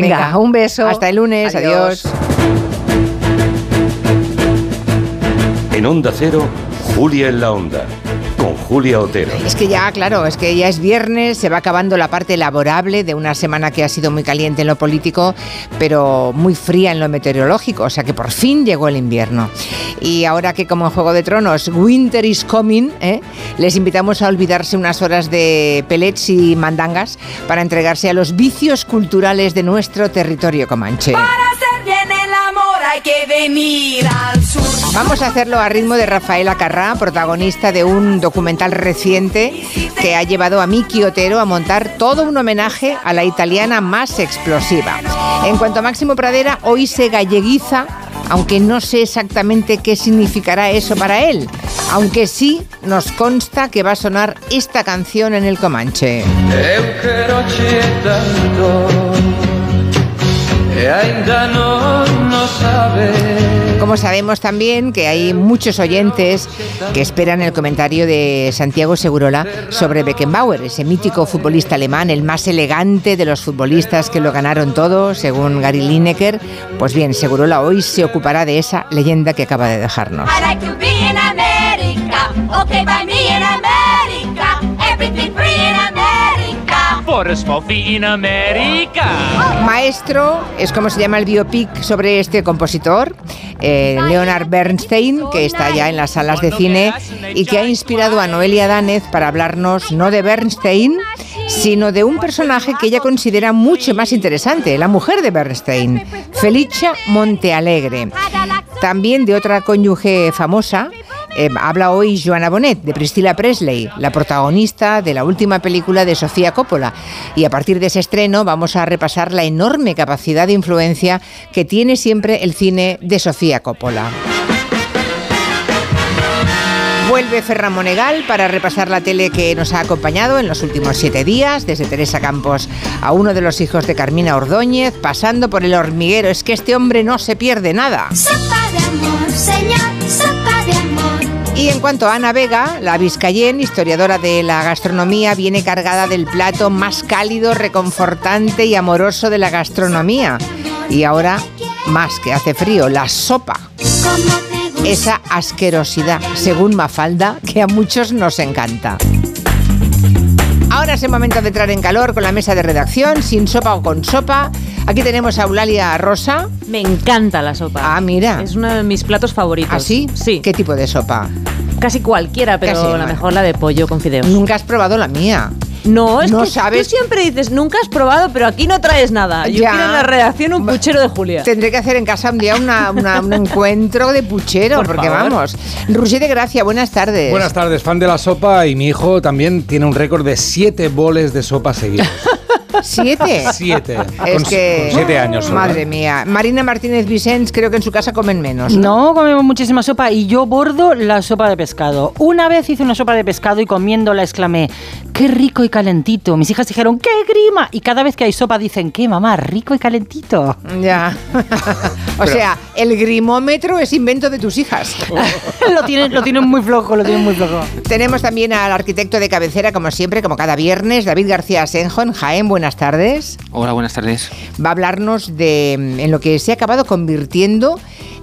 Venga, un beso. Hasta el lunes. Adiós. En Onda Cero, Julia en la Onda. Con Julia Otero. Es que ya, claro, es que ya es viernes, se va acabando la parte laborable de una semana que ha sido muy caliente en lo político, pero muy fría en lo meteorológico, o sea que por fin llegó el invierno. Y ahora que como en Juego de Tronos, Winter is coming, ¿eh? les invitamos a olvidarse unas horas de pelets y mandangas para entregarse a los vicios culturales de nuestro territorio comanche. Para hay que venir al sur. Vamos a hacerlo a ritmo de Rafaela Carrá, protagonista de un documental reciente que ha llevado a Miki Otero a montar todo un homenaje a la italiana más explosiva. En cuanto a Máximo Pradera, hoy se galleguiza, aunque no sé exactamente qué significará eso para él. Aunque sí nos consta que va a sonar esta canción en el Comanche. Como sabemos también que hay muchos oyentes que esperan el comentario de Santiago Segurola sobre Beckenbauer, ese mítico futbolista alemán, el más elegante de los futbolistas que lo ganaron todo, según Gary Lineker. Pues bien, Segurola hoy se ocupará de esa leyenda que acaba de dejarnos. Okay, by me in America. Everything free in America. Small fee in America. Maestro es como se llama el biopic sobre este compositor, eh, Leonard Bernstein, que está ya en las salas de cine y que ha inspirado a Noelia Danez para hablarnos no de Bernstein, sino de un personaje que ella considera mucho más interesante, la mujer de Bernstein, Felicia Montealegre. También de otra cónyuge famosa, eh, habla hoy Joanna Bonet, de Priscilla Presley, la protagonista de la última película de Sofía Coppola. Y a partir de ese estreno vamos a repasar la enorme capacidad de influencia que tiene siempre el cine de Sofía Coppola. Vuelve Ferran Monegal para repasar la tele que nos ha acompañado en los últimos siete días, desde Teresa Campos a uno de los hijos de Carmina Ordóñez, pasando por el hormiguero. Es que este hombre no se pierde nada. Amor, señor. Y en cuanto a Ana Vega, la vizcayen, historiadora de la gastronomía, viene cargada del plato más cálido, reconfortante y amoroso de la gastronomía. Y ahora, más que hace frío, la sopa. Esa asquerosidad, según Mafalda, que a muchos nos encanta. Ahora es el momento de entrar en calor con la mesa de redacción, sin sopa o con sopa. Aquí tenemos a Eulalia Rosa. Me encanta la sopa. Ah, mira. Es uno de mis platos favoritos. ¿Ah, sí? Sí. ¿Qué tipo de sopa? Casi cualquiera, pero Casi, la bueno. mejor la de pollo con fideos. Nunca has probado la mía. No, es No que sabes- tú siempre dices, nunca has probado, pero aquí no traes nada. Yo Ya. quiero en la redacción un puchero de Julia. Tendré que hacer en casa un día una- una- un encuentro de puchero, Por porque favor. vamos. Roger de Gracia, buenas tardes. Buenas tardes, fan de la sopa y mi hijo también tiene un récord de siete boles de sopa seguidos. ¿Siete? Siete. Es con, que... con siete años. solo, Madre ¿eh? mía. Marina Martínez Vicens, creo que en su casa comen menos. No comemos muchísima sopa y yo bordo la sopa de pescado. Una vez hice una sopa de pescado y comiéndola exclamé, qué rico y calentito. Mis hijas dijeron, qué grima. Y cada vez que hay sopa dicen, qué mamá, rico y calentito. Ya. o sea, el grimómetro es invento de tus hijas. lo, tienen, lo tienen muy flojo, lo tienen muy flojo. Tenemos también al arquitecto de cabecera, como siempre, como cada viernes, David García Asenjo en Jaén. Buenas tardes. Hola, buenas tardes. Va a hablarnos de mm, en lo que se ha acabado convirtiendo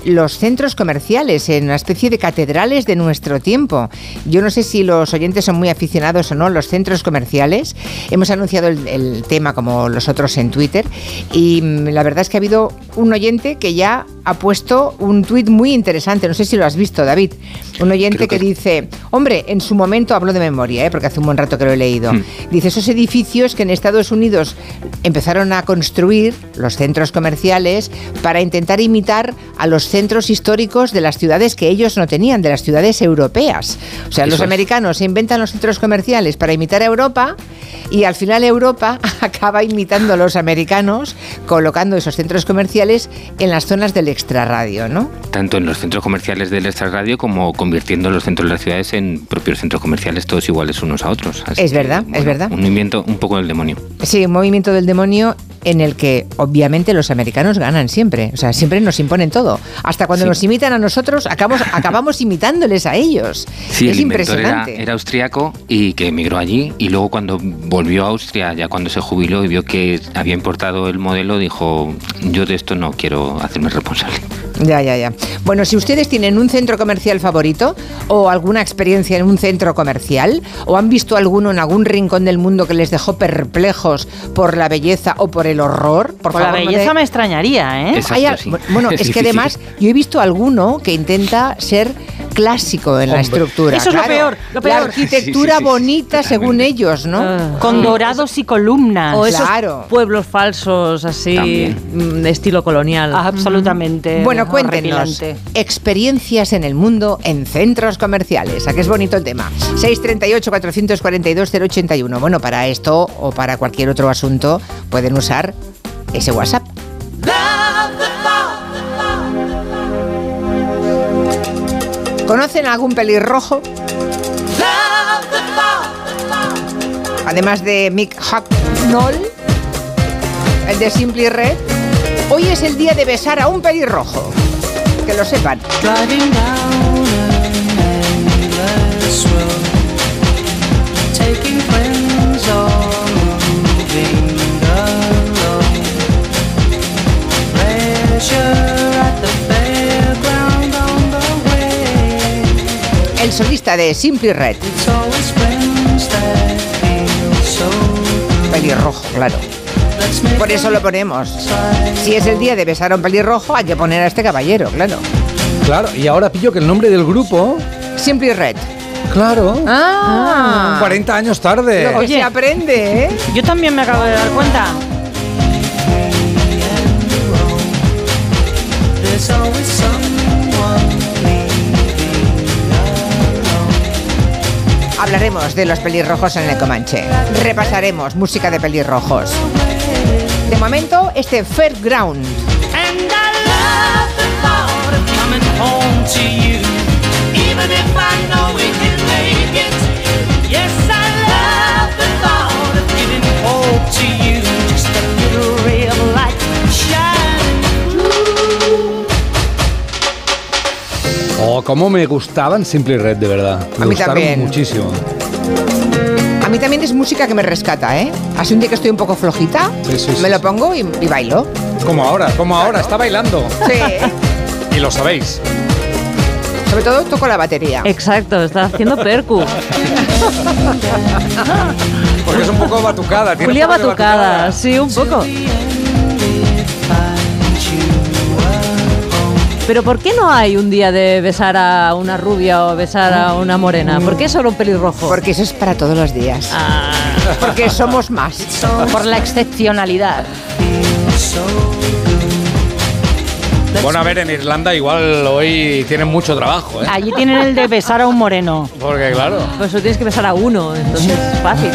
los centros comerciales en una especie de catedrales de nuestro tiempo. Yo no sé si los oyentes son muy aficionados o no a los centros comerciales. Hemos anunciado el, el tema como los otros en Twitter y mm, la verdad es que ha habido un oyente que ya ha puesto un tuit muy interesante. No sé si lo has visto, David. Un oyente que- dice, hombre, en su momento hablo de memoria, ¿eh? porque hace un buen rato que lo he leído. Hmm. Dice, esos edificios que en Estados Unidos empezaron a construir, los centros comerciales, para intentar imitar a los centros históricos de las ciudades que ellos no tenían, de las ciudades europeas. O sea, Eso los es. americanos se inventan los centros comerciales para imitar a Europa y al final Europa acaba imitando a los americanos colocando esos centros comerciales en las zonas del extrarradio, ¿no? Tanto en los centros comerciales del extrarradio como convirtiendo los centros de las ciudades en propios centros comerciales, todos iguales unos a otros. Así Es que, verdad, es verdad. Un movimiento un poco del demonio. Sí, un movimiento del demonio en el que obviamente los americanos ganan siempre. O sea, siempre nos imponen todo. Hasta cuando Sí. nos imitan a nosotros, acabamos, acabamos imitándoles a ellos. Sí, es el inventor era, impresionante. era austriaco y que emigró allí y luego cuando volvió a Austria, ya cuando se jubiló y vio que había importado el modelo, dijo, yo de esto no quiero hacerme responsable. Ya, ya, ya. Bueno, si ustedes tienen un centro comercial favorito o alguna experiencia en un centro comercial o han visto alguno en algún rincón del mundo que les dejó perplejos por la belleza o por el horror, por, Por la favor, no belleza de- me extrañaría, ¿eh? Exacto, Hay al- sí. Bueno, Es es, que además yo he visto alguno que intenta ser clásico en la estructura. Eso es lo peor, lo La arquitectura Sí, sí, sí, bonita según ellos, ¿no? Ah. Con dorados y columnas. O esos Claro. pueblos falsos así, También. mm, de estilo colonial. Ah, Absolutamente. Bueno, cuéntenos experiencias en el mundo en centros comerciales. ¿A qué es bonito el tema? 638-442-081. Bueno, para esto o para cualquier otro asunto pueden usar ese WhatsApp. ¿Conocen algún pelirrojo? Además de Mick Hucknall, el de Simply Red, hoy es el día de besar a un pelirrojo. Que lo sepan. El solista de Simply Red, pelirrojo, claro. Por eso lo ponemos. Si es el día de besar a un pelirrojo, hay que poner a este caballero, claro. Claro, y ahora pillo que el nombre del grupo. Simply Red. Claro. Ah, 40 años tarde. Lo que Oye. se aprende, ¿eh? Yo también me acabo de dar cuenta. Hablaremos de los pelirrojos en el Comanche. Repasaremos música de pelirrojos. De momento, este Fairground. Oh, cómo me gustaban Simply Red, de verdad. Me A mí gustaron también. muchísimo. A mí también es música que me rescata, ¿eh? Así un día que estoy un poco flojita, Sí, sí, sí, me lo pongo y, y bailo. Como ahora, como ahora, está bailando. Sí. Y lo sabéis. Sobre todo toco la batería. Exacto, está haciendo percu. Porque es un poco batucada. tiene un Julia Batucada, sí, un poco. Pero ¿por qué no hay un día de besar a una rubia o besar a una morena? ¿Por qué solo un pelirrojo? Porque eso es para todos los días. Ah, Porque somos más. Por la excepcionalidad. Bueno, a ver, en Irlanda igual hoy tienen mucho trabajo, ¿eh? Allí tienen el de besar a un moreno. Porque claro. pues solo tienes que besar a uno, entonces es fácil.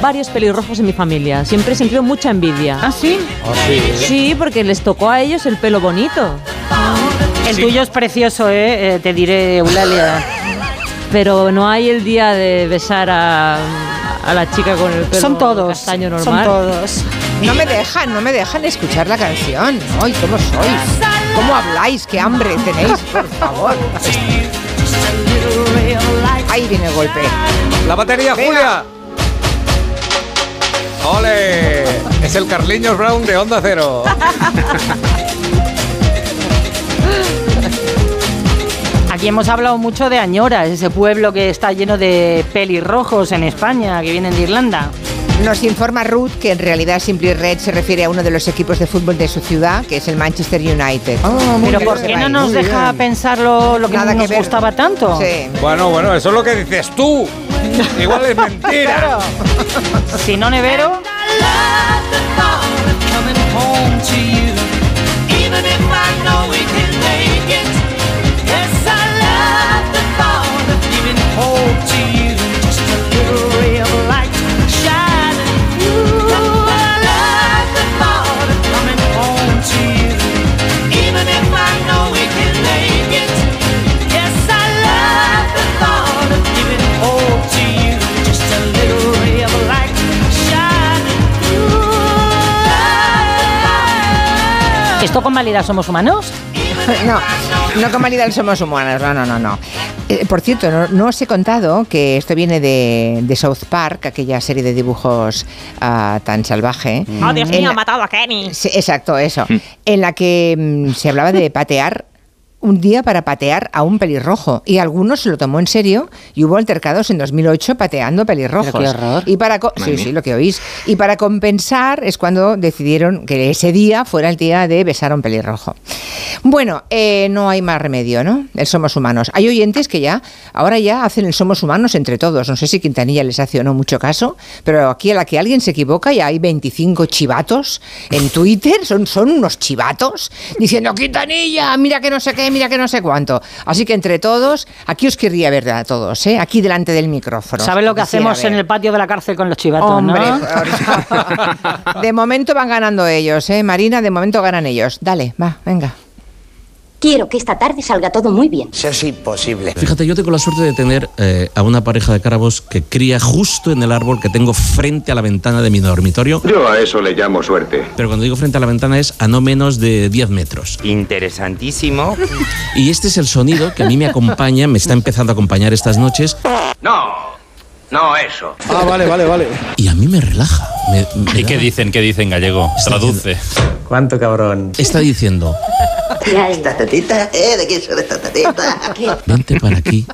Varios pelirrojos en mi familia. Siempre he sentido mucha envidia. ¿Ah, sí? Oh, sí. Sí, porque les tocó a ellos el pelo bonito. El tuyo es precioso, ¿eh? Eh, Te diré, Eulalia. Pero no hay el día de besar a, a la chica con el pelo Son todos. castaño normal. Son todos. No me dejan, no me dejan escuchar la canción. Ay, ¿cómo sois? ¿Cómo habláis? ¿Qué hambre tenéis? Por favor. Ahí viene el golpe. ¡La batería, Venga. Julia! ¡Ole! Es el Carliños Brown de Onda Cero. Aquí hemos hablado mucho de Añora, ese pueblo que está lleno de pelirrojos en España, que vienen de Irlanda. Nos informa Ruth que en realidad Simply Red se refiere a uno de los equipos de fútbol de su ciudad, que es el Manchester United. Pero ¿por qué no nos deja pensar lo, lo que Nada nos gustaba tanto? Sí. Bueno, bueno, eso es lo que dices tú. Igual es mentira. Si no, Nevero, ¿Esto convalida Somos Humanos? No, no convalidan somos humanos, no, no, no, no. Eh, por cierto, no, no os he contado que esto viene de, de South Park, aquella serie de dibujos ah, tan salvaje. Oh, Dios mío, ha matado a Kenny. Sí, exacto, eso. En la que mm, se hablaba de patear un día para patear a un pelirrojo y algunos se lo tomó en serio y hubo altercados en 2008 pateando pelirrojos. Pero qué horror. Y para sí, sí, lo que oís. Y para compensar es cuando decidieron que ese día fuera el día de besar a un pelirrojo. Bueno, eh, no hay más remedio, ¿no? El somos humanos. Hay oyentes que ya, ahora ya hacen el somos humanos entre todos. No sé si Quintanilla les hace o no mucho caso, pero aquí a la que alguien se equivoca ya hay 25 chivatos en Twitter, son, son unos chivatos, diciendo Quintanilla, mira que no sé qué, mira que no sé cuánto. Así que entre todos, aquí os querría ver a todos, ¿eh? Aquí delante del micrófono. ¿Sabes lo que hacemos en el patio de la cárcel con los chivatos, Hombre, no? de momento van ganando ellos, ¿eh? Marina, de momento ganan ellos. Dale, va, venga. Quiero que esta tarde salga todo muy bien. Es imposible. Fíjate, yo tengo la suerte de tener eh, a una pareja de cárabos que cría justo en el árbol que tengo frente a la ventana de mi dormitorio. Yo a eso le llamo suerte. Pero cuando digo frente a la ventana es a no menos de 10 metros. Interesantísimo. Y este es el sonido que a mí me acompaña, me está empezando a acompañar estas noches No, no eso. Ah, vale, vale, vale. y a mí me relaja. me- me ¿Y qué dicen? ¿Qué dicen gallego? Traduce. ¿Cuánto cabrón? Está diciendo, Esta tatita? ¿Eh? ¿De quién son estas tatitas? vente para aquí,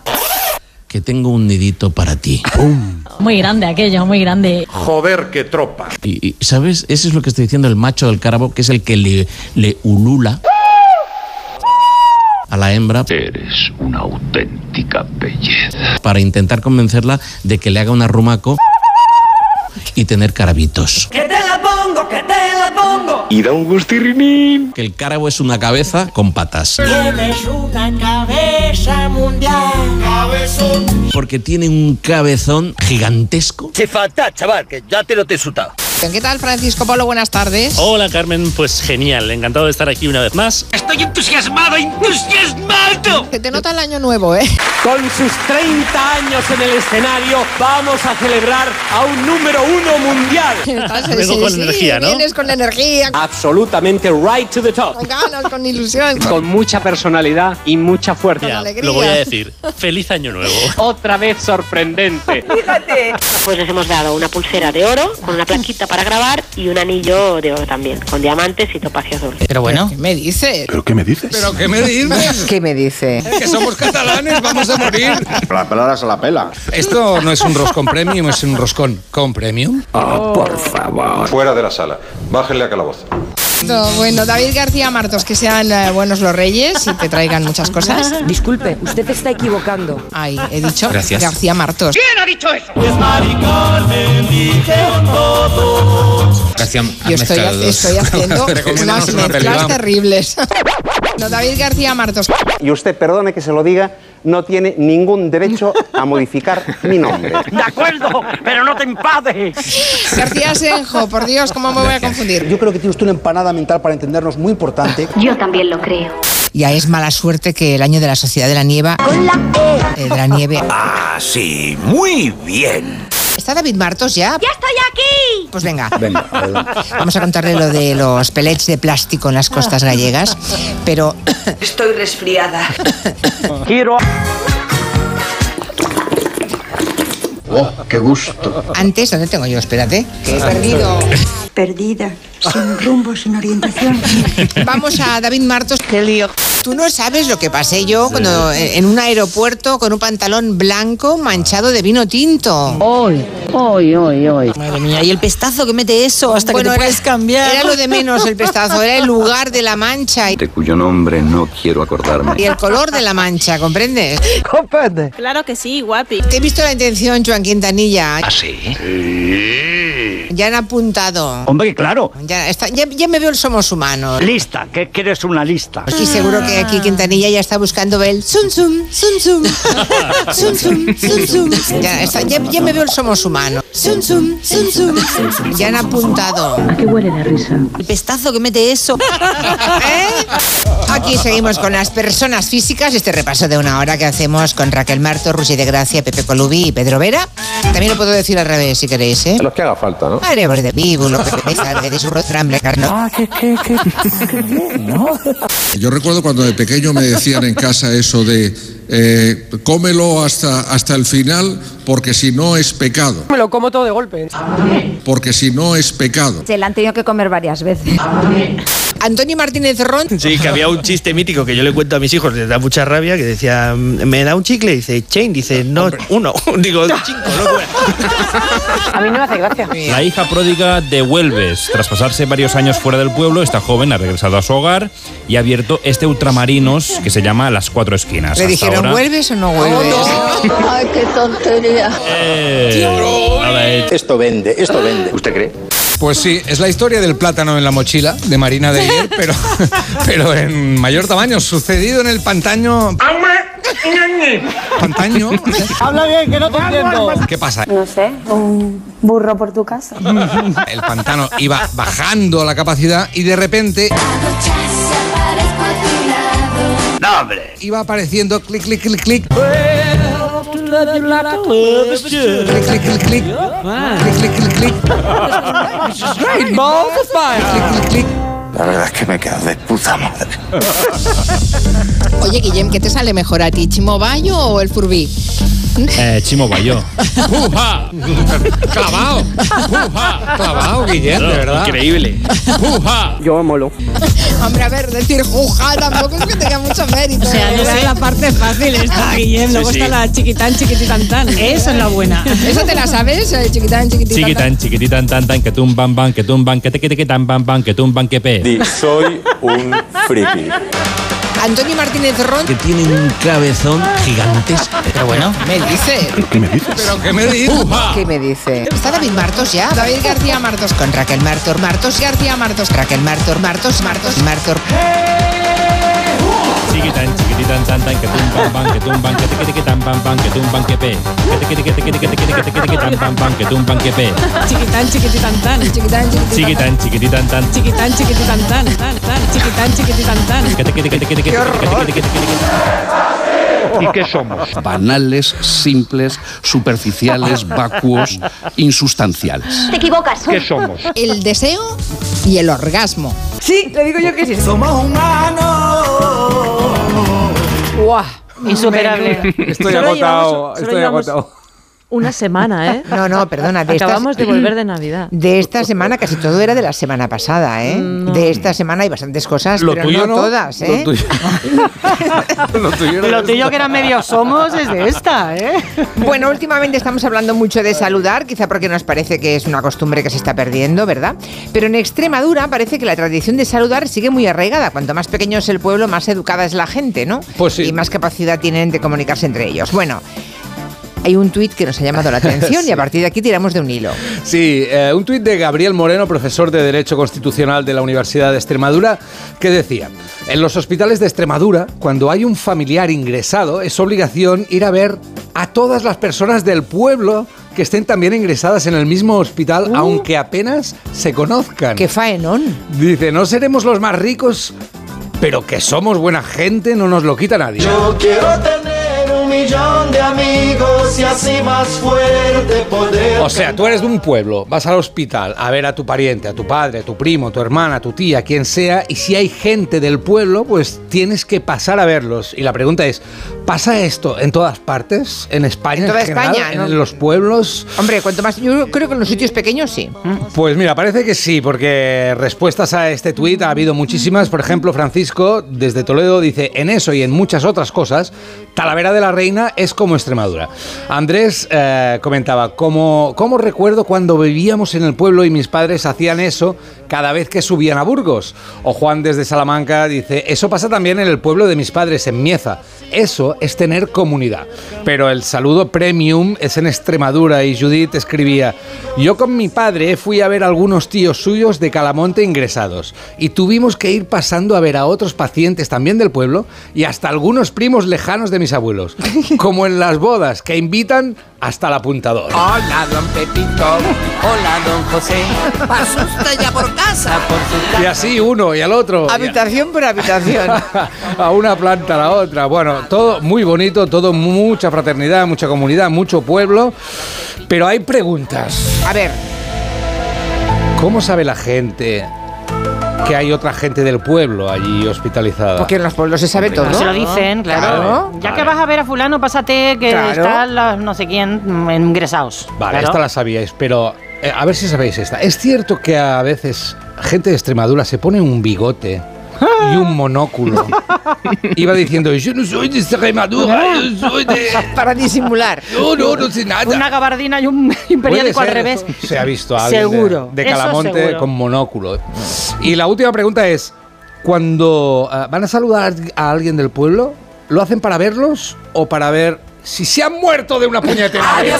que tengo un nidito para ti. Muy grande aquello, muy grande. Joder, qué tropa. Y, y, ¿sabes? Eso es lo que está diciendo el macho del cárabo, que es el que le, le ulula a la hembra Eres una auténtica belleza. para intentar convencerla de que le haga un arrumaco y tener carabitos. Que te la pongo, que te la pongo. Y da un gustirrinín. Que el cárabo es una cabeza con patas. Tienes una cabeza mundial. Cabezón. Porque tiene un cabezón gigantesco. Se falta, chaval, que ya te lo te he sutado. ¿Qué tal, Francisco Polo? Buenas tardes. Hola Carmen, pues genial, encantado de estar aquí una vez más. Estoy entusiasmado, entusiasmado. Se te nota el año nuevo, ¿eh? Con sus 30 años en el escenario, vamos a celebrar a un número uno mundial. Vengo con energía, ¿no? Vienes con energía, Absolutamente right to the top. con ganas, con ilusión. Con mucha personalidad y mucha fuerza. Ya, lo voy a decir. Feliz año nuevo. Otra vez sorprendente. Pues les hemos dado una pulsera de oro con una plaquita para grabar y un anillo de oro también, con diamantes y topacio azul. Pero bueno. ¿Qué me dices? ¿Pero qué me dices? ¿Pero qué me dices? ¿Qué me dice? Que somos catalanes, vamos a morir. La pelada se la pela. Esto no es un roscón premium, es un roscón con premium. por favor. Fuera de la sala. Bájenle a calabozo. Bueno, David García Martos, que sean eh, buenos los reyes y te traigan muchas cosas. Disculpe, usted está equivocando. Ay, he dicho Gracias. García Martos. ¿Quién ha dicho eso? Gracias. Yo estoy, estoy haciendo unas mezclas terribles. No, David García Martos. Y usted, perdone que se lo diga, no tiene ningún derecho a modificar mi nombre. De acuerdo, pero no te enfades. García Senjo, por Dios, ¿cómo me voy a confundir? Yo creo que tiene usted una empanada mental para entendernos muy importante. Yo también lo creo. Ya es mala suerte que el año de la Sociedad de la Nieve, Con la E. eh, de la nieve. Ah, sí, muy bien. ¿Está David Martos ya? ¡Ya estoy aquí! Pues venga. Vamos a contarle lo de los pellets de plástico en las costas gallegas, pero Estoy resfriada. Quiero. Oh, qué gusto. antes, ¿dónde tengo yo? Espérate, que he perdido. Perdida, sin rumbo, sin orientación. Vamos a David Martos. Qué lío. Tú no sabes lo que pasé yo cuando eh, en un aeropuerto con un pantalón blanco manchado de vino tinto. Hoy, hoy, hoy, hoy. Madre mía, y el pestazo que mete eso hasta Bueno, que te puedes cambiar. Era lo de menos el pestazo, era el lugar de la mancha y, De cuyo nombre no quiero acordarme. y el color de la mancha, ¿comprendes? Claro que sí, guapi. Te he visto la intención, Joan Quintanilla. ¿Ah, sí? Ya han apuntado. Hombre, claro. Ya, está- ya- ya me veo el Somos Humanos. Lista, ¿qué quieres una lista? Y seguro que aquí Quintanilla ya está buscando el zum zum, zum zum, zum zum, zum zum. Ya, está- ya- ya me veo el Somos Humanos. Zum zum, zum zum. Ya han apuntado. ¿A qué huele la risa? El pestazo que mete eso. ¿Eh? Aquí seguimos con las personas físicas, este repaso de una hora que hacemos con Raquel Marto, Rusi de Gracia, Pepe Colubi y Pedro Vera. También lo puedo decir al revés si queréis, ¿eh? Los que haga falta, ¿no? Haremos de vivo lo que me salga de su rostramble carno. Ah, qué, qué, qué, ¿no? Yo recuerdo cuando de pequeño me decían en casa eso de eh, cómelo hasta, hasta el final porque si no es pecado. Me lo como todo de golpe. Porque si no es pecado. Se la han tenido que comer varias veces. Antonio Martínez Ron. Sí, que había un chiste mítico que yo le cuento a mis hijos, les da mucha rabia, que decía, ¿me da un chicle? Dice, chain, dice, no, uno. Digo, cinco, no A mí no me hace gracia. La hija pródiga de Huelves, tras pasarse varios años fuera del pueblo, esta joven ha regresado a su hogar y ha abierto este ultramarinos que se llama Las Cuatro Esquinas. ¿Le Hasta dijeron ahora- vuelves o no vuelves? Ay, qué tontería. Eh, ver, Esto vende, esto vende. ¿Usted cree? Pues sí, es la historia del plátano en la mochila de Marina de ayer, pero, pero en mayor tamaño, sucedido en el pantaño. ¿Pantaño? Habla bien, que no te entiendo. ¿Qué pasa? No sé, un burro por tu casa. El pantano iba bajando la capacidad y de repente No, hombre. iba apareciendo clic, clic, clic, clic you like love. Click, click, La verdad es que me quedo de puta madre. Oye, Guillem, ¿qué te sale mejor a ti, Chimo Bayo o el Furbí? Eh, Chimo Guayó. ¡Uja! Clavado. Clavado, Guillem, de verdad. Increíble. ¡Uja! Yo molo. Hombre, a ver, decir juja tampoco es que tenga mucho mérito. O sea, yo sé la parte fácil esta, Guillem. Luego sí. está la chiquitán, chiquititán, tan. Esa es la buena. ¿Eso te la sabes? eh, Chiquitán, chiquititán. Chiquitán, chiquititan, tan, tan, que tumban, ban, que tumban, que te, que te, que tan, ban, ban, que tumban, que pe. soy un friki. Antonio Martínez Ron. Que tiene un cabezón gigantesco. Pero bueno, Me dice. ¿Pero qué me dices? ¿Qué me dice? ¿Está David Martos ya? David García Martos con Raquel Martor. Martos García Martos. Raquel Martor. Martos. Martos. Martor. Chiquitán, chiquititan, tan, tan, que tumban, ban, que tumban, que te, que te, que tumban, que pe. Que te, que te, que te, que te, que te, que te, que te, que te, que tan, ban, ban, que tumban, que pe. Chiquitán, chiquititán, tan. Chiquitán, chiquititán. Chiquitán, chiquititan, tan. Chiquitán, chiquititán, tan. tan, tan. Chiquitán, chiquititán, tan. Que ¡Buah! Insuperable. Estoy agotado, estoy agotado. Una semana, ¿eh? No, no, perdona. De Acabamos estas- de volver de Navidad. De esta semana, casi todo era de la semana pasada, ¿eh? De esta semana hay bastantes cosas, Lo pero tuyo no, no, todas, lo ¿eh? tuyo. Lo tuyo era Lo tuyo que eran medio somos es de esta, ¿eh? Bueno, últimamente estamos hablando mucho de saludar, quizá porque nos parece que es una costumbre que se está perdiendo, ¿verdad? Pero en Extremadura parece que la tradición de saludar sigue muy arraigada. Cuanto más pequeño es el pueblo, más educada es la gente, ¿no? Pues sí. Y más capacidad tienen de comunicarse entre ellos. Bueno. Hay un tuit que nos ha llamado la atención y a partir de aquí tiramos de un hilo. Sí, eh, un tuit de Gabriel Moreno, profesor de Derecho Constitucional de la Universidad de Extremadura, que decía, en los hospitales de Extremadura, cuando hay un familiar ingresado, es obligación ir a ver a todas las personas del pueblo que estén también ingresadas en el mismo hospital, aunque apenas se conozcan. ¡Qué faenón! Dice, no seremos los más ricos, pero que somos buena gente no nos lo quita nadie. Yo quiero tener millón de amigos y así más fuerte poder. O sea, tú eres de un pueblo, vas al hospital a ver a tu pariente, a tu padre, a tu primo, tu hermana, tu tía, quien sea, y si hay gente del pueblo, pues tienes que pasar a verlos. Y la pregunta es, ¿pasa esto en todas partes? ¿En España? En toda general? España, ¿no? ¿En los pueblos? Hombre, cuanto más. Yo creo que en los sitios pequeños sí. Pues mira, parece que sí, porque respuestas a este tuit ha habido muchísimas. Por ejemplo, Francisco, desde Toledo, dice, en eso y en muchas otras cosas, Talavera de la Reina es como Extremadura. Andrés eh, comentaba, como, ¿cómo recuerdo cuando vivíamos en el pueblo y mis padres hacían eso cada vez que subían a Burgos? O Juan desde Salamanca dice, eso pasa también en el pueblo de mis padres, en Mieza. Eso es tener comunidad. Pero el saludo premium es en Extremadura y Judith escribía, yo con mi padre fui a ver a algunos tíos suyos de Calamonte ingresados y tuvimos que ir pasando a ver a otros pacientes también del pueblo y hasta algunos primos lejanos de mis abuelos, como en las bodas que invitan hasta el apuntador. Hola, don Pepito. Hola, don José. ¿Pasa usted ya por casa? Por su Y así uno y al otro. Habitación por habitación. a una planta a la otra. Bueno, todo muy bonito, todo mucha fraternidad, mucha comunidad, mucho pueblo. Pero hay preguntas. A ver, ¿Cómo sabe la gente que hay otra gente del pueblo allí hospitalizada? Porque en los pueblos se sabe todo. Se lo dicen, claro. Claro. Ya que vas a ver a fulano, pásate que Claro. están los no sé quién mm, ingresados. Vale, Claro. esta la sabíais, pero eh, a ver si sabéis esta. Es cierto que a veces gente de Extremadura se pone un bigote y un monóculo. Iba diciendo, yo no soy de Extremadura, yo soy de... Para disimular. No, no, no sé nada. Una gabardina y un periódico al revés. Se ha visto a alguien de- Seguro. de, Calamonte seguro. con monóculo. Y la última pregunta es, cuando ah, van a saludar a alguien del pueblo, ¿lo hacen para verlos o para ver si se han muerto de una puñetera vez?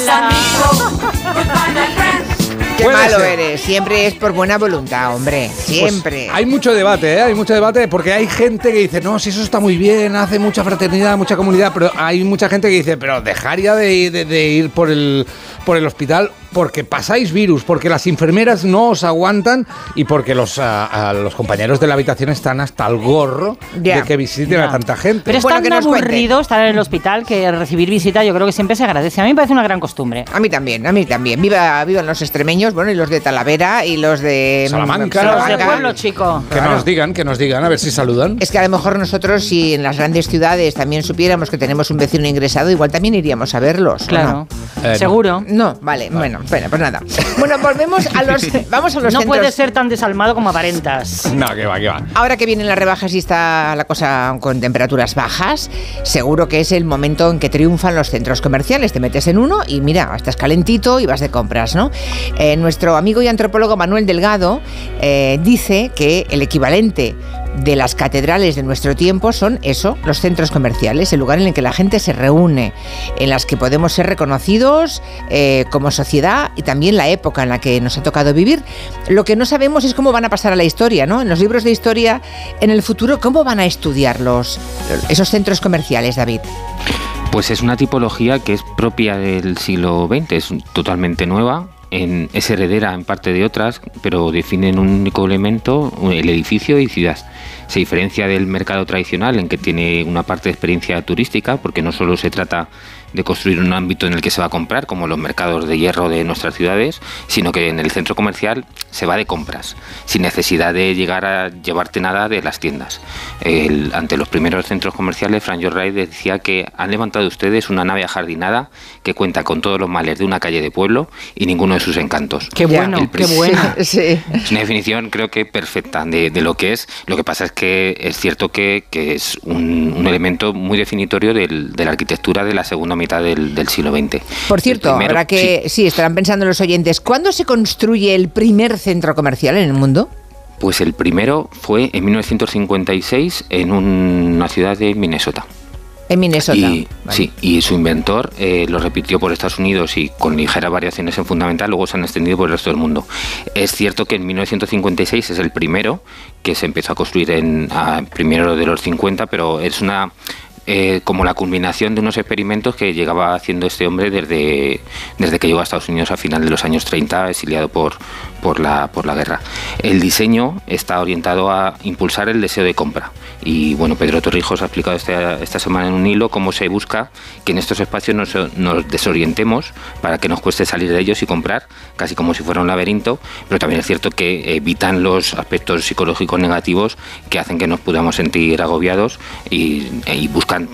Qué Puede malo ser. eres. Siempre es por buena voluntad, hombre. Siempre. Pues hay mucho debate, ¿eh? Hay mucho debate porque hay gente que dice, no, si eso está muy bien, hace mucha fraternidad, mucha comunidad, pero hay mucha gente que dice, pero dejar ya de, ir- de- de ir por el, por el hospital porque pasáis virus, porque las enfermeras no os aguantan y porque los, ah, ah, los compañeros de la habitación están hasta el gorro de que visiten a tanta gente. Pero es Bueno, tan que nos cuenten. aburrido estar en el hospital que recibir visita yo creo que siempre se agradece. A mí me parece una gran costumbre. A mí también, a mí también. Viva, vivan los extremeños, bueno, y los de Talavera y los de mm, Salamanca. Los de pueblo, chico. que nos digan, que nos digan, a ver si saludan. Es que a lo mejor nosotros, si en las grandes ciudades también supiéramos que tenemos un vecino ingresado, igual también iríamos a verlos. ¿o Claro. no? Eh, no. Seguro. No, vale, bueno, bueno, pues nada. Bueno, volvemos a los. Vamos a los No centros. puedes ser tan desalmado como aparentas. No, que va, que va. Ahora que vienen las rebajas y está la cosa con temperaturas bajas, seguro que es el momento en que triunfan los centros comerciales. Te metes en uno y mira, estás calentito y vas de compras, ¿no? Eh, nuestro amigo y antropólogo Manuel Delgado eh, dice que el equivalente de las catedrales de nuestro tiempo son eso, los centros comerciales, el lugar en el que la gente se reúne, en las que podemos ser reconocidos eh, como sociedad y también la época en la que nos ha tocado vivir. Lo que no sabemos es cómo van a pasar a la historia, ¿no? En los libros de historia, en el futuro, ¿cómo van a estudiar los, esos centros comerciales, David? Pues es una tipología que es propia del siglo XX, es totalmente nueva. En, es heredera en parte de otras, pero definen un único elemento, el edificio y ciudad. Se diferencia del mercado tradicional en que tiene una parte de experiencia turística, porque no solo se trata de construir un ámbito en el que se va a comprar, como los mercados de hierro de nuestras ciudades, sino que en el centro comercial se va de compras, sin necesidad de llegar a llevarte nada de las tiendas. El- ante los primeros centros comerciales, Frank Wright decía que han levantado ustedes una nave ajardinada que cuenta con todos los males de una calle de pueblo y ninguno de sus encantos. Qué bueno, El qué bueno. Sí. es una definición creo que perfecta de, de lo que es. Lo que pasa es que es cierto que, que es un, un elemento muy definitorio del- de la arquitectura de la segunda mitad del, del siglo XX. Por cierto, primero- ahora que sí. estarán pensando los oyentes, ¿cuándo se construye el primer centro comercial en el mundo? Pues el primero fue en 1956 en una ciudad de Minnesota. En Minnesota. Y, Vale. Sí, y su inventor eh, lo repitió por Estados Unidos y con ligeras variaciones en fundamental, luego se han extendido por el resto del mundo. Es cierto que en 1956 es el primero que se empezó a construir en a primero de los 50, pero es una eh, como la culminación de unos experimentos que llegaba haciendo este hombre desde, desde que llegó a Estados Unidos a final de los años 30, exiliado por, por, la, por la guerra. El diseño está orientado a impulsar el deseo de compra. Y bueno, Pedro Torrijos ha explicado esta, esta semana en un hilo cómo se busca que en estos espacios nos, desorientemos para que nos cueste salir de ellos y comprar, casi como si fuera un laberinto, pero también es cierto que evitan los aspectos psicológicos negativos que hacen que nos podamos sentir agobiados y, y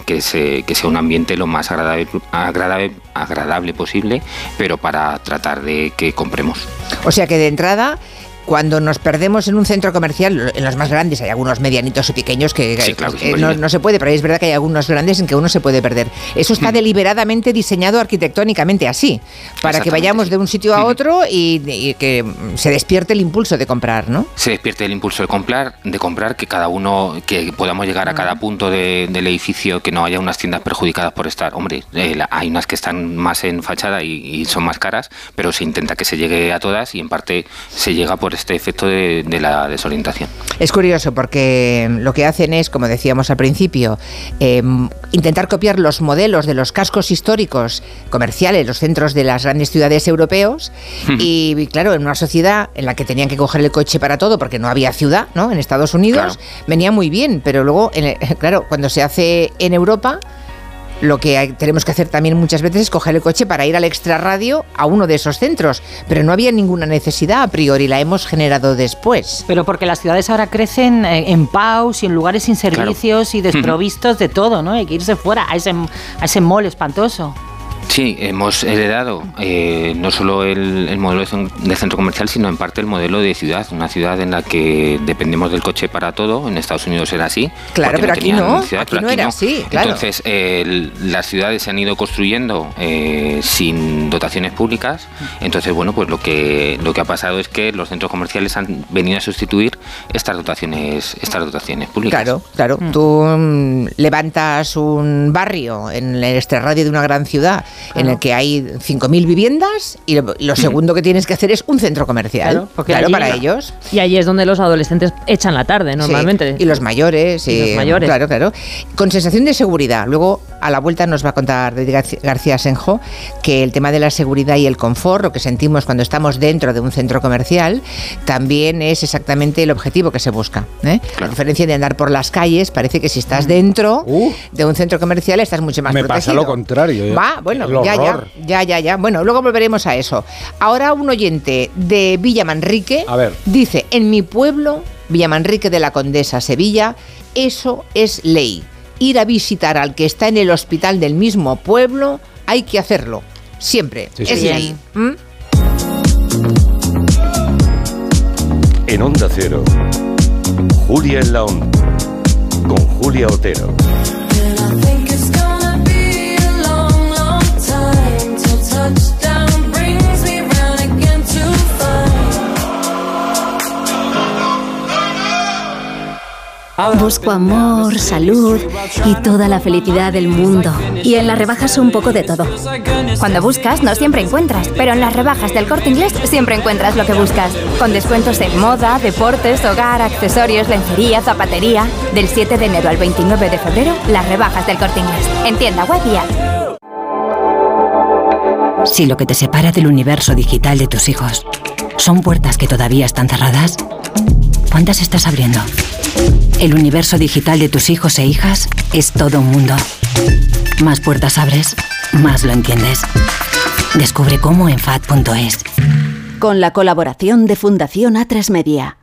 que, que sea un ambiente lo más agradable, agradable, agradable posible, pero para tratar de que compremos. O sea que de entrada, cuando nos perdemos en un centro comercial, en los más grandes hay algunos medianitos y pequeños que Sí, claro, eh, es no, se puede, pero es verdad que hay algunos grandes en que uno se puede perder. Eso está deliberadamente diseñado arquitectónicamente así, para que vayamos de un sitio a otro y, y que se despierte el impulso de comprar, ¿no? se despierte el impulso de comprar, de comprar que cada uno, que podamos llegar a cada punto de- del edificio, que no haya unas tiendas perjudicadas por estar. Hombre, eh, la- hay unas que están más en fachada y, y son más caras, pero se intenta que se llegue a todas y en parte se llega por este efecto de, de la desorientación. Es curioso porque lo que hacen es, como decíamos al principio, eh, intentar copiar los modelos de los cascos históricos comerciales, los centros de las grandes ciudades europeos. y y claro, en una sociedad en la que tenían que coger el coche para todo porque no había ciudad, ¿no? En Estados Unidos venía muy bien, pero luego, en el- claro, cuando se hace en Europa lo que hay- tenemos que hacer también muchas veces es coger el coche para ir al extrarradio a uno de esos centros. Pero no había ninguna necesidad a priori, la hemos generado después. Pero porque las ciudades ahora crecen eh, en paus y en lugares sin servicios y desprovistos de todo, ¿no? Hay que irse fuera a ese, a ese mall espantoso. Sí, hemos heredado eh, no solo el, el modelo de cen- de centro comercial, sino en parte el modelo de ciudad. Una ciudad en la que dependemos del coche para todo. En Estados Unidos era así. Claro, pero aquí tenían no, ciudad, aquí pero no era así, claro. Entonces, eh, el- las ciudades se han ido construyendo eh, sin dotaciones públicas. Entonces, bueno, pues lo que, lo que ha pasado es que los centros comerciales han venido a sustituir estas dotaciones, estas dotaciones públicas. Claro, claro. Tú mm, levantas un barrio en el extrarradio de una gran ciudad en el que hay 5.000 viviendas y lo, lo segundo que tienes que hacer es un centro comercial. Claro, porque claro, allí- para ellos. Y allí es donde los adolescentes echan la tarde, normalmente. Sí, y los mayores. Y y- los mayores. Claro, claro. Con sensación de seguridad. Luego, a la vuelta nos va a contar García Senjo que el tema de la seguridad y el confort, lo que sentimos cuando estamos dentro de un centro comercial, también es exactamente el objetivo que se busca. ¿eh? A diferencia de andar por las calles, parece que si estás dentro de un centro comercial estás mucho más Uh. Me pasa lo contrario. Va, bueno, ya, ya, ya, ya, ya. Bueno, luego volveremos a eso. Ahora un oyente de Villa Manrique A ver. dice, en mi pueblo, Villa Manrique de la Condesa, Sevilla, eso es ley. Ir a visitar al que está en el hospital del mismo pueblo, hay que hacerlo. Siempre. Sí, es sí. ¿Mm? En Onda Cero, Julia en la Onda, con Julia Otero. Busco amor, salud y toda la felicidad del mundo. Y en las rebajas un poco de todo. Cuando buscas, no siempre encuentras, pero en las rebajas del corte inglés siempre encuentras lo que buscas. Con descuentos en moda, deportes, hogar, accesorios, lencería, zapatería. Del 7 de enero al 29 de febrero, las rebajas del corte inglés. En tienda. Si lo que te separa del universo digital de tus hijos son puertas que todavía están cerradas, ¿cuántas estás abriendo? El universo digital de tus hijos e hijas es todo un mundo. Más puertas abres, más lo entiendes. Descubre cómo en FAD.es. Con la colaboración de Fundación A3 Media.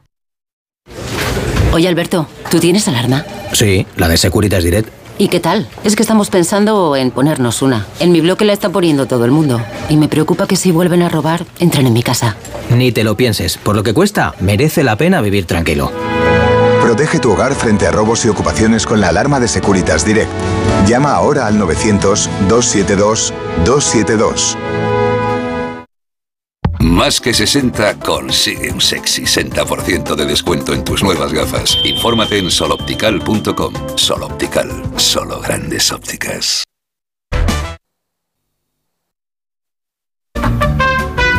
Oye Alberto, ¿tú tienes alarma? Sí, la de Securitas Direct. ¿Y qué tal? Es que estamos pensando en ponernos una. En mi bloque la está poniendo todo el mundo. Y me preocupa que si vuelven a robar, entren en mi casa. Ni te lo pienses, por lo que cuesta, merece la pena vivir tranquilo. Protege tu hogar frente a robos y ocupaciones con la alarma de Securitas Direct. Llama ahora al 900-272-272. Más que 60 consigue un sexy 60% de descuento en tus nuevas gafas. Infórmate en soloptical.com. Soloptical, solo grandes ópticas.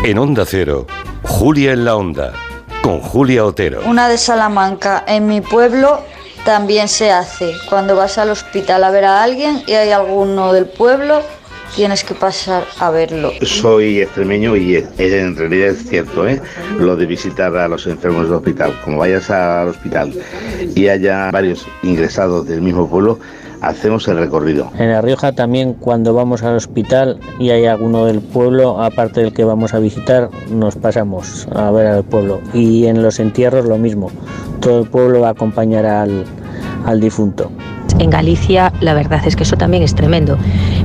En Onda Cero, Julia en la Onda, con Julia Otero. Una de Salamanca, en mi pueblo también se hace. Cuando vas al hospital a ver a alguien y hay alguno del pueblo, tienes que pasar a verlo. Soy extremeño y es- en realidad es cierto, ¿eh? lo de visitar a los enfermos del hospital. Como vayas al hospital y haya varios ingresados del mismo pueblo, hacemos el recorrido. En La Rioja también cuando vamos al hospital y hay alguno del pueblo, aparte del que vamos a visitar, nos pasamos a ver al pueblo. Y en los entierros lo mismo, todo el pueblo va a acompañar al, al difunto. En Galicia la verdad es que eso también es tremendo.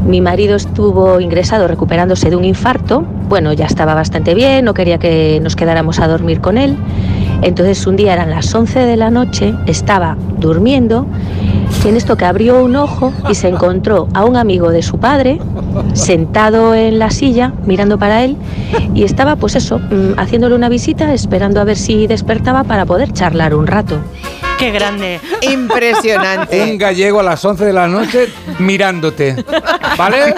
Mi marido estuvo ingresado recuperándose de un infarto, bueno, ya estaba bastante bien, no quería que nos quedáramos a dormir con él. Entonces un día eran las 11 de la noche, estaba durmiendo y en esto que abrió un ojo y se encontró a un amigo de su padre sentado en la silla mirando para él y estaba pues eso, mm, haciéndole una visita, esperando a ver si despertaba para poder charlar un rato. ¡Qué grande! Impresionante. Un gallego a las 11 de la noche mirándote. ¿Vale?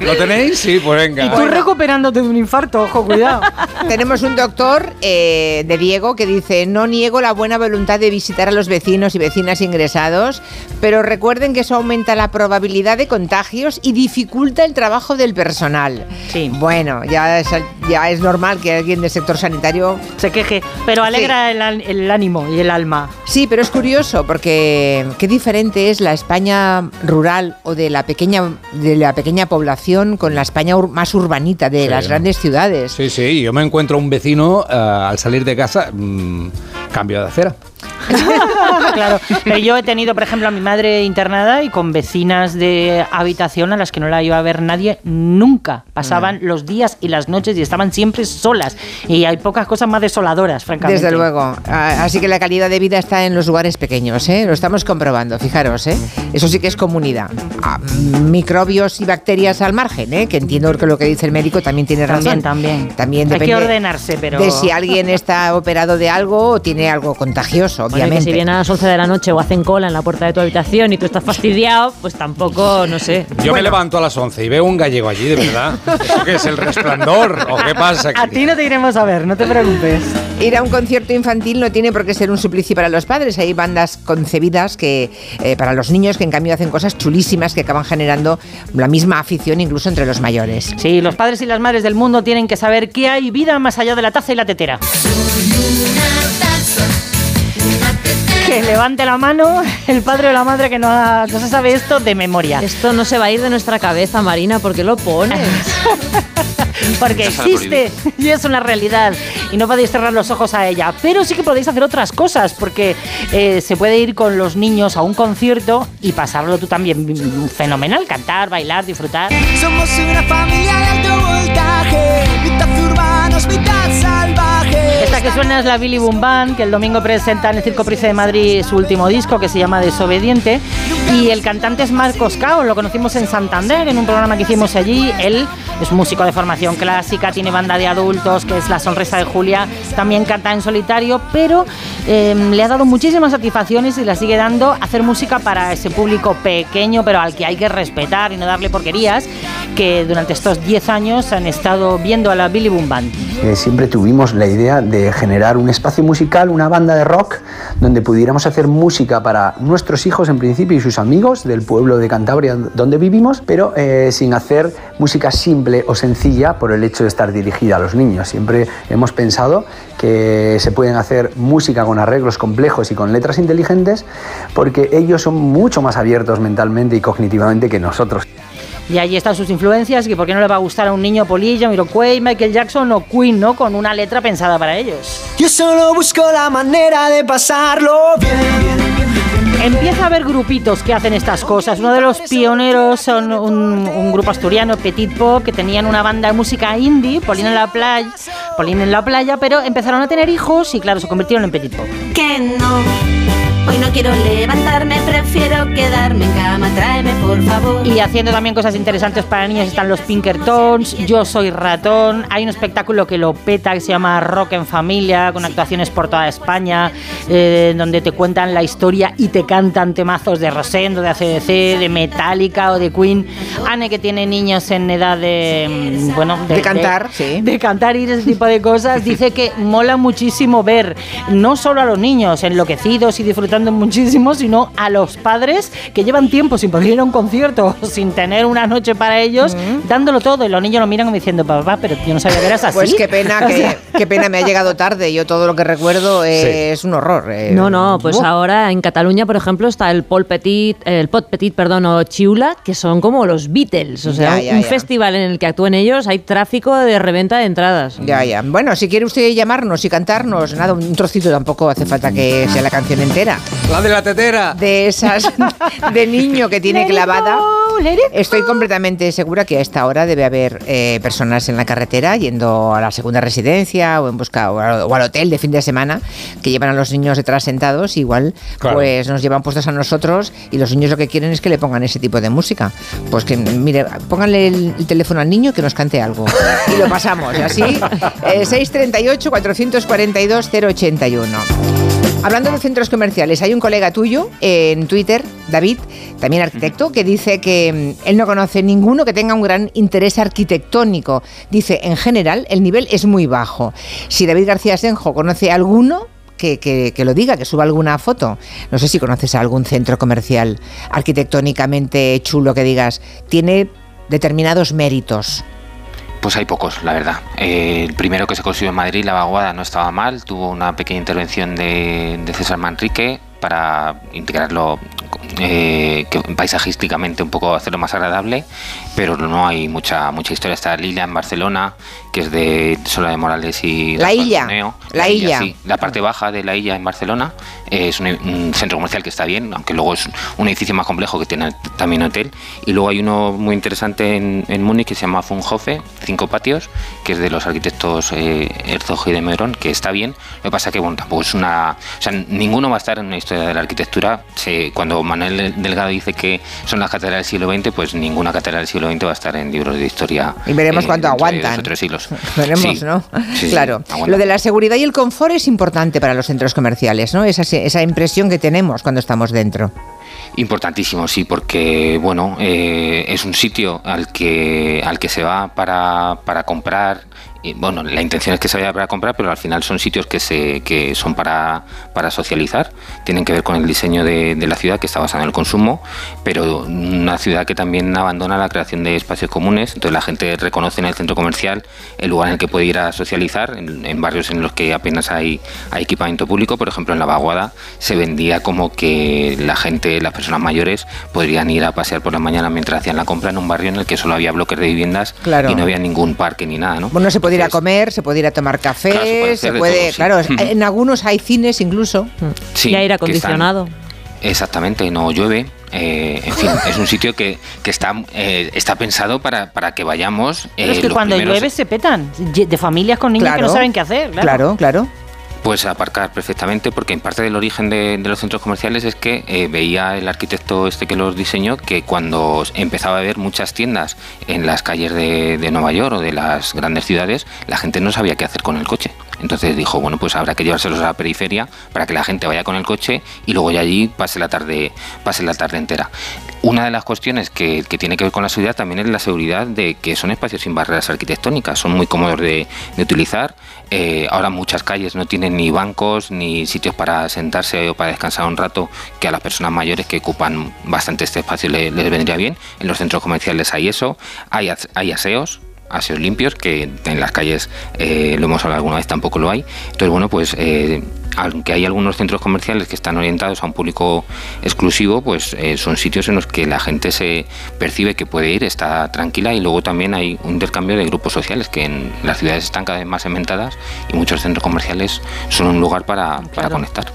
¿Lo tenéis? Sí, pues venga. Y tú recuperándote de un infarto, ojo, cuidado. Tenemos un doctor eh, de Diego que dice, no niego la buena voluntad de visitar a los vecinos y vecinas ingresados, pero recuerden que eso aumenta la probabilidad de contagios y dificulta el trabajo del personal. Sí. Bueno, ya, sal- ya es normal que alguien del sector sanitario Se queje, pero alegra el, an- el ánimo y el alma. Sí, pero es curioso porque qué diferente es la España rural o de la pequeña de la pequeña población con la España ur- más urbanita de Sí. las grandes ciudades. Sí, sí, yo me encuentro un vecino eh, al salir de casa, mm, cambio de acera. claro, pero yo he tenido, por ejemplo, a mi madre internada y con vecinas de habitación a las que no la iba a ver nadie nunca. Pasaban Mm. los días y las noches y estaban siempre solas. Y hay pocas cosas más desoladoras, francamente. Desde luego. Ah, Así que la calidad de vida está en los lugares pequeños, ¿eh? Lo estamos comprobando, fijaros, ¿eh? Eso sí que es comunidad. Ah, microbios y bacterias al margen, ¿eh? Que entiendo que lo que dice el médico también tiene razón. También, también. También Hay que depende ordenarse, pero... de si alguien está operado de algo o tiene algo contagioso, Oye, obviamente. que si vienen a las 11 de la noche o hacen cola en la puerta de tu habitación y tú estás fastidiado, pues tampoco, no sé. Yo me levanto a las 11 y veo un gallego allí, de verdad. ¿Eso qué es el resplandor? ¿O qué pasa A ti no te iremos a ver, no te preocupes. Ir a un concierto infantil no tiene por qué ser un suplicio para los padres. Hay bandas concebidas que eh, para los niños que en cambio hacen cosas chulísimas que acaban generando la misma afición incluso entre los mayores. Sí, los padres y las madres del mundo tienen que saber que hay vida más allá de la taza y la tetera. Que levante la mano el padre o la madre que no, ha- no se sabe esto de memoria. Esto no se va a ir de nuestra cabeza, Marina, porque lo pones. Porque existe y es una realidad. Y no podéis cerrar los ojos a ella. Pero sí que podéis hacer otras cosas. Porque eh, se puede ir con los niños a un concierto y pasarlo tú también fenomenal. Cantar, bailar, disfrutar. Somos una familia de alto voltaje, mitad urbanos, mitad salvajes. Esta que suena es la Billy Boom Band, que el domingo presenta en el Circo Price de Madrid su último disco que se llama Desobediente. Y el cantante es Marcos Cao, lo conocimos en Santander, en un programa que hicimos allí. Él es músico de formación clásica, tiene banda de adultos, que es La Sonrisa de Julia. También canta en solitario, pero eh, le ha dado muchísimas satisfacciones y la sigue dando hacer música para ese público pequeño, pero al que hay que respetar y no darle porquerías, que durante estos 10 años han estado viendo a la Billy Boom Band. Eh, siempre tuvimos la idea de generar un espacio musical, una banda de rock, donde pudiéramos hacer música para nuestros hijos en principio y sus amigos del pueblo de Cantabria donde vivimos, pero eh, sin hacer música simple o sencilla por el hecho de estar dirigida a los niños. Siempre hemos pensado que se pueden hacer música con arreglos complejos y con letras inteligentes porque ellos son mucho más abiertos mentalmente y cognitivamente que nosotros. Y ahí están sus influencias, y por qué no le va a gustar a un niño Polilla, Miroquay, Michael Jackson o Queen, ¿no? Con una letra pensada para ellos. Yo solo busco la manera de pasarlo bien. Empieza a haber grupitos que hacen estas cosas. Uno de los pioneros son un, un grupo asturiano, Petit Pop, que tenían una banda de música indie, Polín en la playa, Polín en la playa, pero empezaron a tener hijos y claro, se convirtieron en Petit Pop. Que no, hoy no quiero levantarme, prefiero quedarme en cama, tráeme por favor. Y haciendo también cosas interesantes para niños están los Pinkertons, Yo soy ratón, hay un espectáculo que lo peta que se llama Rock en Familia, con actuaciones por toda España, eh, donde te cuentan la historia y te cantan temazos de Rosendo, de ACDC, de Metallica o de Queen. Anne que tiene niños en edad de, mm, bueno, De cantar, sí. de cantar y ese tipo de cosas, dice que mola muchísimo ver no solo a los niños enloquecidos y disfrutando muchísimo, sino a los padres que llevan tiempo sin poder ir a un concierto, sin tener una noche para ellos, dándolo todo. Y los niños lo miran diciendo, papá, pero yo no sabía que eras así. Pues qué pena O que, qué pena me ha llegado tarde. Yo todo lo que recuerdo eh, es un horror. eh. No, no, pues ahora en Cataluña, por ejemplo, está el Pol Petit, el Pot Petit, perdón, o Chiula, que son como los Beatles. O sea, Ya, ya, un ya. festival en el que actúen ellos, hay tráfico de reventa de entradas. Ya, ya. Bueno, si quiere usted llamarnos y cantarnos, nada, un trocito tampoco hace falta que sea la canción entera. La de la tetera. De esas de niño que tiene clavada. Estoy completamente segura que a esta hora debe haber eh, personas en la carretera yendo a la segunda residencia o en busca o al, o al hotel de fin de semana que llevan a los niños detrás sentados. Igual, Claro. pues nos llevan puestos a nosotros y los niños lo que quieren es que le pongan ese tipo de música. Pues que, mire, pónganle el, el teléfono al niño que nos cante algo y lo pasamos. Y así, eh, 638 442 081. Hablando de centros comerciales, hay un colega tuyo en Twitter, David, también arquitecto, que dice que mm, él no conoce ninguno que tenga un gran interés arquitectónico. Dice, en general, el nivel es muy bajo. Si David García Senjo conoce alguno, que, que- que lo diga, que suba alguna foto. No sé si conoces a algún centro comercial arquitectónicamente chulo que digas, tiene determinados méritos. Pues hay pocos, la verdad. Eh, el primero que se construyó en Madrid, la vaguada, no estaba mal. Tuvo una pequeña intervención de, de César Manrique para integrarlo eh, que paisajísticamente un poco hacerlo más agradable, pero no hay mucha mucha historia. Está Lilla en Barcelona, que es de Sola de Morales y La Illa. La Illa. sí. La parte baja de la Illa en Barcelona eh, es un, un centro comercial que está bien, aunque luego es un edificio más complejo que tiene también hotel. Y luego hay uno muy interesante en, en Múnich que se llama Funhofe, cinco patios, que es de los arquitectos eh, Herzog y de Meron, que está bien. Lo que pasa que bueno, tampoco es una, o sea, ninguno va a estar en una historia de la arquitectura. Se- cuando Manuel Delgado dice que son las catedrales del siglo XX, pues ninguna catedral del siglo XX va a estar en libros de historia. Y veremos eh, cuánto aguantan. tres siglos. Veremos, Sí, ¿no? sí, claro. Lo de la seguridad y el confort es importante para los centros comerciales, ¿no? Esa, esa impresión que tenemos cuando estamos dentro. Importantísimo, sí, porque bueno, eh, es un sitio al que al que se va para, para comprar. Y, bueno, la intención es que se vaya para comprar, pero al final son sitios que se que son para, para socializar. Tienen que ver con el diseño de, de la ciudad que está basado en el consumo, pero una ciudad que también abandona la creación de espacios comunes. Entonces la gente reconoce en el centro comercial el lugar en el que puede ir a socializar, en, en barrios en los que apenas hay, hay equipamiento público. Por ejemplo, en la Vaguada se vendía como que la gente, las personas mayores, podrían ir a pasear por la mañana mientras hacían la compra en un barrio en el que solo había bloques de viviendas Claro. y no había ningún parque ni nada, ¿no? Bueno, se puede ir a comer, se puede ir a tomar café, Claro, se puede se todo, claro, en algunos hay cines incluso. Sí, y aire acondicionado. Exactamente, no llueve. eh, en fin, es un sitio que, que está, eh, está pensado para, para que vayamos. Pero es eh, que los cuando primeros- llueve se petan. De familias con niños que no saben qué hacer. Claro. Claro, claro. Pues aparcar perfectamente, porque en parte del origen de, los centros comerciales es que eh, veía el arquitecto este que los diseñó que cuando empezaba a haber muchas tiendas en las calles de Nueva York o de las grandes ciudades, la gente no sabía qué hacer con el coche. Entonces dijo, bueno, pues habrá que llevárselos a la periferia para que la gente vaya con el coche y luego ya allí pase la tarde, pase la tarde entera. Una de las cuestiones que, tiene que ver con la seguridad también es la seguridad de que son espacios sin barreras arquitectónicas, son muy cómodos de, utilizar. Eh, ahora muchas calles no tienen ni bancos ni sitios para sentarse o para descansar un rato, que a las personas mayores que ocupan bastante este espacio le- les, vendría bien. En los centros comerciales hay eso, hay aseos, aseos limpios, que en las calles, eh, lo hemos hablado alguna vez, tampoco lo hay. Entonces, bueno, pues eh, aunque hay algunos centros comerciales que están orientados a un público exclusivo, pues eh, son sitios en los que la gente se percibe que puede ir, está tranquila y luego también hay un intercambio de grupos sociales que en las ciudades están cada vez más cementadas y muchos centros comerciales son un lugar para, para conectar.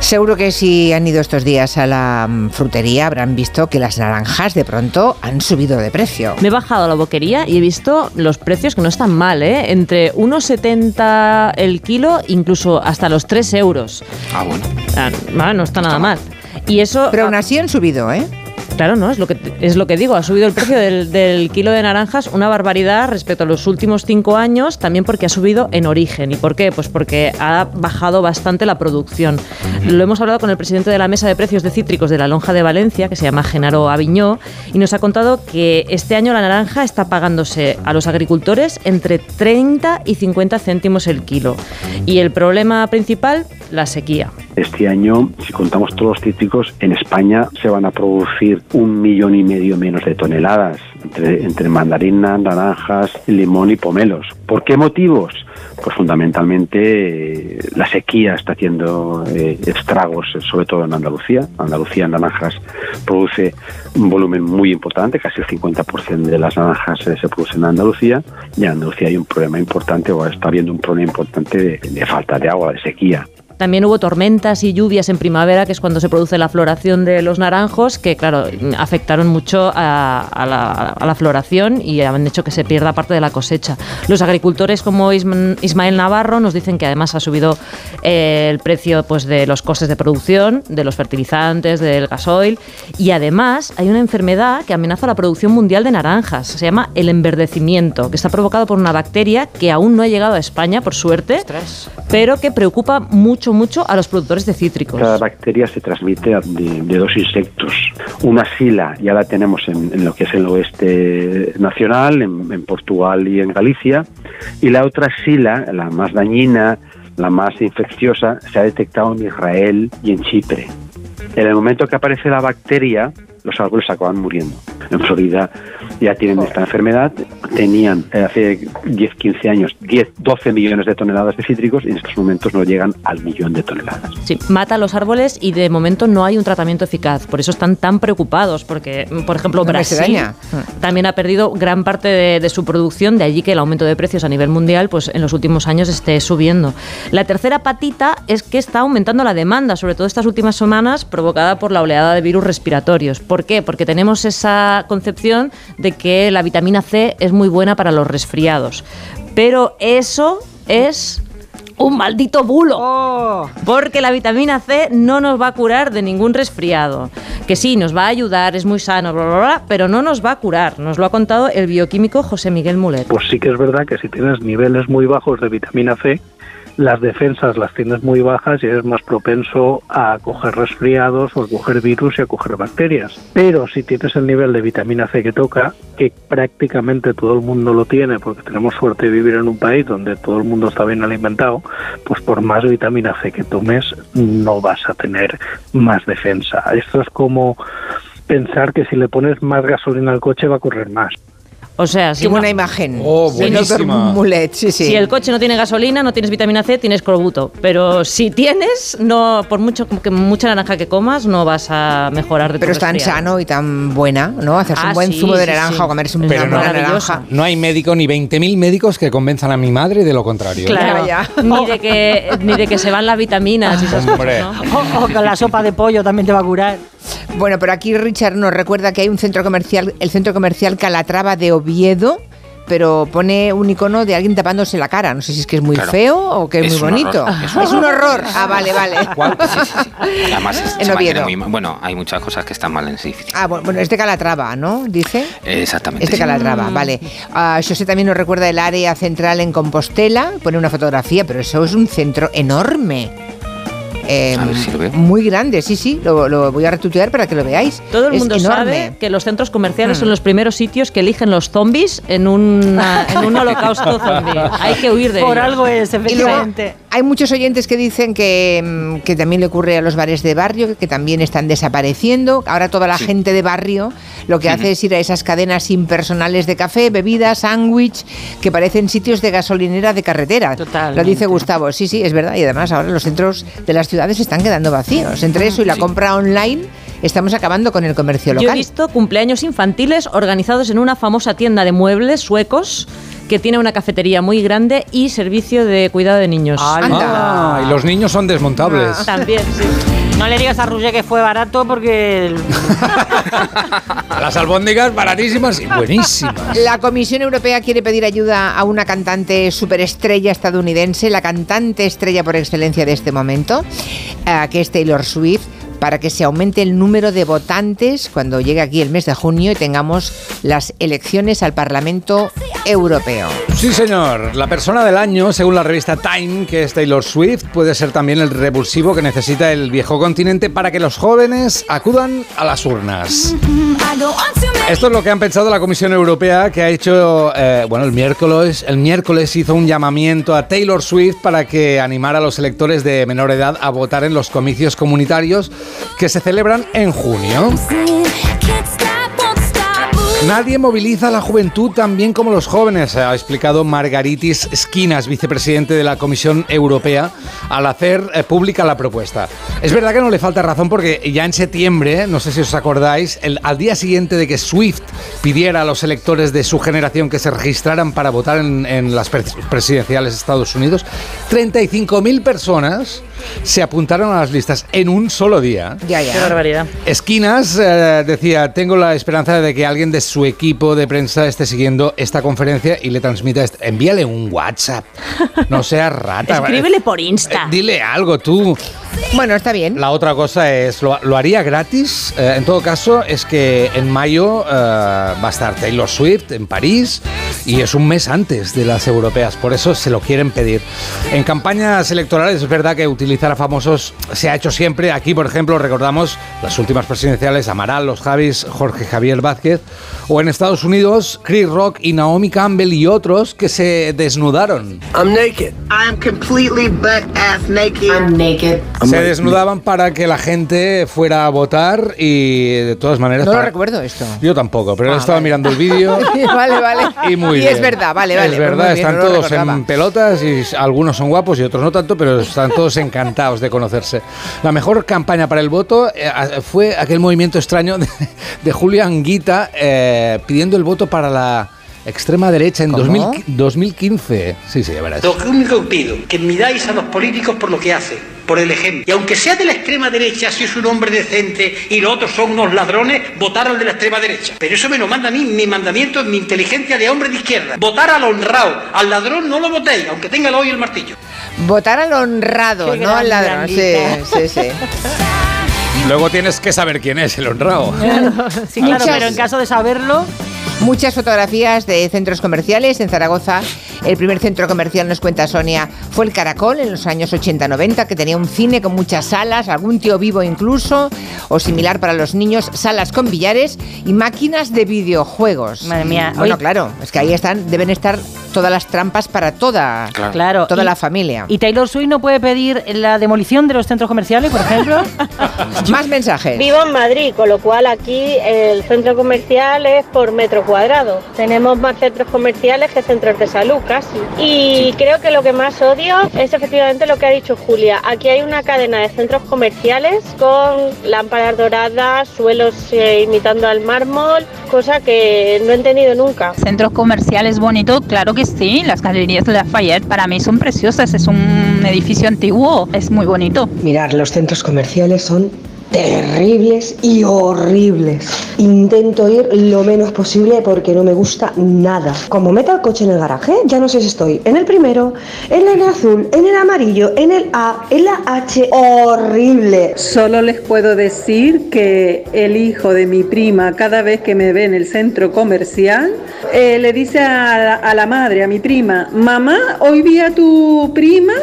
Seguro que si han ido estos días a la mm, frutería habrán visto que las naranjas de pronto han subido de precio. Me he bajado a la boquería y he visto los precios que no están mal, ¿eh? Entre 1,70 el kilo, incluso hasta los 3 euros. Ah, bueno. Ah, no está nada mal. Y eso. Pero aún así han subido, ¿eh? Claro, no, es lo que, es lo que digo. Ha subido el precio del, del kilo de naranjas una barbaridad respecto a los últimos cinco años, también porque ha subido en origen. ¿Y por qué? Pues porque ha bajado bastante la producción. Lo hemos hablado con el presidente de la Mesa de Precios de Cítricos de la Lonja de Valencia, que se llama Genaro Aviñó, y nos ha contado que este año la naranja está pagándose a los agricultores entre 30 y 50 céntimos el kilo. Y el problema principal, la sequía. Este año, si contamos todos los cítricos, en España se van a producir un millón y medio menos de toneladas entre, entre mandarinas, naranjas, limón y pomelos. ¿Por qué motivos? Pues fundamentalmente eh, la sequía está haciendo eh, estragos, eh, sobre todo en Andalucía. Andalucía en naranjas produce un volumen muy importante, casi el 50% de las naranjas eh, se producen en Andalucía. Y en Andalucía hay un problema importante, o está habiendo un problema importante de- de falta de agua, de sequía. También hubo tormentas y lluvias en primavera, que es cuando se produce la floración de los naranjos, que claro, afectaron mucho a, a la, a la floración y han hecho que se pierda parte de la cosecha. Los agricultores como Ism- Ismael Navarro nos dicen que además ha subido eh, el precio pues, de los costes de producción, de los fertilizantes, del gasoil y además hay una enfermedad que amenaza la producción mundial de naranjas. Se llama el enverdecimiento, que está provocado por una bacteria que aún no ha llegado a España, por suerte, pero que preocupa mucho, mucho a los productores de cítricos. Cada bacteria se transmite de, dos insectos. Una sila ya la tenemos en, en lo que es el oeste nacional, en, en Portugal y en Galicia, y la otra sila, la más dañina, la más infecciosa, se ha detectado en Israel y en Chipre. En el momento que aparece la bacteria, los árboles acaban muriendo. en Florida ya tienen esta enfermedad. Tenían eh, hace 10, 15 años 10, 12 millones de toneladas de cítricos y en estos momentos no llegan al millón de toneladas. Sí, mata los árboles y de momento no hay un tratamiento eficaz. Por eso están tan preocupados, porque, por ejemplo, Brasil también ha perdido gran parte de, de su producción, de allí que el aumento de precios a nivel mundial pues, en los últimos años esté subiendo. La tercera patita es que está aumentando la demanda, sobre todo estas últimas semanas, provocada por la oleada de virus respiratorios. ¿Por qué? Porque tenemos esa concepción de que la vitamina C es muy buena para los resfriados. Pero eso es un maldito bulo. Porque la vitamina C no nos va a curar de ningún resfriado. Que sí, nos va a ayudar, es muy sano, bla, bla, bla, pero no nos va a curar. Nos lo ha contado el bioquímico José Miguel Mulet. Pues sí que es verdad que si tienes niveles muy bajos de vitamina C, las defensas las tienes muy bajas y eres más propenso a coger resfriados o a coger virus y a coger bacterias. Pero si tienes el nivel de vitamina C que toca, que prácticamente todo el mundo lo tiene, porque tenemos suerte de vivir en un país donde todo el mundo está bien alimentado, pues por más vitamina C que tomes no vas a tener más defensa. Esto es como pensar que si le pones más gasolina al coche va a correr más. O sea, si Qué buena no- imagen. Oh, buenísima. Mulet, sí, sí. Si el coche no tiene gasolina, no tienes vitamina C, tienes corbuto. Pero si tienes, no por mucho que mucha naranja que comas, no vas a mejorar de tu Pero es tan resfriado. sano y tan buena, ¿no? Hacerse Ah, un buen sí, zumo de naranja sí. o comerse una Pero no, buena naranja. no hay médico ni 20.000 médicos que convenzan a mi madre de lo contrario. Claro, Ya, Ni, de que, ni de que se van las vitaminas y esas Hombre. cosas, ¿no? O, o con la sopa de pollo también te va a curar. Bueno, pero aquí Richard nos recuerda que hay un centro comercial, el centro comercial Calatrava de Oviedo, pero pone un icono de alguien tapándose la cara. No sé si es que es muy Claro. feo o que es, Es muy bonito. horror, Es, un horror. Ah, vale, vale. Además, es- En Oviedo. muy. Bueno, hay muchas cosas que están mal en edificio. Ah, bueno, bueno, es de Calatrava, ¿no? Dice. Exactamente. Es de sí. Calatrava, vale. Ah, José también nos recuerda el área central en Compostela. Pone una fotografía, pero eso es un centro enorme. Eh, A ver si lo veo. Muy grande, sí, sí. Lo, lo voy a retuitear para que lo veáis. Todo el Es mundo enorme. sabe que los centros comerciales Hmm. son los primeros sitios que eligen los zombies en, una- en un holocausto zombie. Hay que huir de Por ellos. algo es, Y luego efectivamente. hay muchos oyentes que dicen que, mm, que también le ocurre a los bares de barrio, que también están desapareciendo. Ahora toda la gente de barrio lo que hace es ir a esas cadenas impersonales de café, bebidas, sándwich, que parecen sitios de gasolinera de carretera. Lo dice Gustavo. Sí, sí, es verdad. Y además ahora los centros de las ciudades se están quedando vacíos. Entre eso y la compra online, estamos acabando con el comercio Yo he local. visto cumpleaños infantiles organizados en una famosa tienda de muebles suecos que tiene una cafetería muy grande y servicio de cuidado de niños. Ah, y los niños son desmontables. También, sí. No le digas a Roger que fue barato porque... el- Las albóndigas baratísimas y buenísimas. La Comisión Europea quiere pedir ayuda a una cantante superestrella estadounidense, la cantante estrella por excelencia de este momento, eh, que es Taylor Swift, para que se aumente el número de votantes cuando llegue aquí el mes de junio y tengamos las elecciones al Parlamento Europeo. Sí, señor. La persona del año, según la revista Time, que es Taylor Swift, puede ser también el revulsivo que necesita el viejo continente para que los jóvenes acudan a las urnas. Esto es lo que han pensado la Comisión Europea, que ha hecho, eh, bueno, el miércoles, el miércoles hizo un llamamiento a Taylor Swift para que animara a los electores de menor edad a votar en los comicios comunitarios que se celebran en junio. Nadie moviliza a la juventud tan bien como los jóvenes, ha explicado Margaritis Skinas, vicepresidente de la Comisión Europea, al hacer eh, pública la propuesta. Es verdad que no le falta razón porque ya en septiembre, no sé si os acordáis, al día siguiente de que Swift pidiera a los electores de su generación que se registraran para votar en, en las pres- presidenciales de Estados Unidos, 35.000 personas se apuntaron a las listas en un solo día. Ya, ya. Qué barbaridad. Esquinas eh, decía, tengo la esperanza de que alguien de su equipo de prensa esté siguiendo esta conferencia y le transmita, esto. envíale un WhatsApp, no seas rata. Escríbele por Insta. Eh, Dile algo tú. Bueno, está bien. La otra cosa es, ¿lo, lo haría gratis? Eh, en todo caso, es que en mayo eh, va a estar Taylor Swift en París y es un mes antes de las europeas, por eso se lo quieren pedir. En campañas electorales es verdad que utilizar a famosos se ha hecho siempre. Aquí, por ejemplo, recordamos las últimas presidenciales, Amaral, los Javis, Jorge Javier Vázquez, o en Estados Unidos, Chris Rock y Naomi Campbell y otros que se desnudaron. I'm naked. I'm completely butt ass naked. I'm naked. Se desnudaban para que la gente fuera a votar y de todas maneras... No lo recuerdo esto. Yo tampoco, pero Ah, estaba vale. mirando el vídeo vale, vale. y muy Y bien. es verdad, vale, vale, Es verdad, bien, están no todos en pelotas y algunos son guapos y otros no tanto, pero están todos encantados de conocerse. La mejor campaña para el voto eh, fue aquel movimiento extraño de, de Julia Anguita eh, pidiendo el voto para la extrema derecha en ¿Cómo? 2000 2015. Sí, sí, ya verás. Lo único que pido, que miráis a los políticos por lo que hacen, por el ejemplo. Y aunque sea de la extrema derecha, si es un hombre decente y los otros son unos ladrones, votar al de la extrema derecha. Pero eso me lo manda a mí, mi mandamiento es mi inteligencia de hombre de izquierda. Votar al honrado, al ladrón no lo votéis, aunque tenga el hoyo y el martillo. Votar al honrado, Qué no al ladrón. Sí, sí, sí. Luego tienes que saber quién es el honrado. Sí, claro, pero en caso de saberlo, Muchas fotografías de centros comerciales en Zaragoza. El primer centro comercial, nos cuenta Sonia, fue el Caracol en los años 80-90, que tenía un cine con muchas salas, algún tío vivo incluso, o similar para los niños, salas con billares y máquinas de videojuegos. Madre mía, Bueno, hoy- claro, es que ahí están, deben estar todas las trampas para toda, Claro. toda Y- la familia. ¿y Taylor Swift no puede pedir la demolición de los centros comerciales, por ejemplo? Más mensajes. Vivo en Madrid, con lo cual aquí el centro comercial es por metro cuadrado. Tenemos más centros comerciales que centros de salud casi. Y creo que lo que más odio es efectivamente lo que ha dicho Julia. Aquí hay una cadena de centros comerciales con lámparas doradas, suelos eh, imitando al mármol, cosa que no he entendido nunca. Centros comerciales bonitos, claro que sí. Las galerías de Lafayette para mí son preciosas. Es un edificio antiguo, es muy bonito. Mirar, los centros comerciales son terribles y horribles. Intento ir lo menos posible porque no me gusta nada. Como meta el coche en el garaje, ya no sé si estoy en el primero, en el azul, en el amarillo, en el A, en la H. Horrible. Solo les puedo decir que el hijo de mi prima, cada vez que me ve en el centro comercial, eh, le dice a la, a la madre, a mi prima, mamá, hoy vi a tu prima.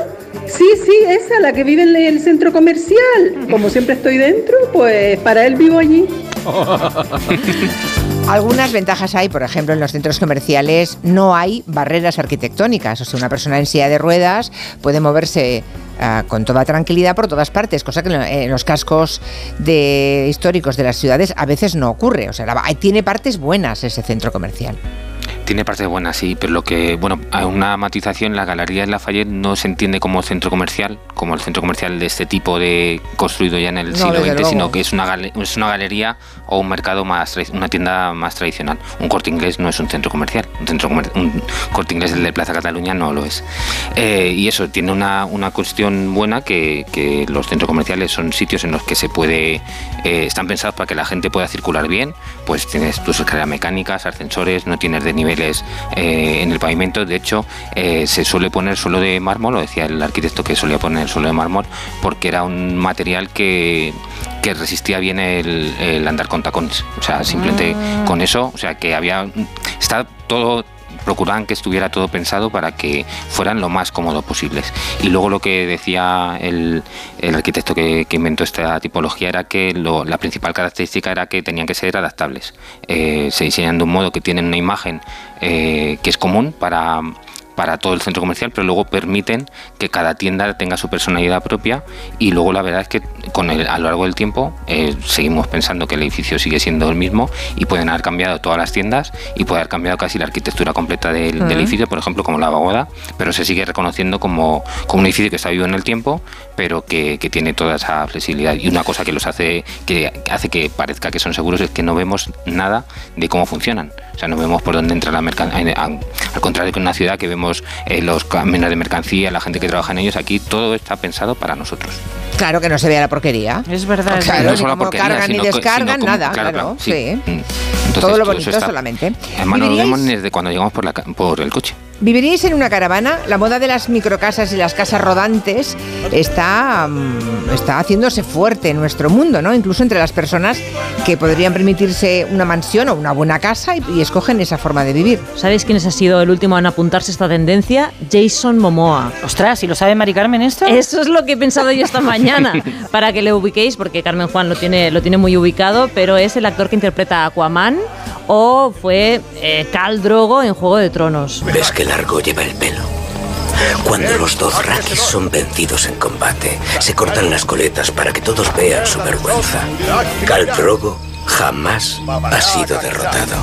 Sí, sí, esa, la que vive en el centro comercial. Como siempre estoy dentro, pues para él vivo allí. Algunas ventajas hay, por ejemplo, en los centros comerciales no hay barreras arquitectónicas. O sea, una persona en silla de ruedas puede moverse ah, con toda tranquilidad por todas partes, cosa que en lo- en los cascos de históricos de las ciudades a veces no ocurre. O sea, tiene partes buenas ese centro comercial. Tiene partes buenas, sí, pero lo que, bueno, hay una matización, la Galería de Lafayette no se entiende como centro comercial, como el centro comercial de este tipo de construido ya en el No, siglo XX, luego. sino que es una, es una galería o un mercado más, una tienda más tradicional. Un corte inglés no es un centro comercial, un, centro comer- un corte inglés del de Plaza Cataluña no lo es. Eh, y eso tiene una, una cuestión buena que, que los centros comerciales son sitios en los que se puede, eh, están pensados para que la gente pueda circular bien, pues tienes tus escaleras mecánicas, ascensores, no tienes eh, en el pavimento, de hecho eh, se suele poner suelo de mármol, lo decía el arquitecto que solía poner suelo de mármol, porque era un material que, que resistía bien el, el andar con tacones, o sea, simplemente Ah. con eso, o sea, que había, está todo procuraban que estuviera todo pensado para que fueran lo más cómodo posibles. Y luego lo que decía el, arquitecto que, que inventó esta tipología era que lo- la principal característica era que tenían que ser adaptables. Eh, se diseñan de un modo que tienen una imagen eh, que es común para para todo el centro comercial, pero luego permiten que cada tienda tenga su personalidad propia y luego la verdad es que con el, a lo largo del tiempo eh, seguimos pensando que el edificio sigue siendo el mismo y pueden haber cambiado todas las tiendas y puede haber cambiado casi la arquitectura completa del, edificio, por ejemplo como la vagoda, pero se sigue reconociendo como, como un edificio que está vivo en el tiempo, pero que, que tiene toda esa flexibilidad y una cosa que los hace que hace que parezca que son seguros es que no vemos nada de cómo funcionan. O sea, no vemos por dónde entra la mercancía. Al contrario que en una ciudad que vemos eh, los camiones de mercancía, la gente que trabaja en ellos, aquí todo está pensado para nosotros. Claro que no se vea la porquería. Es verdad. Claro, No ni solo cómo porquería, cargan ni descargan, como- nada, claro, claro. claro, sí. sí. Mm. Entonces, Todo lo bonito solamente. Además no lo ¿Viviríais- vemos desde cuando llegamos por, la, ca- por el coche. ¿Viviríais en una caravana? La moda de las microcasas y las casas rodantes está, mm, está haciéndose fuerte en nuestro mundo, ¿no? Incluso entre las personas que podrían permitirse una mansión o una buena casa y, y escogen esa forma de vivir. ¿Sabéis quién ha sido el último en apuntarse a esta tendencia? Jason Momoa. Ostras, ¿y lo sabe Mari Carmen esto? Eso es lo que he pensado yo esta mañana, para que le ubiquéis, porque Carmen Juan lo tiene, lo tiene muy ubicado, pero es el actor que interpreta a Aquaman o fue eh, Khal Drogo en Juego de Tronos. ¿Ves qué largo lleva el pelo? Cuando los Dothrakis son vencidos en combate, se cortan las coletas para que todos vean su vergüenza. Jamás ha sido derrotado.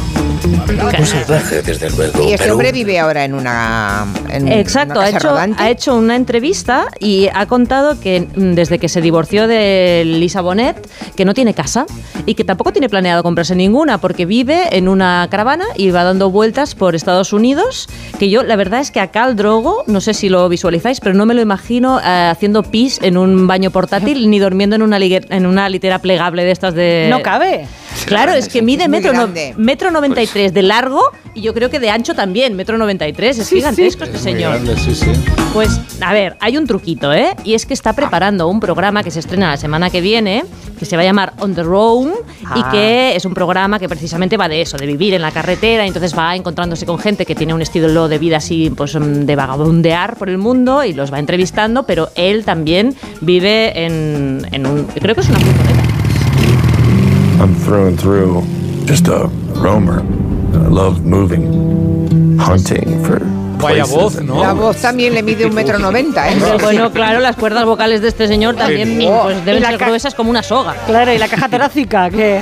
Un salvaje, desde luego, Y este pero hombre vive ahora en una, en Exacto, una ha casa hecho, rodante. ha hecho una entrevista y ha contado que mm, desde que se divorció de Lisa Bonet, que no tiene casa y que tampoco tiene planeado comprarse ninguna porque vive en una caravana y va dando vueltas por Estados Unidos, que yo la verdad es que a Cal Drogo, no sé si lo visualizáis, pero no me lo imagino eh, haciendo pis en un baño portátil ni durmiendo en una, en una litera plegable de estas de... No cabe. Claro, es que mide Es metro, no- metro 93 de largo y yo creo que de ancho también, metro 93. Es Sí, gigantesco sí. este Muy señor. grande, sí, sí. Pues, a ver, hay un truquito, ¿eh? Y es que está preparando un programa que se estrena la semana que viene, que se va a llamar On the Road, y Ah. que es un programa que precisamente va de eso, de vivir en la carretera, y entonces va encontrándose con gente que tiene un estilo de vida así, pues mm, de vagabundear por el mundo, y los va entrevistando, pero él también vive en, en un... Creo que es una furgoneta. I'm through and through just a roamer. I love moving, hunting for Vaya places voz, ¿no? La voz también le mide un metro noventa, ¿eh? Bueno, claro, las cuerdas vocales de este señor también Oh, pues, deben ser gruesas como una soga. Claro, y la caja torácica, que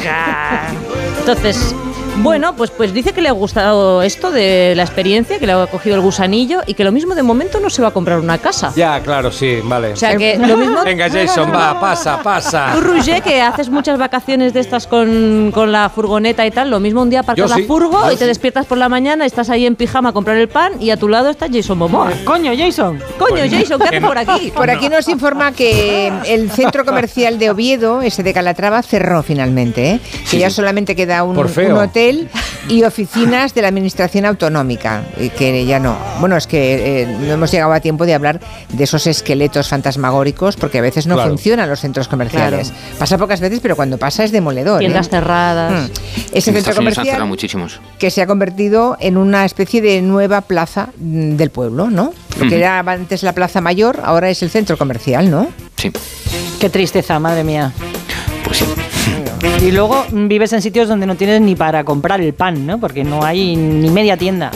Entonces, bueno, pues, pues dice que le ha gustado esto de la experiencia, que le ha cogido el gusanillo y que lo mismo de momento no se va a comprar una casa. Ya, claro, sí, vale. O sea que lo mismo... Venga, Jason, va, pasa, pasa. Tú, Roger, que haces muchas vacaciones de estas con, con la furgoneta y tal, lo mismo un día aparcas Yo la sí, furgo y te sí. despiertas por la mañana, estás ahí en pijama a comprar el pan y a tu lado está Jason Momoa. Coño, Jason. Coño, Jason, ¿qué haces por aquí? Por aquí nos informa que el centro comercial de Oviedo, ese de Calatrava, cerró finalmente, ¿eh? que ya solamente queda un, Por feo. un hotel y oficinas de la administración autonómica, que ya no. Bueno, es que eh, no hemos llegado a tiempo de hablar de esos esqueletos fantasmagóricos, porque a veces no Claro. funcionan los centros comerciales. Pasa pocas veces, pero cuando pasa es demoledor. ¿eh? Tiendas cerradas. Mm. En Ese centro comercial muchísimos. que se ha convertido en una especie de nueva plaza mm, del pueblo, ¿no? Lo que Ujú. era antes la plaza mayor, ahora es el centro comercial, ¿no? Sí, Qué tristeza, madre mía. pues sí. Y luego vives en sitios donde no tienes ni para comprar el pan, ¿no? Porque no hay ni media tienda.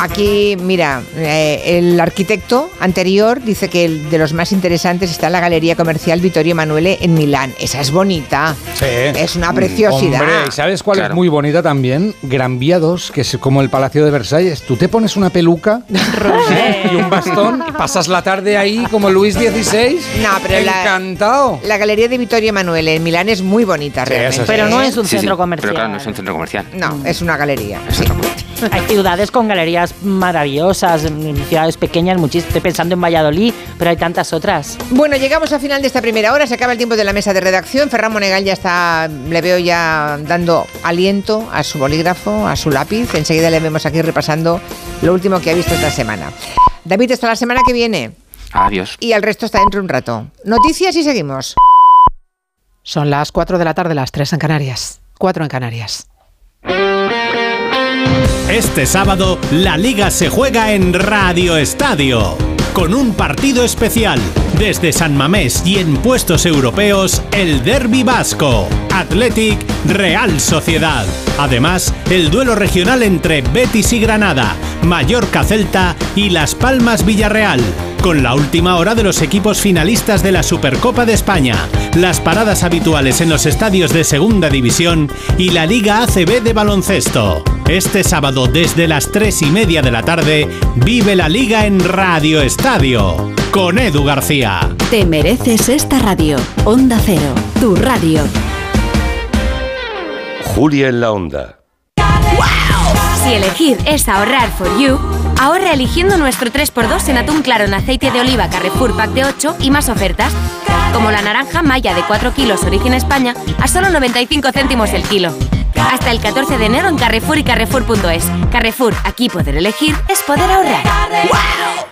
Aquí, mira, eh, el arquitecto anterior dice que el de los más interesantes está la Galería Comercial Vittorio Emanuele en Milán. Esa es bonita. Sí. Es una preciosidad. Hombre, ¿y sabes cuál Claro. es muy bonita también? Gran Vía 2, que es como el Palacio de Versalles. Tú te pones una peluca y un bastón y pasas la tarde ahí como Luis XVI. No, pero la- Encantado. La Galería de Vittorio Emanuele en Milán es muy bonita, Sí, realmente. Pero no es un Sí, sí, centro comercial. Pero claro, no es un centro comercial. No, es una galería. Es sí. otra cosa. Hay ciudades con galerías maravillosas, ciudades pequeñas, muchísimas. Estoy pensando en Valladolid, pero hay tantas otras. Bueno, llegamos al final de esta primera hora, se acaba el tiempo de la mesa de redacción. Ferran Monegal ya está, le veo ya dando aliento a su bolígrafo, a su lápiz. Enseguida le vemos aquí repasando lo último que ha visto esta semana. David, hasta la semana que viene. Adiós. Y el resto está dentro de un rato. Noticias y seguimos. Son las 4 de la tarde, las 3 en Canarias. 4 en Canarias. Este sábado, la liga se juega en Radio Estadio, con un partido especial. Desde San Mamés y en puestos europeos, el Derby Vasco, Athletic Real Sociedad. Además, el duelo regional entre Betis y Granada, Mallorca Celta y Las Palmas Villarreal. Con la última hora de los equipos finalistas de la Supercopa de España, las paradas habituales en los estadios de Segunda División y la Liga ACB de baloncesto. Este sábado desde las 3 y media de la tarde, vive la Liga en Radio Estadio, con Edu García. Te mereces esta radio. Onda Cero, tu radio. Julia en la onda. Si elegir es ahorrar for you, ahorra eligiendo nuestro 3x2 en atún claro en aceite de oliva Carrefour Pack de 8 y más ofertas. Como la naranja malla de 4 kilos origen España a solo 95 céntimos el kilo. Hasta el 14 de enero en Carrefour y Carrefour.es. Carrefour, aquí poder elegir es poder ahorrar.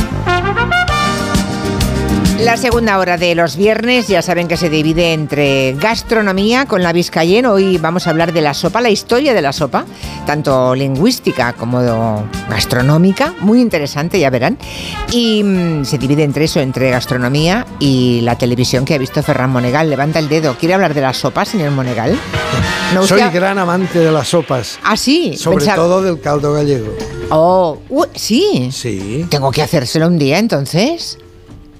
La segunda hora de los viernes ya saben que se divide entre gastronomía con la Vizcayen. Hoy vamos a hablar de la sopa, la historia de la sopa, tanto lingüística como gastronómica. Muy interesante, ya verán. Y mm, se divide entre eso, entre gastronomía y la televisión que ha visto Ferran Monegal. Levanta el dedo. ¿Quiere hablar de la sopa, señor Monegal? ¿No Soy gran amante de las sopas. Ah, sí. Sobre Pensaba- todo del caldo gallego. Oh, uh, sí. Sí. Tengo que hacérselo un día entonces.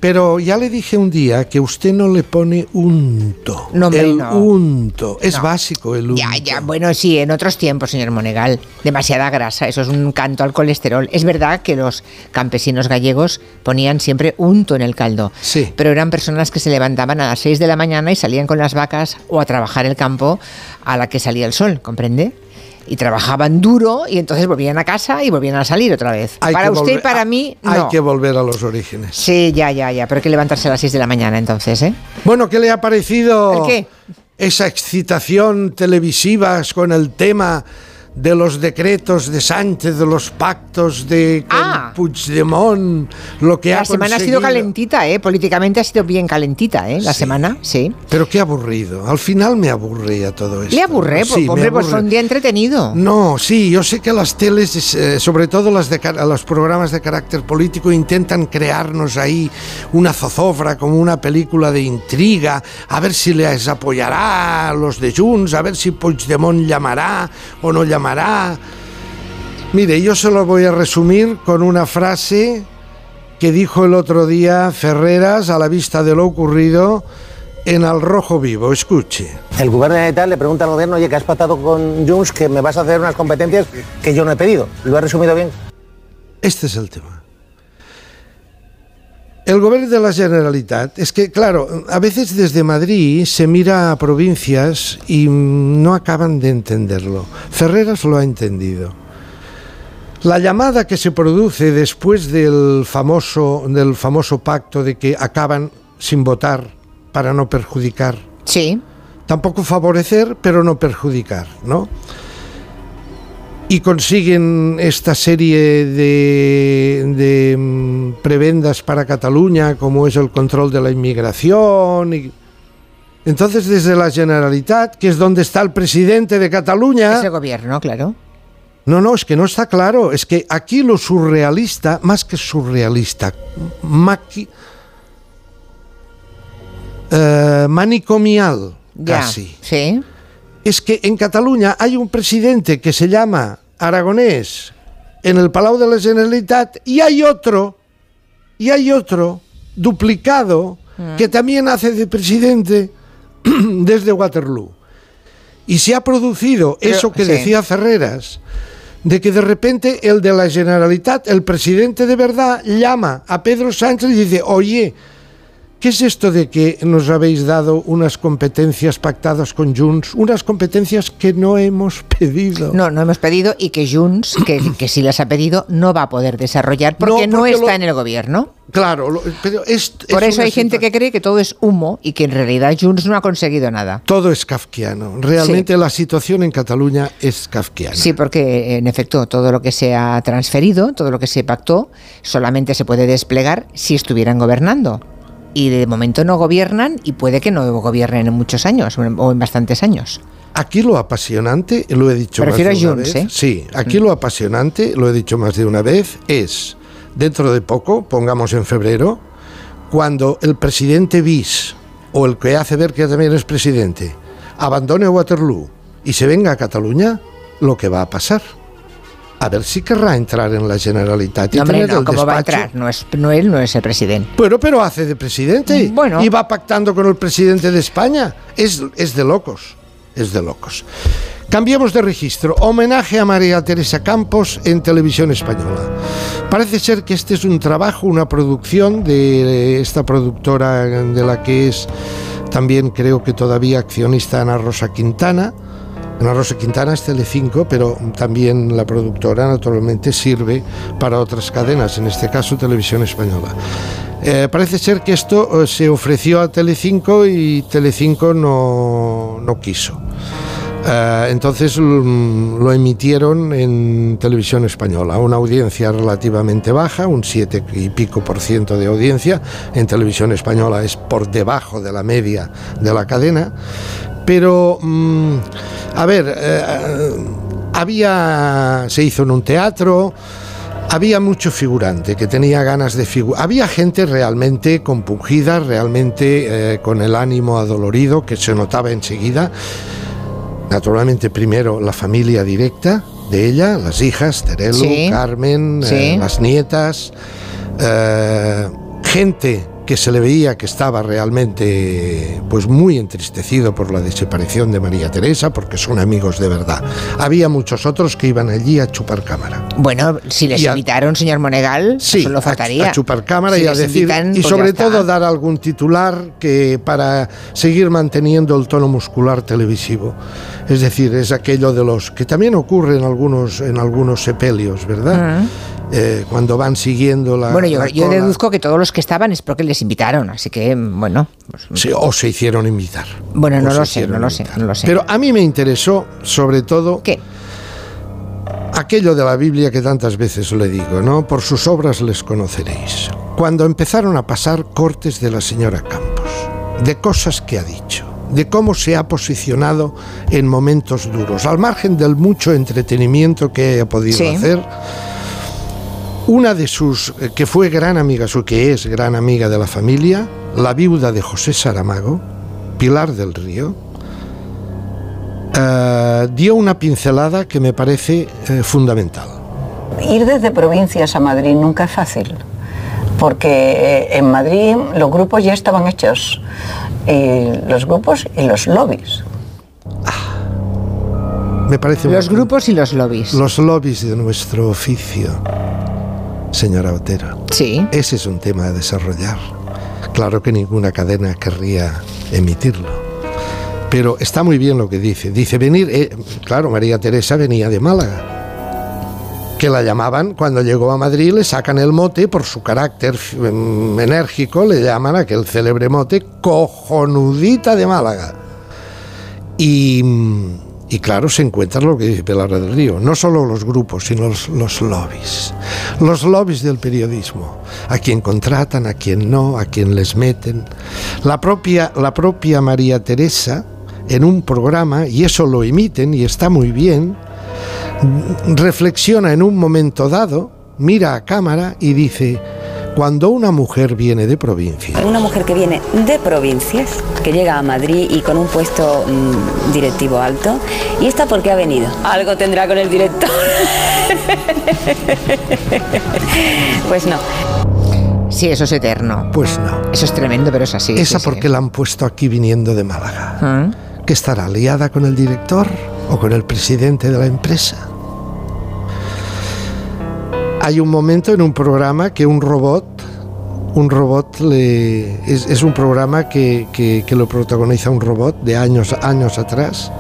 Pero ya le dije un día que usted no le pone unto. No, hombre, el no. unto. Es No. básico el unto. Ya, ya, bueno, sí, en otros tiempos, señor Monegal. Demasiada grasa, eso es un canto al colesterol. Es verdad que los campesinos gallegos ponían siempre unto en el caldo. Sí. Pero eran personas que se levantaban a las 6 de la mañana y salían con las vacas o a trabajar el campo a la que salía el sol, ¿comprende? Y trabajaban duro y entonces volvían a casa y volvían a salir otra vez. Hay para usted y para mí, no. Hay que volver a los orígenes. Sí, ya, ya, ya, pero hay que levantarse a las 6 de la mañana entonces, ¿eh? Bueno, ¿qué le ha parecido ¿El qué? esa excitación televisiva con el tema de los decretos de Sánchez, de los pactos de Ah. Puigdemont, lo que ha La semana ha sido conseguido? calentita, ¿eh? Políticamente ha sido bien calentita, ¿eh? La semana, sí. Pero qué aburrido. Al final me aburría todo esto. Le aburré, Sí, me hombre, pues fue aburre. un día entretenido. No, sí, yo sé que las teles, eh, sobre todo las de, los programas de carácter político, intentan crearnos ahí una zozobra como una película de intriga, a ver si les apoyará a los de Junts, a ver si Puigdemont llamará o no llamará. Mire, yo se lo voy a resumir con una frase que dijo el otro día Ferreras a la vista de lo ocurrido en Al Rojo Vivo. Escuche. El gobierno de Generalitat le pregunta al gobierno, oye, que has pactado con Junts que me vas a hacer unas competencias que yo no he pedido. ¿Lo he resumido bien? Este es el tema. El gobierno de la Generalitat es que, claro, a veces desde Madrid se mira a provincias y no acaban de entenderlo. Ferreras lo ha entendido. La llamada que se produce después del famoso, del famoso pacto de que acaban sin votar para no perjudicar. Sí. Tampoco favorecer, pero no perjudicar, ¿no? Y consiguen esta serie de, de, mm, prebendas para Cataluña, como es el control de la inmigración. Y... Entonces, desde la Generalitat, que es donde está el presidente de Cataluña... Ese gobierno, claro. No, no, es que no está claro. Es que aquí lo surrealista, más que surrealista, maqui- eh, manicomial, Ya, casi. Sí. Es que en Cataluña hay un presidente que se llama Aragonés en el Palau de la Generalitat y hay otro, y hay otro duplicado que también hace de presidente desde Waterloo. Y se ha producido Pero, eso que sí. decía Ferreras, de que de repente el de la Generalitat, el presidente de verdad, llama a Pedro Sánchez y dice, oye, ¿qué es esto de que nos habéis dado unas competencias pactadas con Junts? Unas competencias que no hemos pedido. No, no hemos pedido y que Junts, que, que sí las ha pedido, no va a poder desarrollar porque no, está lo- en el gobierno. Claro, lo- pero es, Por es eso hay gente que cree que todo es humo y que en realidad Junts no ha conseguido nada. Todo es kafkiano. Realmente la situación en Cataluña es kafkiana. Sí, porque en efecto todo lo que se ha transferido, todo lo que se pactó, solamente se puede desplegar si estuvieran gobernando. Y de momento no gobiernan y puede que no gobiernen en muchos años o en, bastantes años. Aquí lo apasionante, lo he dicho Me más de una Junts, vez. ¿eh? Sí, aquí lo apasionante, lo he dicho más de una vez, es dentro de poco, pongamos en febrero, cuando el presidente bis o el que hace ver que también es presidente abandone Waterloo y se venga a Cataluña, lo que va a pasar. A ver si querrá entrar en la Generalitat y No, hombre, no, ¿cómo va a entrar? No, es, no él no es el presidente. Pero, pero hace de presidente. Bueno. Y va pactando con el presidente de España. Es, es de locos. es de locos. Cambiamos de registro. Homenaje a María Teresa Campos en televisión española. Parece ser que este es un trabajo, una producción de esta productora de la que es también creo que todavía accionista Ana Rosa Quintana. Ana Rosa Quintana es Telecinco, pero también la productora naturalmente sirve para otras cadenas, en este caso Televisión Española. Eh, parece ser que esto eh, se ofreció a Telecinco y Telecinco no, no quiso. Eh, entonces mm, lo emitieron en televisión española, una audiencia relativamente baja, un 7 y pico por ciento de audiencia, en televisión española es por debajo de la media de la cadena, pero mm, a ver, eh, había, se hizo en un teatro, había mucho figurante que tenía ganas de figurar. Había gente realmente compungida, realmente eh, con el ánimo adolorido, que se notaba enseguida naturalmente primero la familia directa de ella, las hijas, Terelu, Sí. Carmen, Sí. eh, las nietas, eh, gente que se le veía que estaba realmente pues muy entristecido por la desaparición de María Teresa porque son amigos de verdad. Había muchos otros que iban allí a chupar cámara. Bueno, si les a- invitaron, señor Monegal, Sí, solo a- faltaría. A, chupar cámara Si y a decir. invitan, y pues sobre todo dar algún titular que para seguir manteniendo el tono muscular televisivo. Es decir, es aquello de los. que también ocurre en algunos, en algunos sepelios, ¿verdad? Eh, cuando van siguiendo la. Bueno, yo, la yo deduzco que todos los que estaban es porque les invitaron, así que, bueno. pues- Sí, o se hicieron invitar. bueno, no lo sé, no lo sé, no lo sé. Pero a mí me interesó, sobre todo. ¿Qué? Aquello de la Biblia que tantas veces le digo, ¿no? Por sus obras les conoceréis. Cuando empezaron a pasar cortes de la señora Campos, de cosas que ha dicho, de cómo se ha posicionado en momentos duros, al margen del mucho entretenimiento que haya podido Sí. hacer, una de sus, eh, que fue gran amiga, su que es gran amiga de la familia, la viuda de José Saramago, Pilar del Río, eh, dio una pincelada que me parece eh, fundamental. Ir desde provincias a Madrid nunca es fácil, porque en Madrid los grupos ya estaban hechos, y los grupos y los lobbies. Me parece Los grupos y los lobbies. Los lobbies de nuestro oficio, señora Otero. Sí. Ese es un tema a desarrollar. Claro que ninguna cadena querría emitirlo. Pero está muy bien lo que dice. Dice venir, eh, claro, María Teresa venía de Málaga. Que la llamaban cuando llegó a Madrid, le sacan el mote por su carácter mm, enérgico, le llaman aquel célebre mote cojonudita de Málaga. Y, mm, y claro, se encuentra lo que dice Pilar del Río, no solo los grupos, sino los, los lobbies. Los lobbies del periodismo, a quien contratan, a quien no, a quien les meten. La propia, la propia María Teresa, en un programa, y eso lo emiten y está muy bien, reflexiona en un momento dado, mira a cámara y dice, cuando una mujer viene de provincia, Una mujer que viene de provincias, que llega a Madrid y con un puesto mm, directivo alto. ¿Y esta por qué ha venido? Algo tendrá con el director. pues no. Sí, eso es eterno. Pues no. Eso es tremendo, pero es así. esa sí, sí. porque la han puesto aquí viniendo de Málaga. Ah. ¿Que estará liada con el director o con el presidente de la empresa? Hay un momento en un programa que un robot, un robot es, un programa que, que- que lo protagoniza un robot de años, años atrás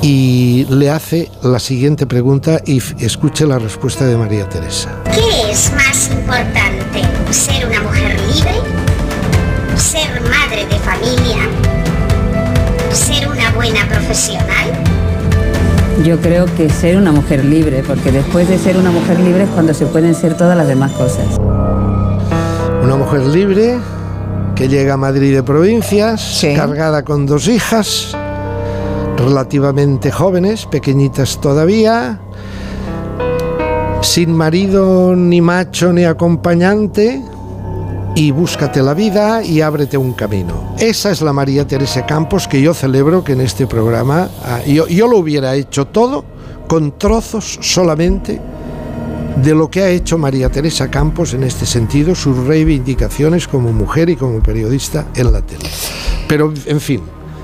y le hace la siguiente pregunta y escuche la respuesta de María Teresa. ¿Qué es más importante? ¿Ser una mujer libre? ¿Ser madre de familia? ¿Ser una buena profesional? Yo creo que ser una mujer libre, porque después de ser una mujer libre es cuando se pueden ser todas las demás cosas. Una mujer libre que llega a Madrid de provincias, cargada con dos hijas, relativamente jóvenes, pequeñitas todavía, sin marido, ni macho, ni acompañante, y búscate la vida y ábrete un camino. Esa es la María Teresa Campos que yo celebro que en este programa, ah, yo, yo lo hubiera hecho todo con trozos solamente de lo que ha hecho María Teresa Campos en este sentido, sus reivindicaciones como mujer y como periodista en la tele. Pero, en fin,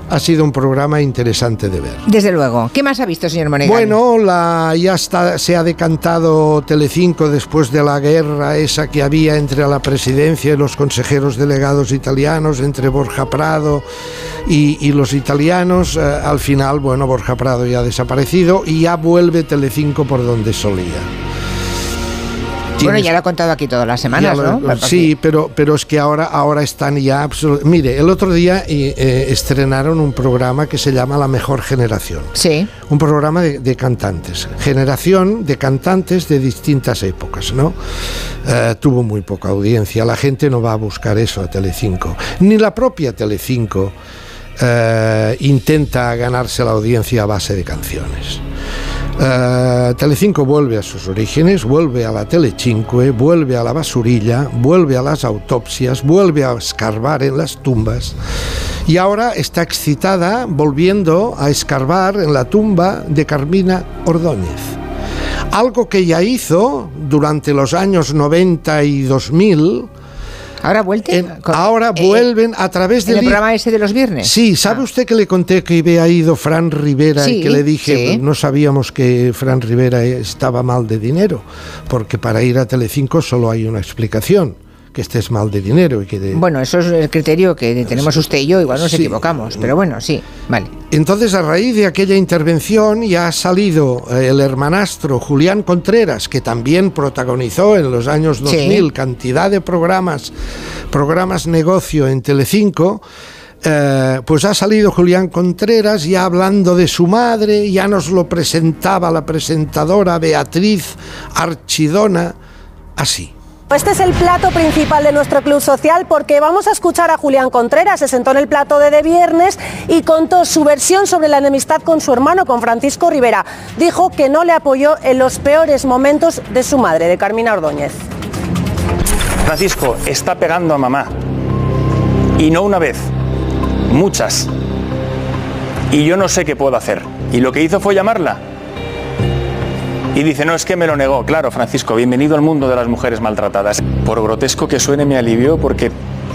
ha sido un programa interesante de ver. Desde luego. ¿Qué más ha visto, señor Monegal? Bueno, la, ya está, se ha decantado Telecinco después de la guerra esa que había entre la presidencia y los consejeros delegados italianos, entre Borja Prado y, y los italianos. Eh, al final, bueno, Borja Prado ya ha desaparecido y ya vuelve Telecinco por donde solía. Bueno, ya lo ha contado aquí todas las semanas, lo- ¿no? Sí, pero, pero es que ahora, ahora están ya absolut- Mire, el otro día eh, eh, estrenaron un programa que se llama La Mejor Generación. Sí. Un programa de, de cantantes. Generación de cantantes de distintas épocas, ¿no? Eh, tuvo muy poca audiencia. La gente no va a buscar eso a Telecinco. Ni la propia Telecinco eh, intenta ganarse la audiencia a base de canciones. Eh, Telecinco vuelve a sus orígenes, vuelve a la Telecinque, vuelve a la basurilla, vuelve a las autopsias, vuelve a escarbar en las tumbas y ahora está excitada volviendo a escarbar en la tumba de Carmina Ordóñez. Algo que ya hizo durante los años 90 y 2000. Ahora vuelven. ahora vuelven a través ¿En del el programa ese de los viernes? Sí, ¿sabe usted que le conté que había ido Fran Rivera Sí, y que le dije, sí. no sabíamos que Fran Rivera estaba mal de dinero? Porque para ir a Telecinco solo hay una explicación, que estés mal de dinero y que de- Bueno, eso es el criterio que tenemos usted y yo, igual nos Sí. equivocamos, pero bueno, sí, vale. Entonces, a raíz de aquella intervención, ya ha salido eh, el hermanastro Julián Contreras, que también protagonizó en los años Sí. 2000 cantidad de programas, programas negocio en Telecinco. eh, pues ha salido Julián Contreras ya hablando de su madre, ya nos lo presentaba la presentadora Beatriz Archidona, así. Este es el plato principal de nuestro club social porque vamos a escuchar a Julián Contreras. Se sentó en el plato de, de viernes y contó su versión sobre la enemistad con su hermano, con Francisco Rivera. Dijo que no le apoyó en los peores momentos de su madre, de Carmina Ordóñez. Francisco está pegando a mamá. Y no una vez, muchas. Y yo no sé qué puedo hacer. Y lo que hizo fue llamarla. Y dice, no, es que me lo negó. Claro, Francisco, bienvenido al mundo de las mujeres maltratadas. Por grotesco que suene, me alivió porque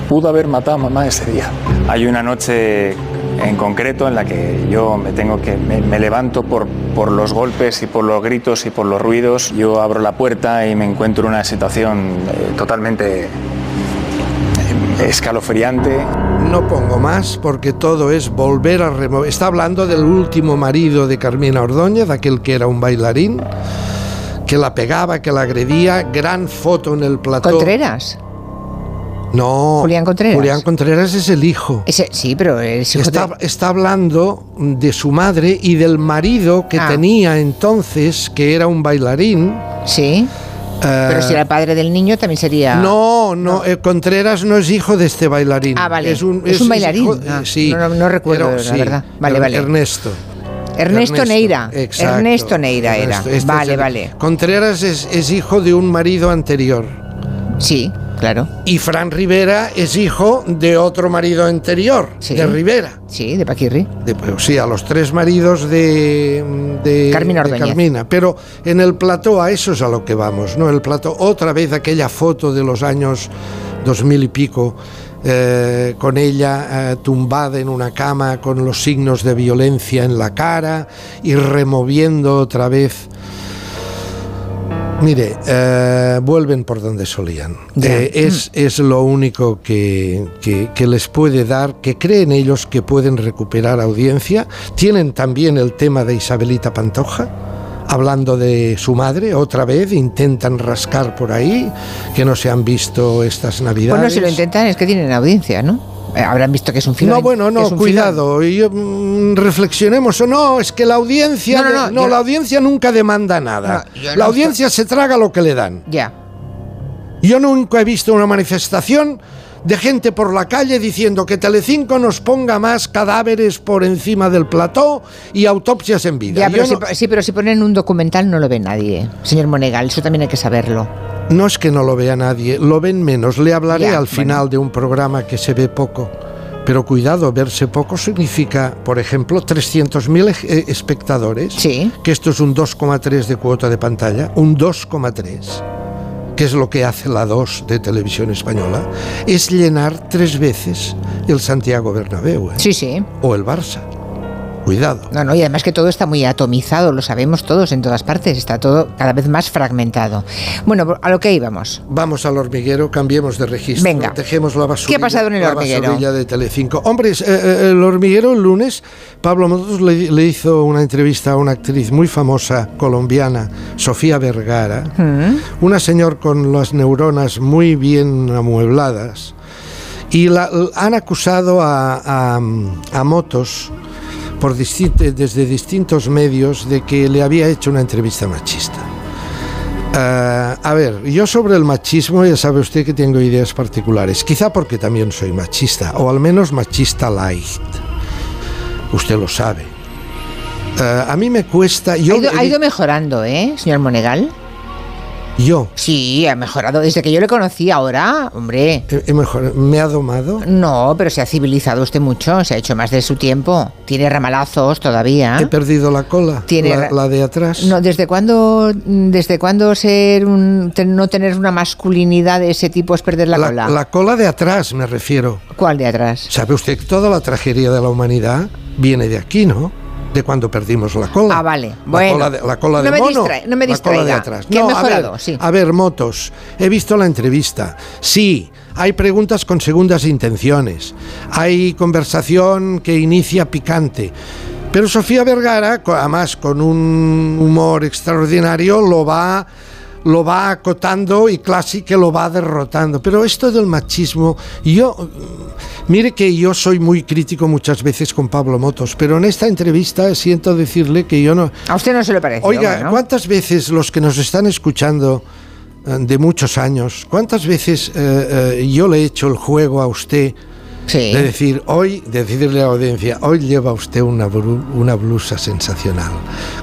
pudo haber matado a mamá ese día. Hay una noche en concreto en la que yo me tengo que me, levanto por, por los golpes y por los gritos y por los ruidos. Yo abro la puerta y me encuentro en una situación eh, totalmente eh, escalofriante. No pongo más porque todo es volver a remover. Está hablando del último marido de Carmina Ordóñez, aquel que era un bailarín, que la pegaba, que la agredía. Gran foto en el plató. ¿Contreras? No. Julián Contreras. Julián Contreras es el hijo. Ese, sí, pero es hijo Está, de- está hablando de su madre y del marido que Ah. tenía entonces, que era un bailarín. Sí. Pero si era el padre del niño también sería... No, no, eh, Contreras no es hijo de este bailarín. Ah, vale. Es un, Es un bailarín. hijo- Ah, eh, sí. no, no, no recuerdo, la verdad. Vale, vale. Ernesto. Ernesto, Neira. exacto. Ernesto Neira era. Ernesto, este es vale, el- vale. Contreras es, es hijo de un marido anterior. Sí, claro. Y Fran Rivera es hijo de otro marido anterior, Sí. de Rivera. Sí, de Paquirri. De, pues, sí, a los tres maridos de, de Carmina de Ordóñez. Carmina. Pero en el plató, a eso es a lo que vamos, ¿no? El plató, otra vez aquella foto de los años 2000 y pico, eh, con ella eh, tumbada en una cama con los signos de violencia en la cara y removiendo otra vez. Mire, eh, vuelven por donde solían. Eh, es, es lo único que, que- que les puede dar, que creen ellos que pueden recuperar audiencia. Tienen también el tema de Isabelita Pantoja, hablando de su madre, otra vez, intentan rascar por ahí, que no se han visto estas navidades. Bueno, si lo intentan es que tienen audiencia, ¿no? Eh, Habrán visto que es un filón. No, bueno, no, cuidado. y, mm, reflexionemos o no, es que la audiencia, No, no, de- no, yo- la audiencia nunca demanda nada. Yo la audiencia se traga lo que le dan. Ya. Yo nunca he visto una manifestación de gente por la calle diciendo que Telecinco nos ponga más cadáveres por encima del plató y autopsias en vida. Ya, pero sí, pero si ponen un documental no lo ve nadie, señor Monegal. Eso también hay que saberlo. no, es que no lo vea nadie, lo ven menos. Le hablaré Ya, al final de un programa que se ve poco. Pero cuidado, verse poco significa, por ejemplo, 300.000 ej- eh, espectadores. Sí. Que esto es un 2,3 de cuota de pantalla. Un 2,3. Que es lo que hace la 2 de televisión española, es llenar tres veces el Santiago Bernabéu. ¿eh? Sí, sí. O el Barça. Cuidado. No, no, y además que todo está muy atomizado, lo sabemos todos en todas partes, está todo cada vez más fragmentado. Bueno, a lo que íbamos. Vamos al hormiguero, cambiemos de registro. Venga. Dejemos la basura. ¿Qué ha pasado en el hormiguero? La de Telecinco. Hombre, eh, eh, el hormiguero el lunes, Pablo Motos le, le, hizo una entrevista a una actriz muy famosa colombiana, Sofía Vergara, Mm. una señor con las neuronas muy bien amuebladas. Y la, han acusado a, a, a Motos por desde distintos medios de que le había hecho una entrevista machista. Uh, a ver, yo sobre el machismo ya sabe usted que tengo ideas particulares, quizá porque también soy machista, o al menos machista light. Usted lo sabe. Uh, a mí me cuesta... Yo ha, ido, ha ido mejorando, ¿eh, señor Monegal? Yo. Sí, ha mejorado. Desde que yo le conocí ahora, hombre. ¿He, he mejor, ¿Me ha domado? No, pero se ha civilizado usted mucho. Se ha hecho más de su tiempo. Tiene ramalazos todavía. He perdido la cola. Tiene la, la de atrás. No, ¿desde cuándo, desde cuándo ser un, no tener una masculinidad de ese tipo es perder la, la, cola? La cola de atrás, me refiero. ¿Cuál de atrás? ¿Sabe usted que toda la tragedia de la humanidad viene de aquí, no? De cuando perdimos la cola. Ah, vale. Bueno. La cola de, la cola no, me distrae, no me distraiga. La cola de atrás. Que no, mejorado, a ver, sí. A ver, motos. He visto la entrevista. Sí, hay preguntas con segundas intenciones. Hay conversación que inicia picante. Pero Sofía Vergara, además con un humor extraordinario, lo va lo va acotando y casi que lo va derrotando. Pero esto del machismo, yo, mire que yo soy muy crítico muchas veces con Pablo Motos, pero en esta entrevista siento decirle que yo no... A usted no se le parece. Oiga, ¿no? ¿cuántas veces los que nos están escuchando eh, de muchos años, cuántas veces eh, eh, yo le he hecho el juego a usted? Sí. De decir, hoy, de decirle a la audiencia, hoy lleva usted una, una blusa sensacional,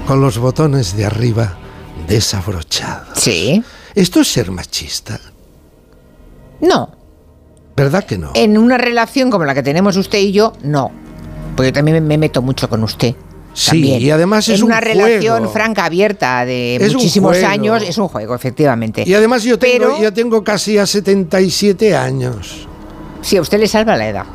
con los botones de arriba desabrochado. Sí. ¿Esto es ser machista? No. ¿Verdad que no? En una relación como la que tenemos usted y yo, no. Porque yo también me meto mucho con usted. Sí, también. y además es en un una juego. relación franca, abierta, de Es muchísimos años, es un juego, efectivamente. Y además yo tengo, Pero- yo tengo casi a 77 años. Sí, a usted le salva la edad.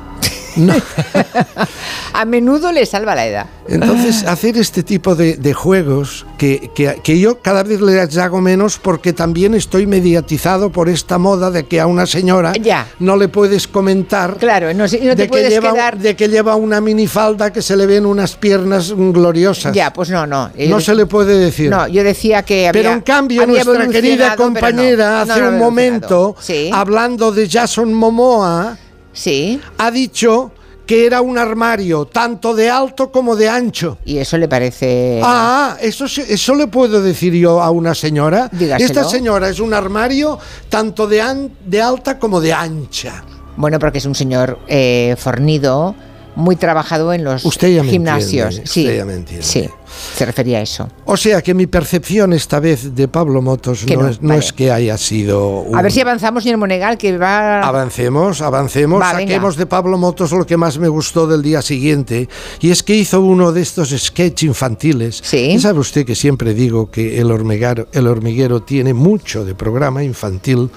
No. a menudo le salva la edad. Entonces, hacer este tipo de, de juegos que, que- que yo cada vez les hago menos porque también estoy mediatizado por esta moda de que a una señora Ya. no le puedes comentar Claro, no, no te de, que puedes lleva, quedar... de que lleva una minifalda que se le ven unas piernas gloriosas. Ya, pues no, no. no se le puede decir. No, yo decía que había Pero en cambio, había nuestra querida no. compañera No, hace un momento. Sí. hablando de Jason Momoa, Sí. ha dicho que era un armario tanto de alto como de ancho. Y eso le parece... Ah, eso, eso le puedo decir yo a una señora. Dígaselo. Esta señora es un armario tanto de, an- de alta como de ancha. Bueno, porque es un señor eh, fornido, muy trabajado en los Usted ya me gimnasios. entiende, sí, usted ya me entiende. sí, se refería a eso. O sea que mi percepción esta vez de Pablo Motos no, no, es, no vale. es que haya sido... un- A ver si avanzamos, señor Monegal, que va... Avancemos, avancemos, Va, venga. saquemos de Pablo Motos lo que más me gustó del día siguiente, y es que hizo uno de estos sketch infantiles. Sí. Y sabe usted que siempre digo que el hormiguero, el hormiguero tiene mucho de programa infantil,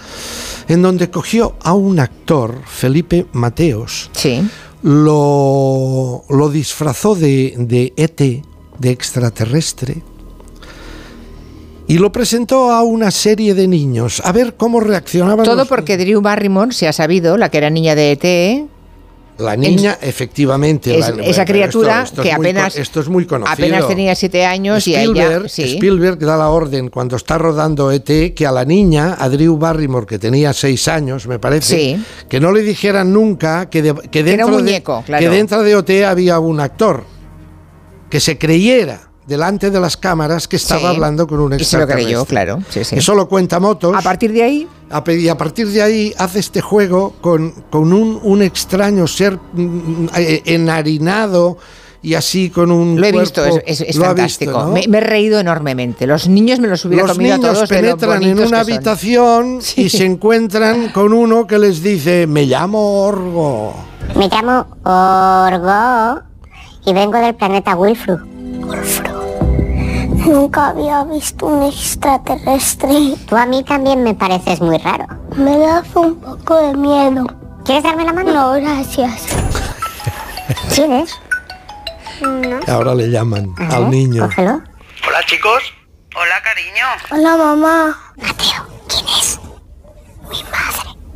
en donde cogió a un actor, Felipe Mateos, Sí. Lo, lo disfrazó de, de ET, de extraterrestre, y lo presentó a una serie de niños, a ver cómo reaccionaban Todo los- porque Drew Barrymore se ha sabido, la que era niña de ET, La niña, efectivamente. es- la- esa criatura esto- esto es que muy apenas, esto es muy conocido. apenas tenía siete años y ella... Sí. Spielberg da la orden cuando está rodando ET que a la niña, a Drew Barrymore, que tenía seis años, me parece, Sí. que no le dijeran nunca que, de- que dentro, de- claro. que dentro de OT había un actor. Que se creyera delante de las cámaras que estaba Sí. hablando con un Y se lo extraterrestre. creyó, claro. Sí, sí. Eso lo cuenta Motos. A partir de ahí, A Y a partir de ahí hace este juego con, con un, un extraño ser mm, eh, enharinado y así con un. lo he cuerpo- visto, es, es- fantástico. visto, ¿no? me, me he reído enormemente. Los niños me los hubiera Los comido a niños todos de lo penetran en una habitación y se encuentran con uno que les dice: Me llamo Orgo. Me llamo Orgo y vengo del planeta Wilfru. Nunca había visto un extraterrestre. Tú a mí también me pareces muy raro. Me das un poco de miedo. ¿Quieres darme la mano? No, gracias. ¿Tienes? Ahora le llaman al niño. Cógelo. Hola chicos. Hola, cariño. Hola, mamá.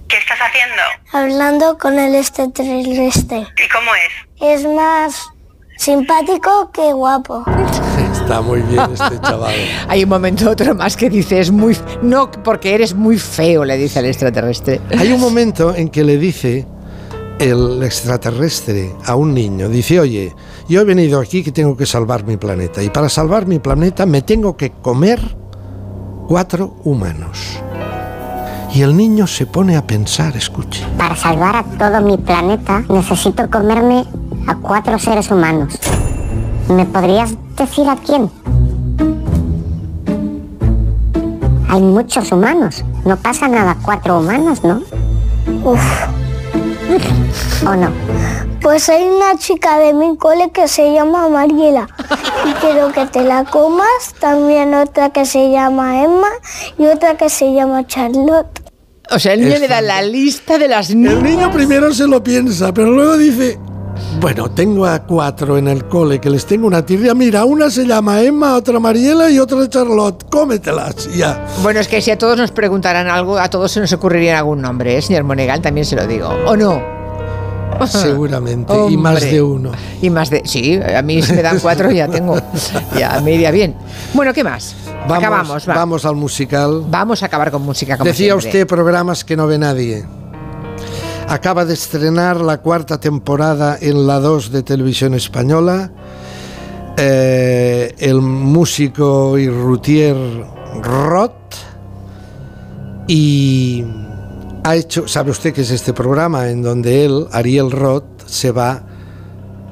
¿Qué estás haciendo? Hablando con el extraterrestre. ¿Y cómo es? Es más simpático que guapo. Está muy bien este chaval. Hay un momento otro más que dice, es muy... No, porque eres muy feo, le dice el extraterrestre. Hay un momento en que le dice el extraterrestre a un niño, dice, oye, yo he venido aquí que tengo que salvar mi planeta y para salvar mi planeta me tengo que comer cuatro humanos. Y el niño se pone a pensar, escuche. Para salvar a todo mi planeta necesito comerme a cuatro seres humanos. ¿Me podrías decir a quién? Hay muchos humanos. No pasa nada, cuatro humanos, ¿no? Uf. ¿O no? Pues hay una chica de mi cole que se llama Mariela y quiero que te la comas. También otra que se llama Emma y otra que se llama Charlotte. O sea, el niño Es le da la lista de las niñas. El niño primero se lo piensa, pero luego dice, bueno, tengo a cuatro en el cole que les tengo una tirria. Mira, una se llama Emma, otra Mariela y otra Charlotte. Cómetelas, ya. Bueno, es que si a todos nos preguntaran algo, a todos se nos ocurriría algún nombre, ¿eh, señor Monegal? También se lo digo. ¿O no? Seguramente, y más de uno. Y más de... Sí, a mí si me dan cuatro ya tengo. Ya me iría bien. Bueno, ¿qué más? Vamos, Acabamos, va. vamos al musical. Vamos a acabar con música como Decía siempre. usted programas que no ve nadie. Acaba de estrenar la cuarta temporada en la 2 de Televisión Española. Eh, el músico y routier Roth. Y ha hecho, sabe usted que es este programa en donde él, Ariel Roth, se va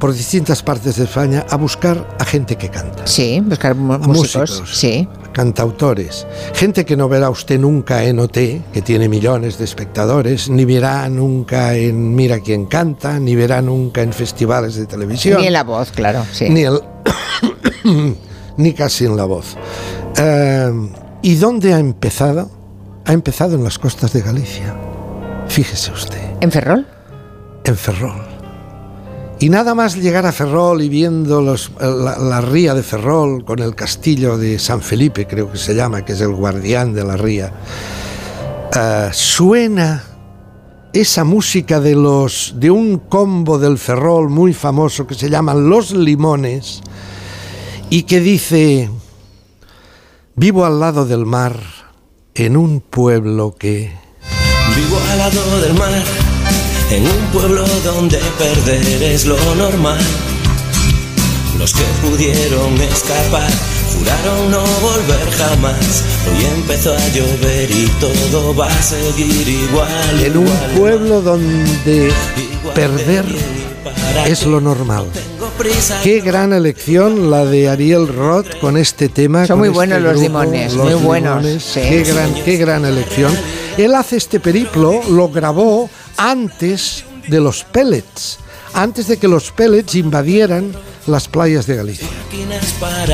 por distintas partes de España a buscar a gente que canta. Sí, buscar músicos. Sí. Cantautores. Gente que no verá usted nunca en OT, que tiene millones de espectadores, ni verá nunca en Mira quién canta, ni verá nunca en festivales de televisión. Ni en la voz, claro. Sí. Ni, el- ni casi en la voz. Eh, ¿Y dónde ha empezado? Ha empezado en las costas de Galicia. Fíjese usted. ¿En Ferrol? En Ferrol. Y nada más llegar a Ferrol y viendo la, la ría de Ferrol con el castillo de San Felipe, creo que se llama, que es el guardián de la ría, eh, suena esa música de los de un combo del Ferrol muy famoso que se llaman Los Limones y que dice vivo al lado del mar en un pueblo que Vivo al lado del mar, en un pueblo donde perder es lo normal. Los que pudieron escapar juraron no volver jamás. Hoy empezó a llover y todo va a seguir igual. en un pueblo donde perder es lo normal. Qué gran elección la de Ariel Roth con este tema. Son con muy este buenos los grupo, limones, Los muy buenos, sí. Qué, gran, qué gran elección. Él hace este periplo, lo grabó antes de los pellets, antes de que los pellets invadieran las playas de Galicia.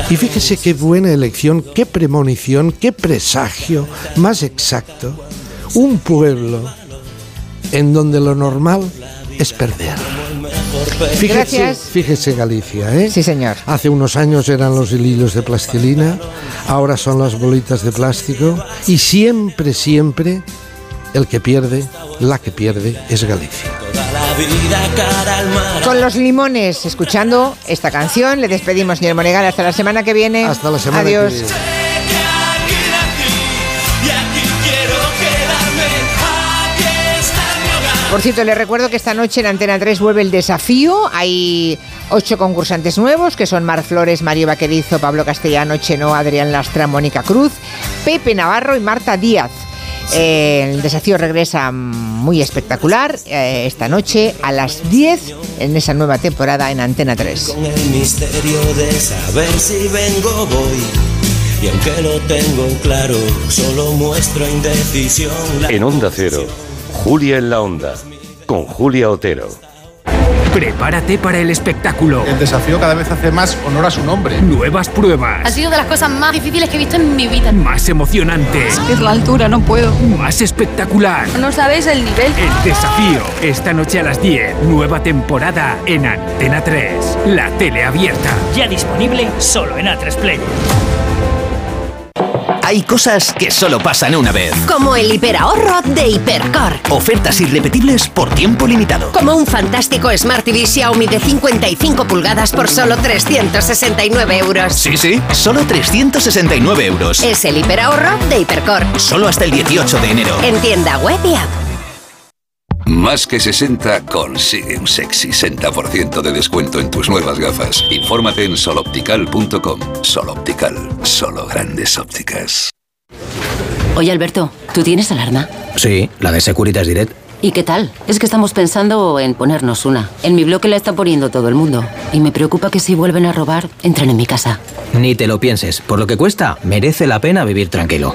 Y fíjese qué buena elección, qué premonición, qué presagio más exacto. Un pueblo en donde lo normal es perder. Fíjese, Gracias. fíjese Galicia, ¿eh? Sí, señor. Hace unos años eran los hilillos de plastilina, ahora son las bolitas de plástico y siempre, siempre el que pierde, la que pierde es Galicia. Con los limones, escuchando esta canción, le despedimos, señor Monegal, hasta la semana que viene. Hasta la semana que Adiós. viene. Por cierto, les recuerdo que esta noche en Antena 3 vuelve el desafío. Hay ocho concursantes nuevos, que son Mar Flores, Mario Vaquerizo, Pablo Castellano, Cheno, Adrián Lastra, Mónica Cruz, Pepe Navarro y Marta Díaz. Eh, el desafío regresa muy espectacular eh, esta noche a las 10 en esa nueva temporada en Antena 3. Con el misterio de saber si vengo voy. Y aunque lo tengo claro, solo muestro indecisión. La En Onda Cero, Julia en la Onda, con Julia Otero. Prepárate para el espectáculo. El desafío cada vez hace más honor a su nombre. Nuevas pruebas. Ha sido de las cosas más difíciles que he visto en mi vida. Más emocionante. Es la altura, no puedo. Más espectacular. No sabéis el nivel. El desafío. Esta noche a las 10. Nueva temporada en Antena 3. La tele abierta. Ya disponible solo en A3 Player. Hay cosas que solo pasan una vez. Como el hiperahorro de Hipercor. Ofertas irrepetibles por tiempo limitado. Como un fantástico Smart TV Xiaomi de 55 pulgadas por solo 369 euros. Sí, sí, solo 369 euros. Es el hiperahorro de Hipercor. Solo hasta el 18 de enero. En tienda web y app. Más que 60 consigue un sexy 60% de descuento en tus nuevas gafas. Infórmate en soloptical.com. Soloptical, solo grandes ópticas. Oye, Alberto, ¿tú tienes alarma? Sí, la de Securitas Direct. ¿Y qué tal? Es que estamos pensando en ponernos una. En mi bloque la está poniendo todo el mundo. Y me preocupa que si vuelven a robar, entren en mi casa. Ni te lo pienses. Por lo que cuesta, merece la pena vivir tranquilo.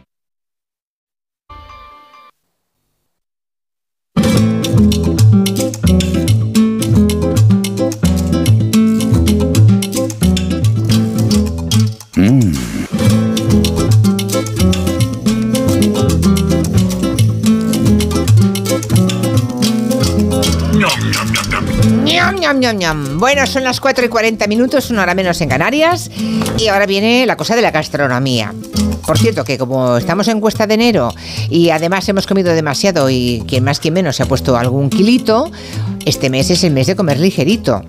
Ñam. Bueno, son las 4 y 40 minutos, una hora menos en Canarias. Y ahora viene la cosa de la gastronomía. Por cierto, que como estamos en cuesta de enero y además hemos comido demasiado y quien más quien menos se ha puesto algún kilito, este mes es el mes de comer ligerito.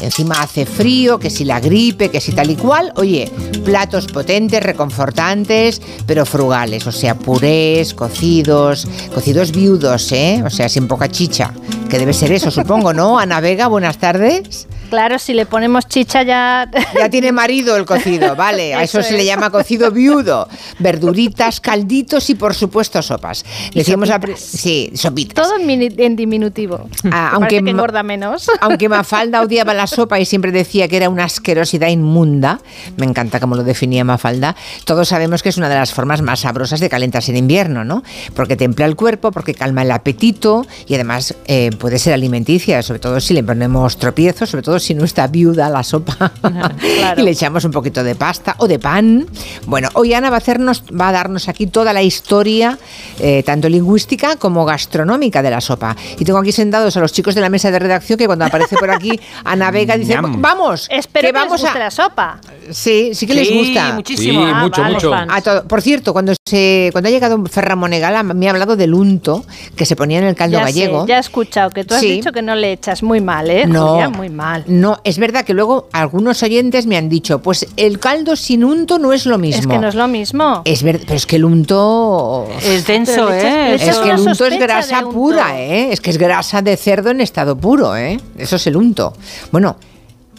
Encima hace frío, que si la gripe, que si tal y cual. Oye, platos potentes, reconfortantes, pero frugales. O sea, purés, cocidos, cocidos viudos, ¿eh? O sea, sin poca chicha. Que debe ser eso, supongo, ¿no? Ana Vega, buenas tardes. Claro, si le ponemos chicha ya... Ya tiene marido el cocido, vale. A eso, Eso se le llama cocido viudo. Verduritas, calditos y por supuesto sopas. Y Decíamos a sopitas. sí, sopitas. Todo en, mini- en diminutivo. Ah, aunque que engorda menos. Aunque Mafalda odiaba la sopa y siempre decía que era una asquerosidad inmunda, me encanta cómo lo definía Mafalda, todos sabemos que es una de las formas más sabrosas de calentarse en invierno, ¿no? Porque templa el cuerpo, porque calma el apetito y además eh, puede ser alimenticia, sobre todo si le ponemos tropiezos, sobre todo si no está viuda la sopa y le echamos un poquito de pasta o de pan. Bueno, hoy Ana va a, hacernos, va a darnos aquí toda la historia, eh, tanto lingüística como gastronómica de la sopa. Y tengo aquí sentados a los chicos de la mesa de redacción que cuando aparece por aquí Ana Vega dice, vamos, Espero que, vamos les guste a... la sopa. Sí, sí que les gusta. muchísimo. Sí, Ah, mucho, vale. mucho. fans. A todo- Por cierto, cuando se cuando ha llegado Ferran Monegal me ha hablado del unto que se ponía en el caldo ya gallego. sé, ya he escuchado que tú has Sí. dicho que no le echas muy mal, ¿eh? No. Julia? muy mal. No, es verdad que luego algunos oyentes me han dicho, pues el caldo sin unto no es lo mismo. Es que no es lo mismo. Es verdad, pero es que el unto Es denso, ¿eh? Es que el unto es grasa pura, ¿eh? Es que es grasa de cerdo en estado puro, ¿eh? Eso es el unto. Bueno,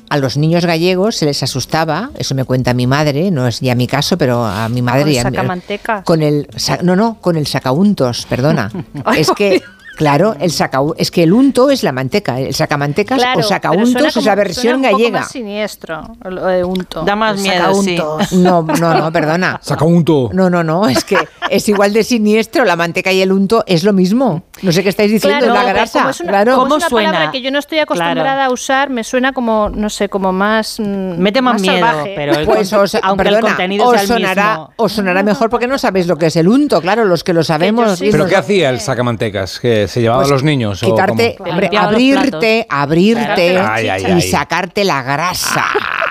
a los niños gallegos se les asustaba, eso me cuenta mi madre, no es ya mi caso, pero a mi madre Con y a mi- sacamanteca. con el no, no, con el sacauntos, perdona. Ay, es que Claro, el saca, es que el unto es la manteca, el sacamantecas Claro, o sacauntos suena es la versión suena un poco gallega. más siniestro, lo de unto. Da más el miedo, sí. No, no, no, perdona. Saca unto. No, no, no, es que es igual de siniestro, la manteca y el unto es lo mismo. No sé qué estáis diciendo, Claro, la grasa. como es una, claro. como es una palabra que yo no estoy acostumbrada a usar, me suena como, no sé, como más. mm, Mete más miedo, salvaje. pero el Pues os, aunque el perdona, contenido os sea el sonará, mismo. os sonará mejor porque no sabéis lo que es el unto, claro, los que lo sabemos. y ¿Pero qué hacía el sacamantecas? ¿Que se llevaba Pues a los niños? Quitarte, hombre, abrirte, abrirte Ay, ay, y ay. sacarte la grasa.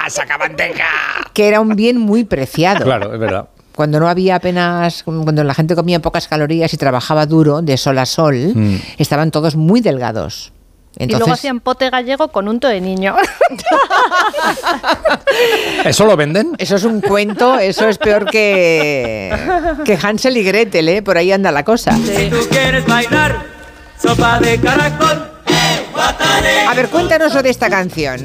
sacamanteca. Que era un bien muy preciado. Claro, es verdad. Cuando no había apenas, cuando la gente comía pocas calorías y trabajaba duro, de sol a sol, Mm. estaban todos muy delgados. y luego hacían pote gallego con unto de niño. ¿Eso lo venden? Eso es un cuento, eso es peor que, que Hansel y Gretel, ¿eh? Por ahí anda la cosa. Si tú quieres bailar, sopa de caracol, eh, A ver, cuéntanos de esta canción.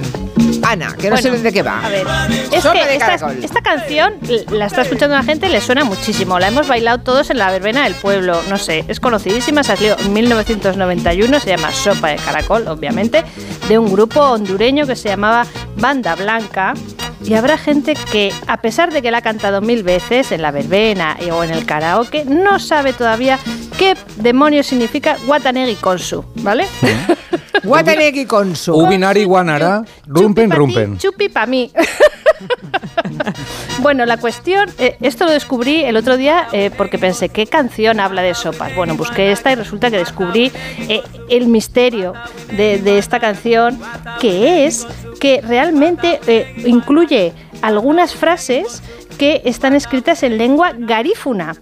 Ana, que no sé de qué va. A ver, es Sopa que de esta, caracol. esta canción la está escuchando la gente y le suena muchísimo. La hemos bailado todos en la verbena del pueblo. No sé, es conocidísima, salió en 1991, se llama Sopa de Caracol, obviamente, de un grupo hondureño que se llamaba Banda Blanca. Y habrá gente que, a pesar de que la ha cantado mil veces en la verbena y- o en el karaoke, no sabe todavía qué demonios significa Watanegi Konsu, ¿vale? Guatanegi Konsu. Ubinari Guanara, Rumpen Pa' Rumpen. Chupi para mí. bueno, la cuestión, eh, esto lo descubrí el otro día eh, porque pensé, ¿qué canción habla de sopas? Bueno, busqué esta y resulta que descubrí eh, el misterio de, esta canción, que es que realmente incluye algunas frases que están escritas en lengua garífuna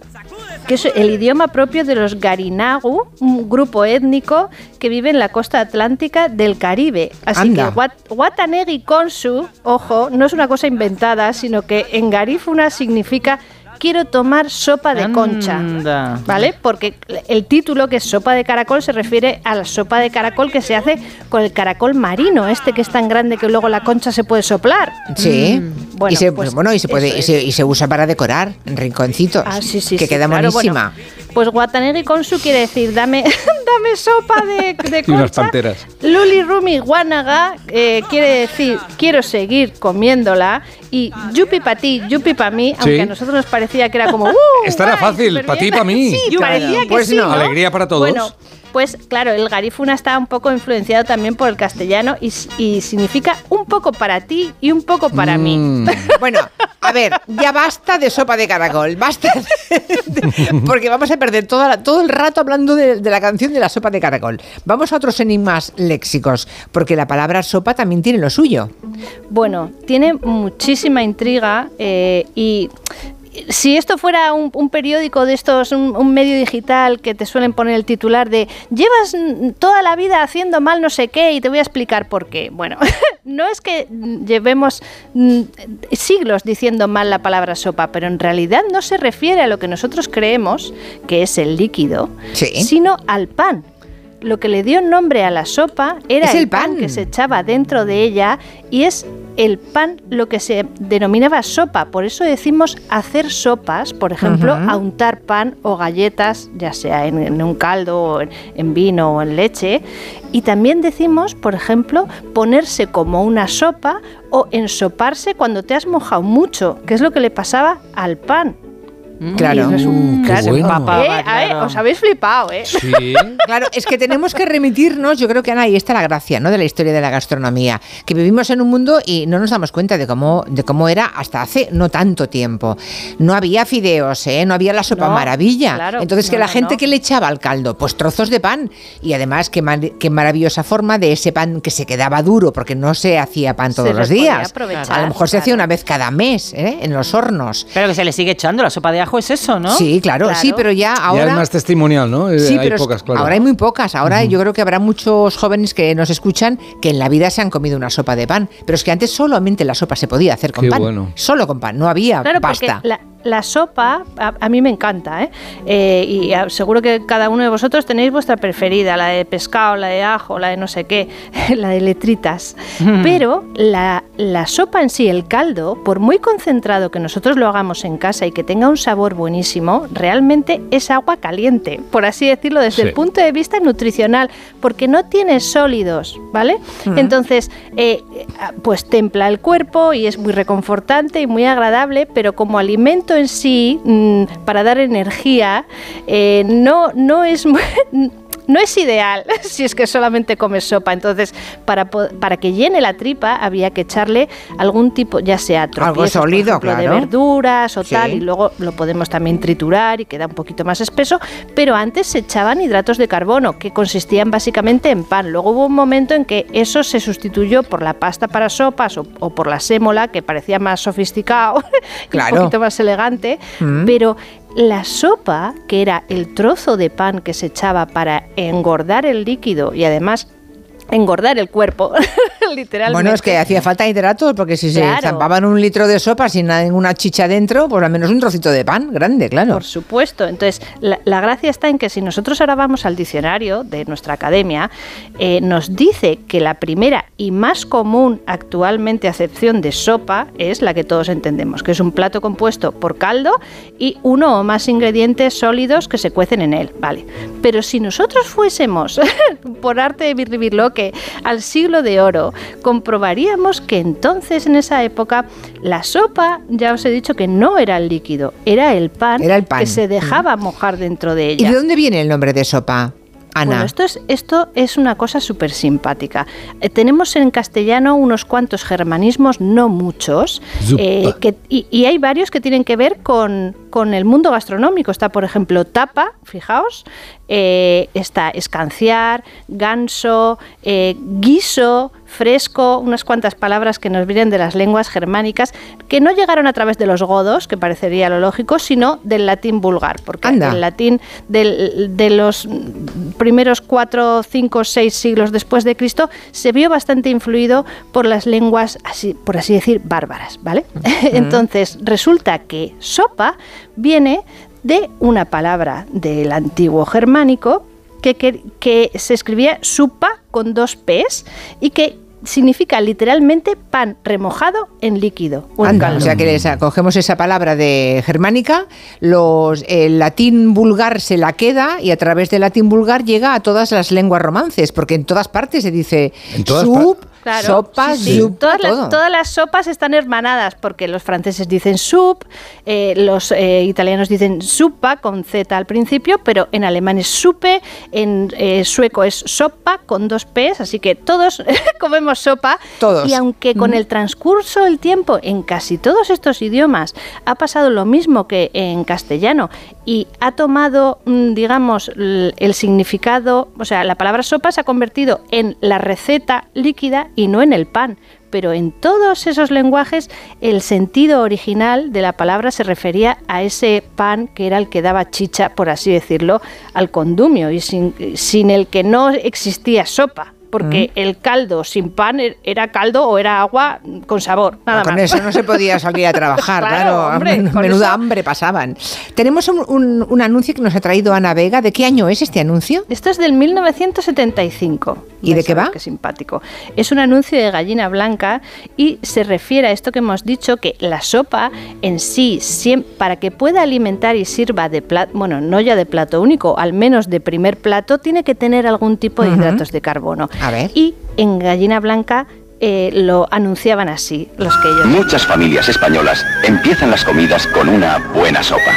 que es el idioma propio de los Garinagu, un grupo étnico que vive en la costa atlántica del Caribe. Así Anda. que Wat- Watanegi Konsu, ojo, no es una cosa inventada, sino que en garífuna significa quiero tomar sopa de concha. Anda. ¿Vale? Porque el título, que es sopa de caracol, se refiere a la sopa de caracol que se hace con el caracol marino, este que es tan grande que luego la concha se puede soplar. Sí. Bueno, y se, pues bueno, y se puede y se, y se usa para decorar en rinconcitos. Ah, sí, sí, que sí, queda claro, buenísima. bueno, pues Watanegi Konsu quiere decir, dame, dame sopa de, de Y unas panteras. Luli Rumi Guanaga eh, quiere decir, quiero seguir comiéndola. Y yupi para ti, yupi para mí, aunque a nosotros nos parecía que era como... ¡Uh! Esta era fácil, superbién". pa' ti y pa' mí. Sí, Claro. parecía que Pues sí, no. ¿no? Alegría para todos. Bueno, pues claro, el garífuna está un poco influenciado también por el castellano y, significa un poco para ti y un poco para mí. Mm. Bueno, a ver, ya basta de sopa de caracol, basta de- de- porque vamos a perder toda la- todo el rato hablando de, de la canción de la sopa de caracol. Vamos a otros enigmas léxicos, porque la palabra sopa también tiene lo suyo. Bueno, tiene muchísima intriga eh, y si esto fuera un, un periódico de estos, un, un medio digital que te suelen poner el titular de llevas toda la vida haciendo mal no sé qué y te voy a explicar por qué. Bueno, no es que llevemos siglos diciendo mal la palabra sopa, pero en realidad no se refiere a lo que nosotros creemos que es el líquido, sino al pan. Lo que le dio nombre a la sopa era el, el pan pan. que se echaba dentro de ella y es el pan lo que se denominaba sopa. Por eso decimos hacer sopas, por ejemplo, untar pan o galletas, ya sea en, en un caldo, o en, en vino o en leche. Y también decimos, por ejemplo, ponerse como una sopa o ensoparse cuando te has mojado mucho, que es lo que le pasaba al pan. Claro. Uh, qué claro, bueno. papá, eh, eh, os habéis flipado, ¿eh? Claro, es que tenemos que remitirnos, yo creo que Ana, ahí está la gracia, ¿no? De la historia de la gastronomía, que vivimos en un mundo y no nos damos cuenta de cómo, de cómo era hasta hace no tanto tiempo. No había fideos, ¿eh? No había la sopa No, maravilla. claro, Entonces, que no, la no, gente no. que le echaba al caldo, pues trozos de pan. Y además, qué, mar- qué maravillosa forma de ese pan que se quedaba duro, porque no se hacía pan Se todos le los podía días. aprovechar, A lo mejor se hacía una vez cada mes, ¿eh? En los hornos. Pero que se le sigue echando, la sopa de ajo es eso, ¿no? Sí, claro, sí, pero ya ahora... Ya es más testimonial, ¿no? Eh, Sí, hay pero pocas, claro. ahora hay muy pocas. Ahora yo creo que habrá muchos jóvenes que nos escuchan que en la vida se han comido una sopa de pan. Pero es que antes solamente la sopa se podía hacer con Qué pan. bueno. Solo con pan, no había Claro, pasta. la, la sopa a, a mí me encanta, ¿eh? Eh, y a- seguro que cada uno de vosotros tenéis vuestra preferida, la de pescado, la de ajo, la de no sé qué, la de letritas. Mm. Pero la, la sopa en sí, el caldo, por muy concentrado que nosotros lo hagamos en casa y que tenga un sabor buenísimo, realmente es agua caliente, por así decirlo, desde Sí. el punto de vista nutricional, porque no tiene sólidos, ¿vale? Ujú. Entonces, eh, eh, pues templa el cuerpo y es muy reconfortante y muy agradable, pero como alimento en sí, mm, para dar energía, eh, no, no es muy- No es ideal si es que solamente comes sopa. Entonces, para, para que llene la tripa, había que echarle algún tipo, ya sea tropiezos, sólido, por ejemplo, claro. de verduras o Sí. tal, y luego lo podemos también triturar y queda un poquito más espeso. Pero antes se echaban hidratos de carbono, que consistían básicamente en pan. Luego hubo un momento en que eso se sustituyó por la pasta para sopas o, o por la sémola, que parecía más sofisticado, y un poquito más elegante. Mm. Pero la sopa, que era el trozo de pan que se echaba para engordar el líquido y además engordar el cuerpo, literalmente. Bueno, es que hacía falta hidratos, porque si Claro. se zampaban un litro de sopa sin ninguna chicha dentro, pues al menos un trocito de pan grande, claro. Por supuesto. Entonces, la, la gracia está en que si nosotros ahora vamos al diccionario de nuestra academia, eh, nos dice que la primera y más común actualmente acepción de sopa es la que todos entendemos, que es un plato compuesto por caldo y uno o más ingredientes sólidos que se cuecen en él. Vale. Pero si nosotros fuésemos, por arte de al siglo de oro, comprobaríamos que entonces, en esa época, la sopa, ya os he dicho que no era el líquido, era el pan, Era el pan. que se dejaba mojar dentro de ¿Y ella. de dónde viene el nombre de sopa, Ana? Bueno, esto es, esto es una cosa súper simpática. Eh, tenemos en castellano unos cuantos germanismos, no muchos, eh, que- y, y hay varios que tienen que ver con, con el mundo gastronómico. Está, por ejemplo, tapa, fijaos, eh, está escanciar, ganso, eh, guiso, fresco, unas cuantas palabras que nos vienen de las lenguas germánicas, que no llegaron a través de los godos, que parecería lo lógico, sino del latín vulgar, porque Anda. el latín del- de los primeros cuatro, cinco, seis siglos después de Cristo se vio bastante influido por las lenguas, así, por así decir, bárbaras, ¿vale? Entonces, resulta que sopa viene de una palabra del antiguo germánico que, que- que se escribía supa con dos P's y que significa literalmente pan remojado en líquido. Anda, o sea que les cogemos esa palabra de germánica, los, el latín vulgar se la queda y a través del latín vulgar llega a todas las lenguas romances, porque en todas partes se dice soup, Claro, sopa, sí, sí. soup, Todas, las, todo. todas las sopas están hermanadas porque los franceses dicen soup, eh, los eh, italianos dicen supa con Z al principio, pero en alemán es supe, en eh, sueco es sopa con dos P's, así que todos comemos sopa. Todos. Y aunque con el transcurso del tiempo en casi todos estos idiomas ha pasado lo mismo que en castellano y ha tomado, mm, digamos, el significado, o sea, la palabra sopa se ha convertido en la receta líquida y no en el pan. Pero en todos esos lenguajes el sentido original de la palabra se refería a ese pan que era el que daba chicha, por así decirlo, al condumio y sin, sin el que no existía sopa. Porque el caldo sin pan er- era caldo o era agua con sabor, nada con más. eso no se podía salir a trabajar, Claro, claro. hombre, men- con menuda eso- hambre pasaban. Tenemos un, un- un anuncio que nos ha traído Ana Vega. ¿De qué año es este anuncio? Esto es del 1975. ¿Y de qué va? Qué simpático. Es un anuncio de gallina blanca y se refiere a esto que hemos dicho, que la sopa en sí, para que pueda alimentar y sirva de plato, bueno, no ya de plato único, al menos de primer plato, tiene que tener algún tipo de hidratos de carbono. A ver. Y en gallina blanca eh, lo anunciaban así, los que ellos... Muchas familias españolas empiezan las comidas con una buena sopa.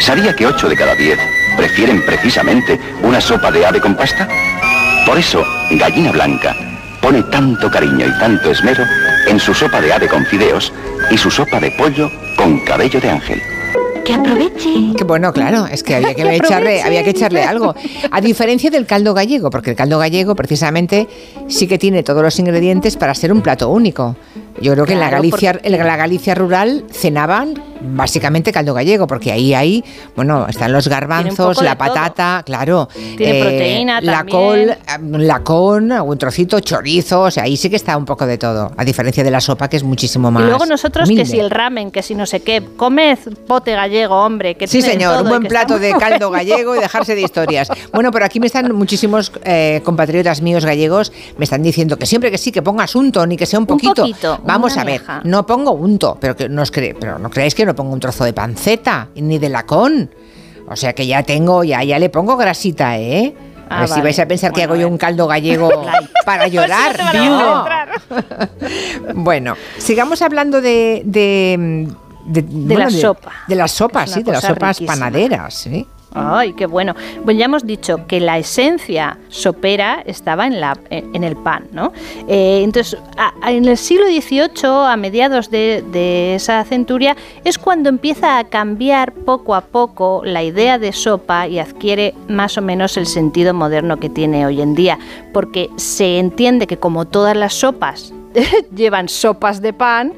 ¿Sabía que 8 de cada 10 prefieren precisamente una sopa de ave con pasta? Por eso, Gallina Blanca pone tanto cariño y tanto esmero en su sopa de ave con fideos y su sopa de pollo con cabello de ángel. Que aproveche. Que bueno, claro, es que había que, Que echarle, había que echarle algo. A diferencia del caldo gallego, porque el caldo gallego precisamente sí que tiene todos los ingredientes para ser un plato único. Yo creo que en la Galicia, porque- en la Galicia rural cenaban básicamente caldo gallego, porque ahí hay, bueno, están los garbanzos, la todo. patata, claro. Tiene proteína La también. col, eh, la con, algún trocito, chorizo, o sea, ahí sí que está un poco de todo. A diferencia de la sopa, que es muchísimo más. Y luego nosotros que si el ramen, que si no sé qué, comed pote gallego, hombre, que Sí, señor, todo un y buen plato de caldo bueno. gallego y dejarse de historias. Bueno, pero aquí me están muchísimos eh, compatriotas míos gallegos, me están diciendo que siempre que sí, que pongas unto, ni que sea un poquito. poquito, Vamos a ver, no pongo unto, pero que no os cre- pero no creáis que no pongo un trozo de panceta, ni de lacón. O sea que ya tengo, ya, ya le pongo grasita, ¿eh? A Ah, si vais a pensar que hago yo un caldo gallego para llorar. Pues no No. Bueno, sigamos hablando de. de de, la sopa. De las sopas, sí, de las sopas riquísima. panaderas, sí. Ay, qué bueno. Pues ya hemos dicho que la esencia sopera estaba en, el pan, ¿no? Eh, entonces, en el siglo XVIII, a mediados de esa centuria, es cuando empieza a cambiar poco a poco la idea de sopa y adquiere más o menos el sentido moderno que tiene hoy en día, porque se entiende que como todas las sopas llevan sopas de pan,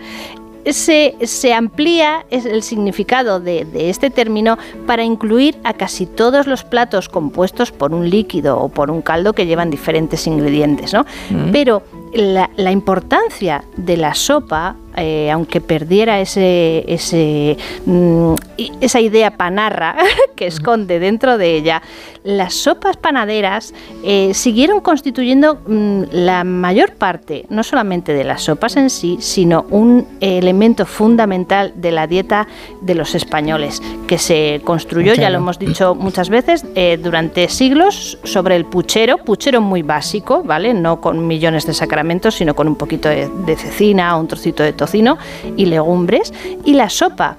se, se amplía el significado de, de este término para incluir a casi todos los platos compuestos por un líquido o por un caldo que llevan diferentes ingredientes, ¿no? Mm. Pero la, la importancia de la sopa, eh, aunque perdiera ese, ese, mm, esa idea panarra que esconde dentro de ella, las sopas panaderas eh, siguieron constituyendo mm, la mayor parte, no solamente de las sopas en sí, sino un elemento fundamental de la dieta de los españoles, que se construyó, ya lo hemos dicho muchas veces, eh, durante siglos sobre el puchero, puchero muy básico, ¿vale? No con millones de sacramentos, sino con un poquito de, cecina un trocito de tocino y legumbres, y la sopa.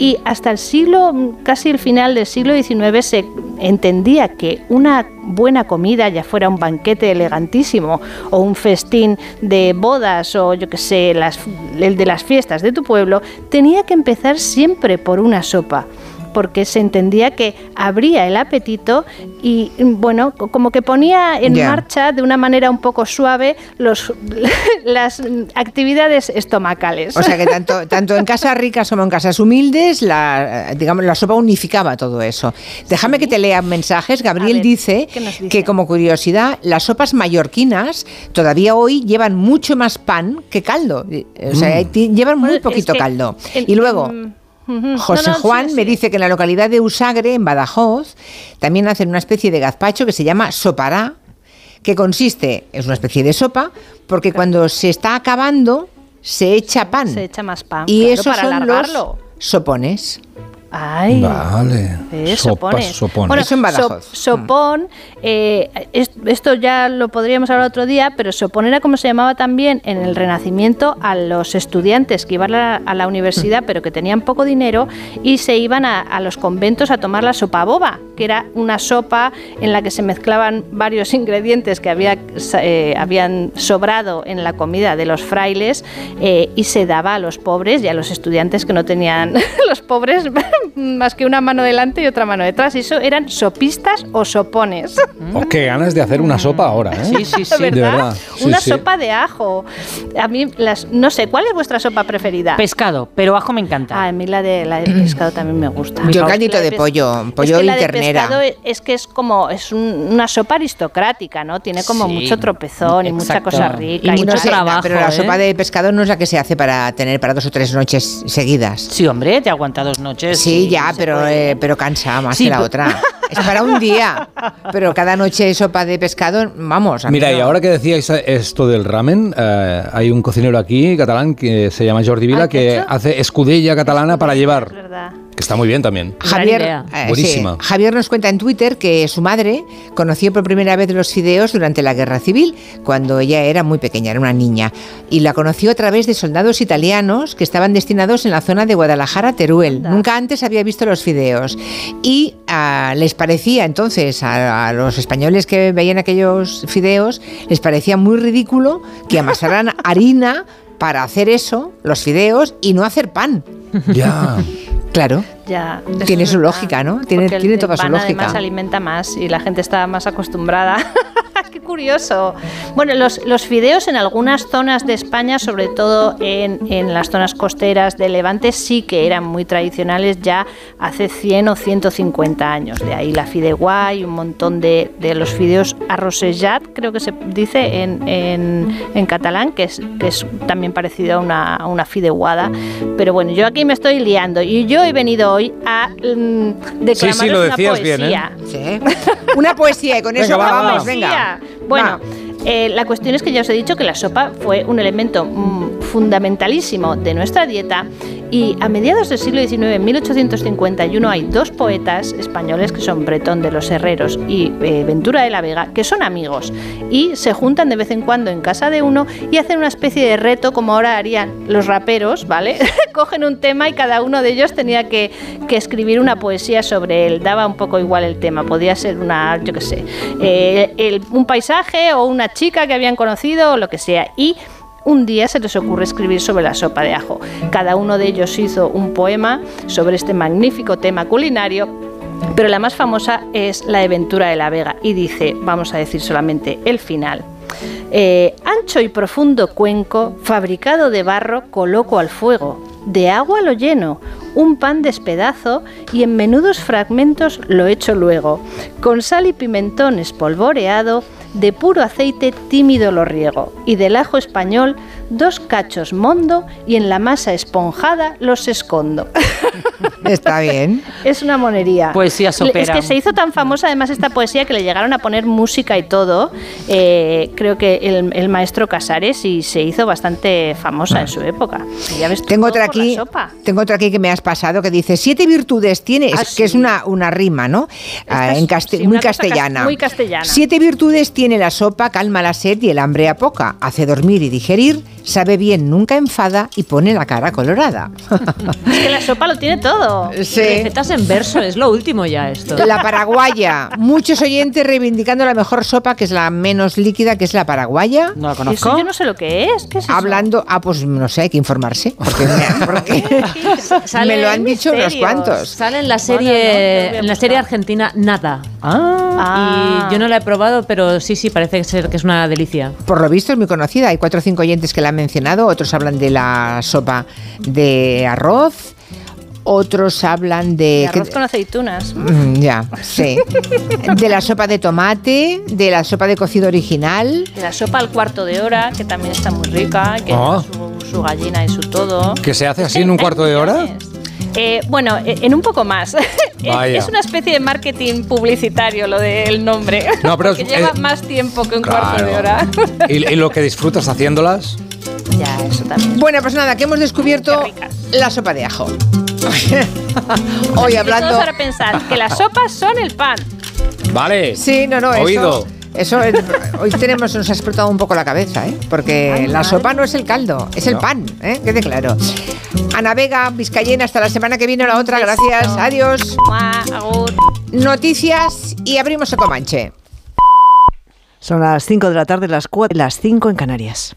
Y hasta el siglo, casi el final del siglo XIX, se entendía que una buena comida, ya fuera un banquete elegantísimo o un festín de bodas o yo que sé, el de las fiestas de tu pueblo, tenía que empezar siempre por una sopa porque se entendía que abría el apetito y bueno, co- como que ponía en marcha de una manera un poco suave los, las actividades estomacales. O sea que tanto, tanto en casas ricas como en casas humildes, la, digamos, la sopa unificaba todo eso. Déjame que te lea mensajes. Gabriel dice, que como curiosidad, las sopas mallorquinas todavía hoy llevan mucho más pan que caldo. O sea, Mm. ti- llevan muy Bueno, es poquito que caldo. y luego... José No, no, Juan me dice que en la localidad de Usagre, en Badajoz, también hacen una especie de gazpacho que se llama sopará, que consiste, es una especie de sopa, porque cuando se está acabando se echa pan. Se echa más pan. y claro, esos para son alargarlo. los sopones. Ay. Vale. Eh, Sopas, sopones. sopones. Bueno, Eso en Badajoz. sop- sopón, eh, es- esto ya lo podríamos hablar otro día, pero sopón era como se llamaba también en el Renacimiento a los estudiantes que iban a, a la universidad pero que tenían poco dinero y se iban a, a los conventos a tomar la sopa boba, que era una sopa en la que se mezclaban varios ingredientes que había, eh, habían sobrado en la comida de los frailes eh, y se daba a los pobres y a los estudiantes que no tenían los pobres más que una mano delante y otra mano detrás. Y eso eran sopistas o sopones. Oh, qué ganas de hacer una sopa ahora, ¿eh? Sí, sí, sí. De ¿Verdad? Sí, una sí. sopa de ajo. A mí, las, no sé, ¿cuál es vuestra sopa preferida? Pescado, pero ajo me encanta. Ah, a mí la de, la de pescado también me gusta. Yo caldito de pes- pollo, es pollo que y la de ternera. pescado es, es que es como, es un- una sopa aristocrática, ¿no? Tiene como Sí, mucho tropezón y mucha cosa rica. Y mucho tal. sé, trabajo, pero la ¿eh? sopa de pescado no es la que se hace para tener para dos o tres noches seguidas. Sí, hombre, te aguanta dos noches. Sí, y ya, pero, eh, pero cansa más Sí, que la otra. Es para un día. Pero cada noche sopa de pescado, vamos. a mí Mira, y no. ahora que decíais esto del ramen, eh, hay un cocinero aquí catalán que se llama Jordi Vila Ah, ¿qué que hecho? hace escudella catalana para Es llevar, verdad. Que está muy bien también. Javier, eh, sí. Javier nos cuenta en Twitter que su madre conoció por primera vez los fideos durante la guerra civil, cuando ella era muy pequeña, era una niña, y la conoció a través de soldados italianos que estaban destinados en la zona de Guadalajara, Teruel. Anda. Nunca antes había visto los fideos y ah, les parecía entonces a, a los españoles que veían aquellos fideos les parecía muy ridículo que amasaran harina para hacer eso, los fideos, y no hacer pan. Ya. Claro. Ya, Tiene su verdad. lógica, ¿no? Tiene- Porque el- tiene el toda su pan lógica. Además alimenta más y la gente está más acostumbrada. Qué curioso. Bueno, los, los fideos en algunas zonas de España, sobre todo en, en las zonas costeras de Levante, sí que eran muy tradicionales ya hace 100 o 150 años. De ahí la fideuà y un montón de, de los fideos arrossellat, creo que se dice en, en, en catalán, que es, que es también parecido a una, a una fideuada. Pero bueno, yo aquí me estoy liando y yo he venido hoy a mm, declamaros Sí, sí, lo una decías bien, ¿eh? poesía. Sí. Una poesía y con Venga, eso va, acabamos, va. venga. Bueno, eh, la cuestión es que ya os he dicho que la sopa fue un elemento mm, fundamentalísimo de nuestra dieta y a mediados del siglo XIX, en 1851, hay dos poetas españoles que son Bretón de los Herreros y eh, Ventura de la Vega, que son amigos y se juntan de vez en cuando en casa de uno y hacen una especie de reto como ahora harían los raperos, ¿vale? Cogen un tema y cada uno de ellos tenía que, que escribir una poesía sobre él. Daba un poco igual el tema, podía ser una, yo qué sé, eh, un paisaje o una chica que habían conocido o lo que sea. Y un día se les ocurre escribir sobre la sopa de ajo. Cada uno de ellos hizo un poema sobre este magnífico tema culinario. Pero la más famosa es la de Ventura de la Vega y dice, vamos a decir solamente el final. Eh, ancho y profundo cuenco, fabricado de barro, coloco al fuego. de agua lo lleno, un pan despedazo y en menudos fragmentos lo echo luego. Con sal y pimentón espolvoreado, de puro aceite tímido lo riego y del ajo español dos cachos mondo y en la masa esponjada los escondo. Está bien. Es una monería. Poesía sopera. Es que se hizo tan famosa además esta poesía que le llegaron a poner música y todo. Eh, creo que el, el maestro Casares y se hizo bastante famosa en su época. Ya ves Tengo otra aquí, sopa. tengo otra aquí que me has pasado que dice siete virtudes tiene, Ah, es- que es sí. una, una rima, ¿no? Ah, es- en caste- sí, muy castellana. muy castellana. Siete virtudes tiene la sopa, calma la sed y el hambre a poca, hace dormir y digerir, sabe bien, nunca enfada y pone la cara colorada. Es que la sopa lo tiene todo. Sí. Recetas en verso, es lo último ya esto. La paraguaya. Muchos oyentes reivindicando la mejor sopa, que es la menos líquida, que es la paraguaya. No la conozco. eso yo no sé lo que es. ¿Qué es eso? Hablando, ah, pues no sé, hay que informarse. Porque me, porque Sale- me lo han dicho unos cuantos. Sale en la Bueno, no, serie, no en la serie argentina Nada. Ah. Y yo no la he probado, pero sí, sí, parece ser que es una delicia. Por lo visto es muy conocida. Hay cuatro o cinco oyentes que la han mencionado. Otros hablan de la sopa de arroz. Otros hablan de. De arroz que- con aceitunas. Mm, ya, sí. De la sopa de tomate, de la sopa de cocido original. Y la sopa al cuarto de hora, que también está muy rica, que lleva su, su gallina y su todo. ¿Que se hace así en un cuarto de hora? Eh, bueno, eh, en un poco más. Es- Vaya. es una especie de marketing publicitario lo del nombre. No, pero Porque es- lleva eh, más tiempo que un claro. cuarto de hora. ¿Y, y lo que disfrutas haciéndolas? ya, eso también. Bueno, pues nada, que hemos descubierto la sopa de ajo. Hoy hablando. ahora pensar que las sopas son el pan. Vale. Sí, no, no, Oído. eso. Eso es- hoy tenemos, nos ha explotado un poco la cabeza, ¿eh? Porque Ay, la madre. sopa no es el caldo, es el pan, ¿eh? Quede claro. Ana Vega, Vizcayena, hasta la semana que viene o la otra, gracias, adiós. Noticias y abrimos el Comanche. Son las 5 de la tarde, las 4, las 5 en Canarias.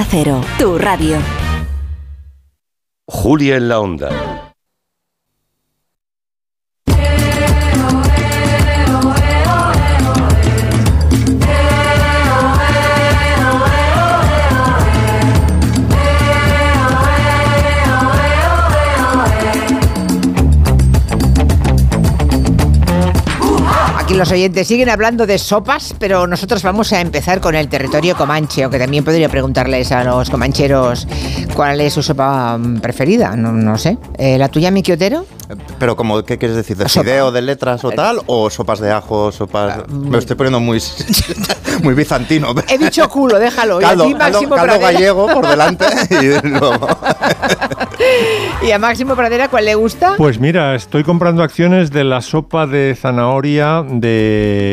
Cero, tu radio. Julia en la onda. Los oyentes siguen hablando de sopas, pero nosotros vamos a empezar con el territorio comanche, aunque también podría preguntarles a los comancheros cuál es su sopa mm, preferida. No, no sé. Eh, ¿La tuya, Miki Otero? Pero como, ¿qué quieres decir? ¿De fideo, de letras o tal? ¿O sopas de ajo, sopas...? Me lo estoy poniendo muy, muy bizantino. He dicho culo, déjalo. Y a Caldo, ti, caldo, Máximo caldo Pradera. gallego por delante y luego... ¿Y a Máximo Pradera cuál le gusta? Pues mira, estoy comprando acciones de la sopa de zanahoria de,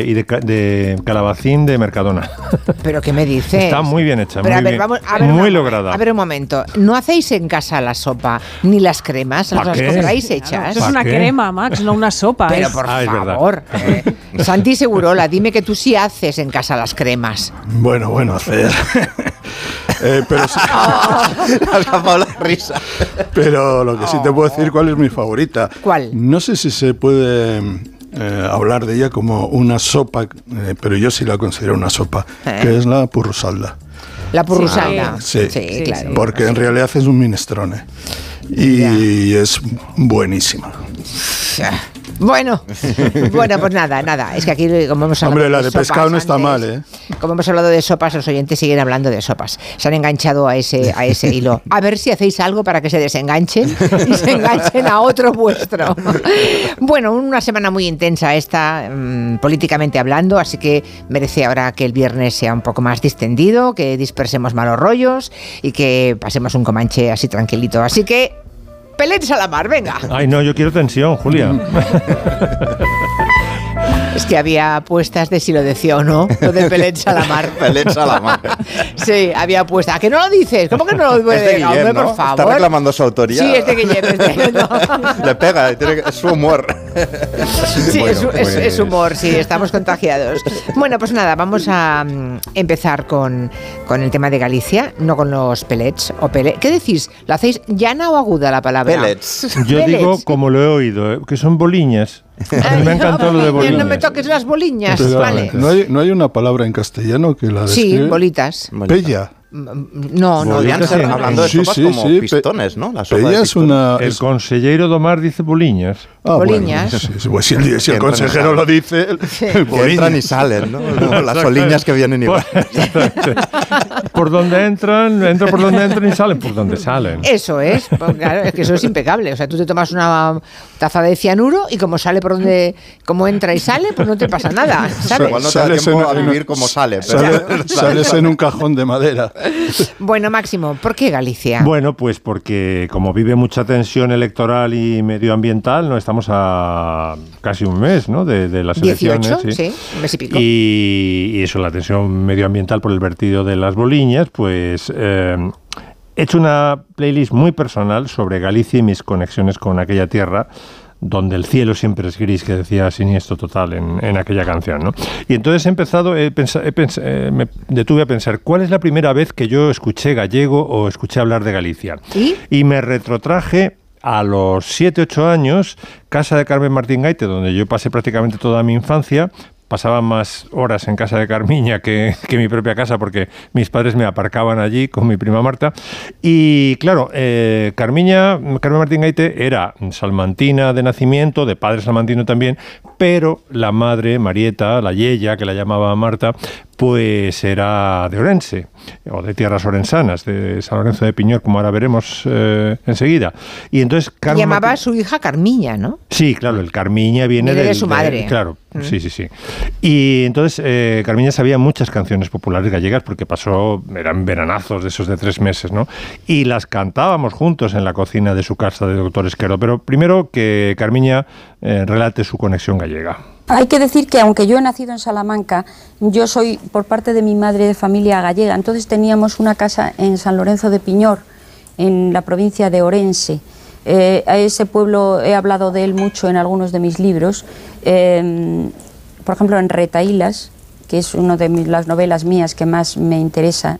y de, ca- de calabacín de Mercadona. ¿Pero qué me dices? Está muy bien hecha, Pero muy, a ver, bien, vamos, a ver muy una- lograda. A ver un momento. ¿No hacéis en casa la sopa ni las cremas? ¿Pa ¿Las qué? compráis hechas? Eso es una crema, Max, no una sopa. Pero es- por Ah, favor. eh, Santi Segurola, dime que tú sí haces en casa las cremas. Bueno, bueno, hacer. Eh, pero, sí- la risa. pero lo que sí te puedo decir cuál es mi favorita. ¿Cuál? No sé si se puede eh, hablar de ella como una sopa, eh, pero yo sí la considero una sopa, ¿Eh? que es la purrusalda. La purrusalda. Sí, claro. porque en realidad es un minestrone. Y es buenísima. Bueno, bueno, pues nada, nada. Es que aquí, como hemos hablado Hombre, la de pescado no está mal, ¿eh? Como hemos hablado de sopas, los oyentes siguen hablando de sopas. Se han enganchado a ese, a ese hilo. A ver si hacéis algo para que se desenganchen y se enganchen a otro vuestro. Bueno, una semana muy intensa esta, mm, políticamente hablando, así que merece ahora que el viernes sea un poco más distendido, que dispersemos malos rollos y que pasemos un comanche así tranquilito. Así que, pelets a la mar, venga. Ay, no, yo quiero tensión, Julia. Es que había apuestas de si lo decía o no, lo de Pelet Salamar. Pelet Salamar. Sí, había apuestas. ¿A que no lo dices? ¿Cómo que no lo Es de puedes? Guillem, Hombre, ¿no? por favor. Está reclamando su autoría. Sí, es de Guillem. es de- no. Le pega, tiene que- es su humor. Sí, Bueno, es, es- es pues- humor, sí, estamos contagiados. Bueno, pues nada, vamos a mm, empezar con, con el tema de Galicia, no con los pellets o pele. ¿Qué decís? ¿Lo hacéis llana o aguda la palabra? Yo digo, como lo he oído, eh, que son boliñas. A mí me ha encantado lo de Boliñas. No me toques las boliñas, Pero, vale. ¿no, hay, no hay una palabra en castellano que la Sí, describe? bolitas. Pella. No, no. No. hablando de Sí, sopas, sí, como pistones, ¿no? La sopa de una... El consellero Domar dice boliñas. Ah, Boliñas. pues si el, si el consejero lo dice, el, el Que entran y salen, ¿no? Como las oliñas que vienen y van. Por donde entran, entran por donde entran y salen por donde salen. Eso es, pues claro, es que eso es impecable. O sea, tú te tomas una taza de cianuro y como sale por donde, como entra y sale, pues no te pasa nada, ¿sabes? Igual no te da Sales tiempo en- a vivir como sale. pero- sale- sales en un cajón de madera. Bueno, Máximo, ¿por qué Galicia? Bueno, pues porque como vive mucha tensión electoral y medioambiental, no estamos a casi un mes ¿no? de, de las 18, elecciones. sí, un mes y pico. Y, y eso, la tensión medioambiental por el vertido de las boliñas, pues eh, he hecho una playlist muy personal sobre Galicia y mis conexiones con aquella tierra donde el cielo siempre es gris, que decía Siniestro Total en, en aquella canción. ¿no? Y entonces he empezado, he he eh, me detuve a pensar, ¿cuál es la primera vez que yo escuché gallego o escuché hablar de Galicia? ¿Y? me retrotraje a los 7, 8 años, casa de Carmen Martín Gaite, donde yo pasé prácticamente toda mi infancia. Pasaba más horas en casa de Carmiña que, mi propia casa porque mis padres me aparcaban allí con mi prima Marta. Y claro, eh, Carmiña, Carmen Martín Gaite era salmantina de nacimiento, de padre salmantino también, pero la madre, Marieta, la Yeya, que la llamaba Marta, pues era de Orense, o de tierras orensanas, de San Lorenzo de Piñor, como ahora veremos eh, enseguida. Y entonces Carmen Llamaba a su hija Carmiña, ¿no? Sí, claro, el Carmiña viene, Viene de su madre. claro, Mm. sí, sí, sí. Y entonces eh, Carmiña sabía muchas canciones populares gallegas porque pasó, eran veranazos de esos de tres meses, ¿no? Y las cantábamos juntos en la cocina de su casa de Doctor Esquero. Pero primero que Carmiña eh, relate su conexión gallega. Hay que decir que aunque yo he nacido en Salamanca, yo soy por parte de mi madre de familia gallega. Entonces teníamos una casa en San Lorenzo de Piñor, en la provincia de Orense. Eh, a ese pueblo he hablado de él mucho en algunos de mis libros. Eh, por ejemplo, en Retaílas, que es una de mis- las novelas mías que más me interesa.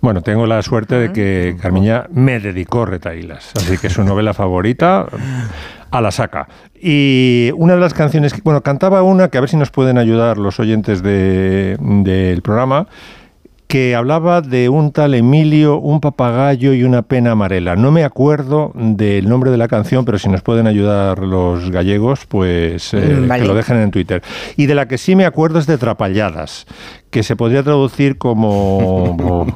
Bueno, tengo la suerte de que Carmiña me dedicó Retailas, así que su novela favorita a la saca. Y una de las canciones, que, bueno, cantaba una que a ver si nos pueden ayudar los oyentes de- del programa, que hablaba de un tal Emilio, un papagayo y una pena amarela. No me acuerdo del nombre de la canción, pero si nos pueden ayudar los gallegos, pues eh, Mm, vale. que lo dejen en Twitter. Y de la que sí me acuerdo es de Trapalladas, que se podría traducir como...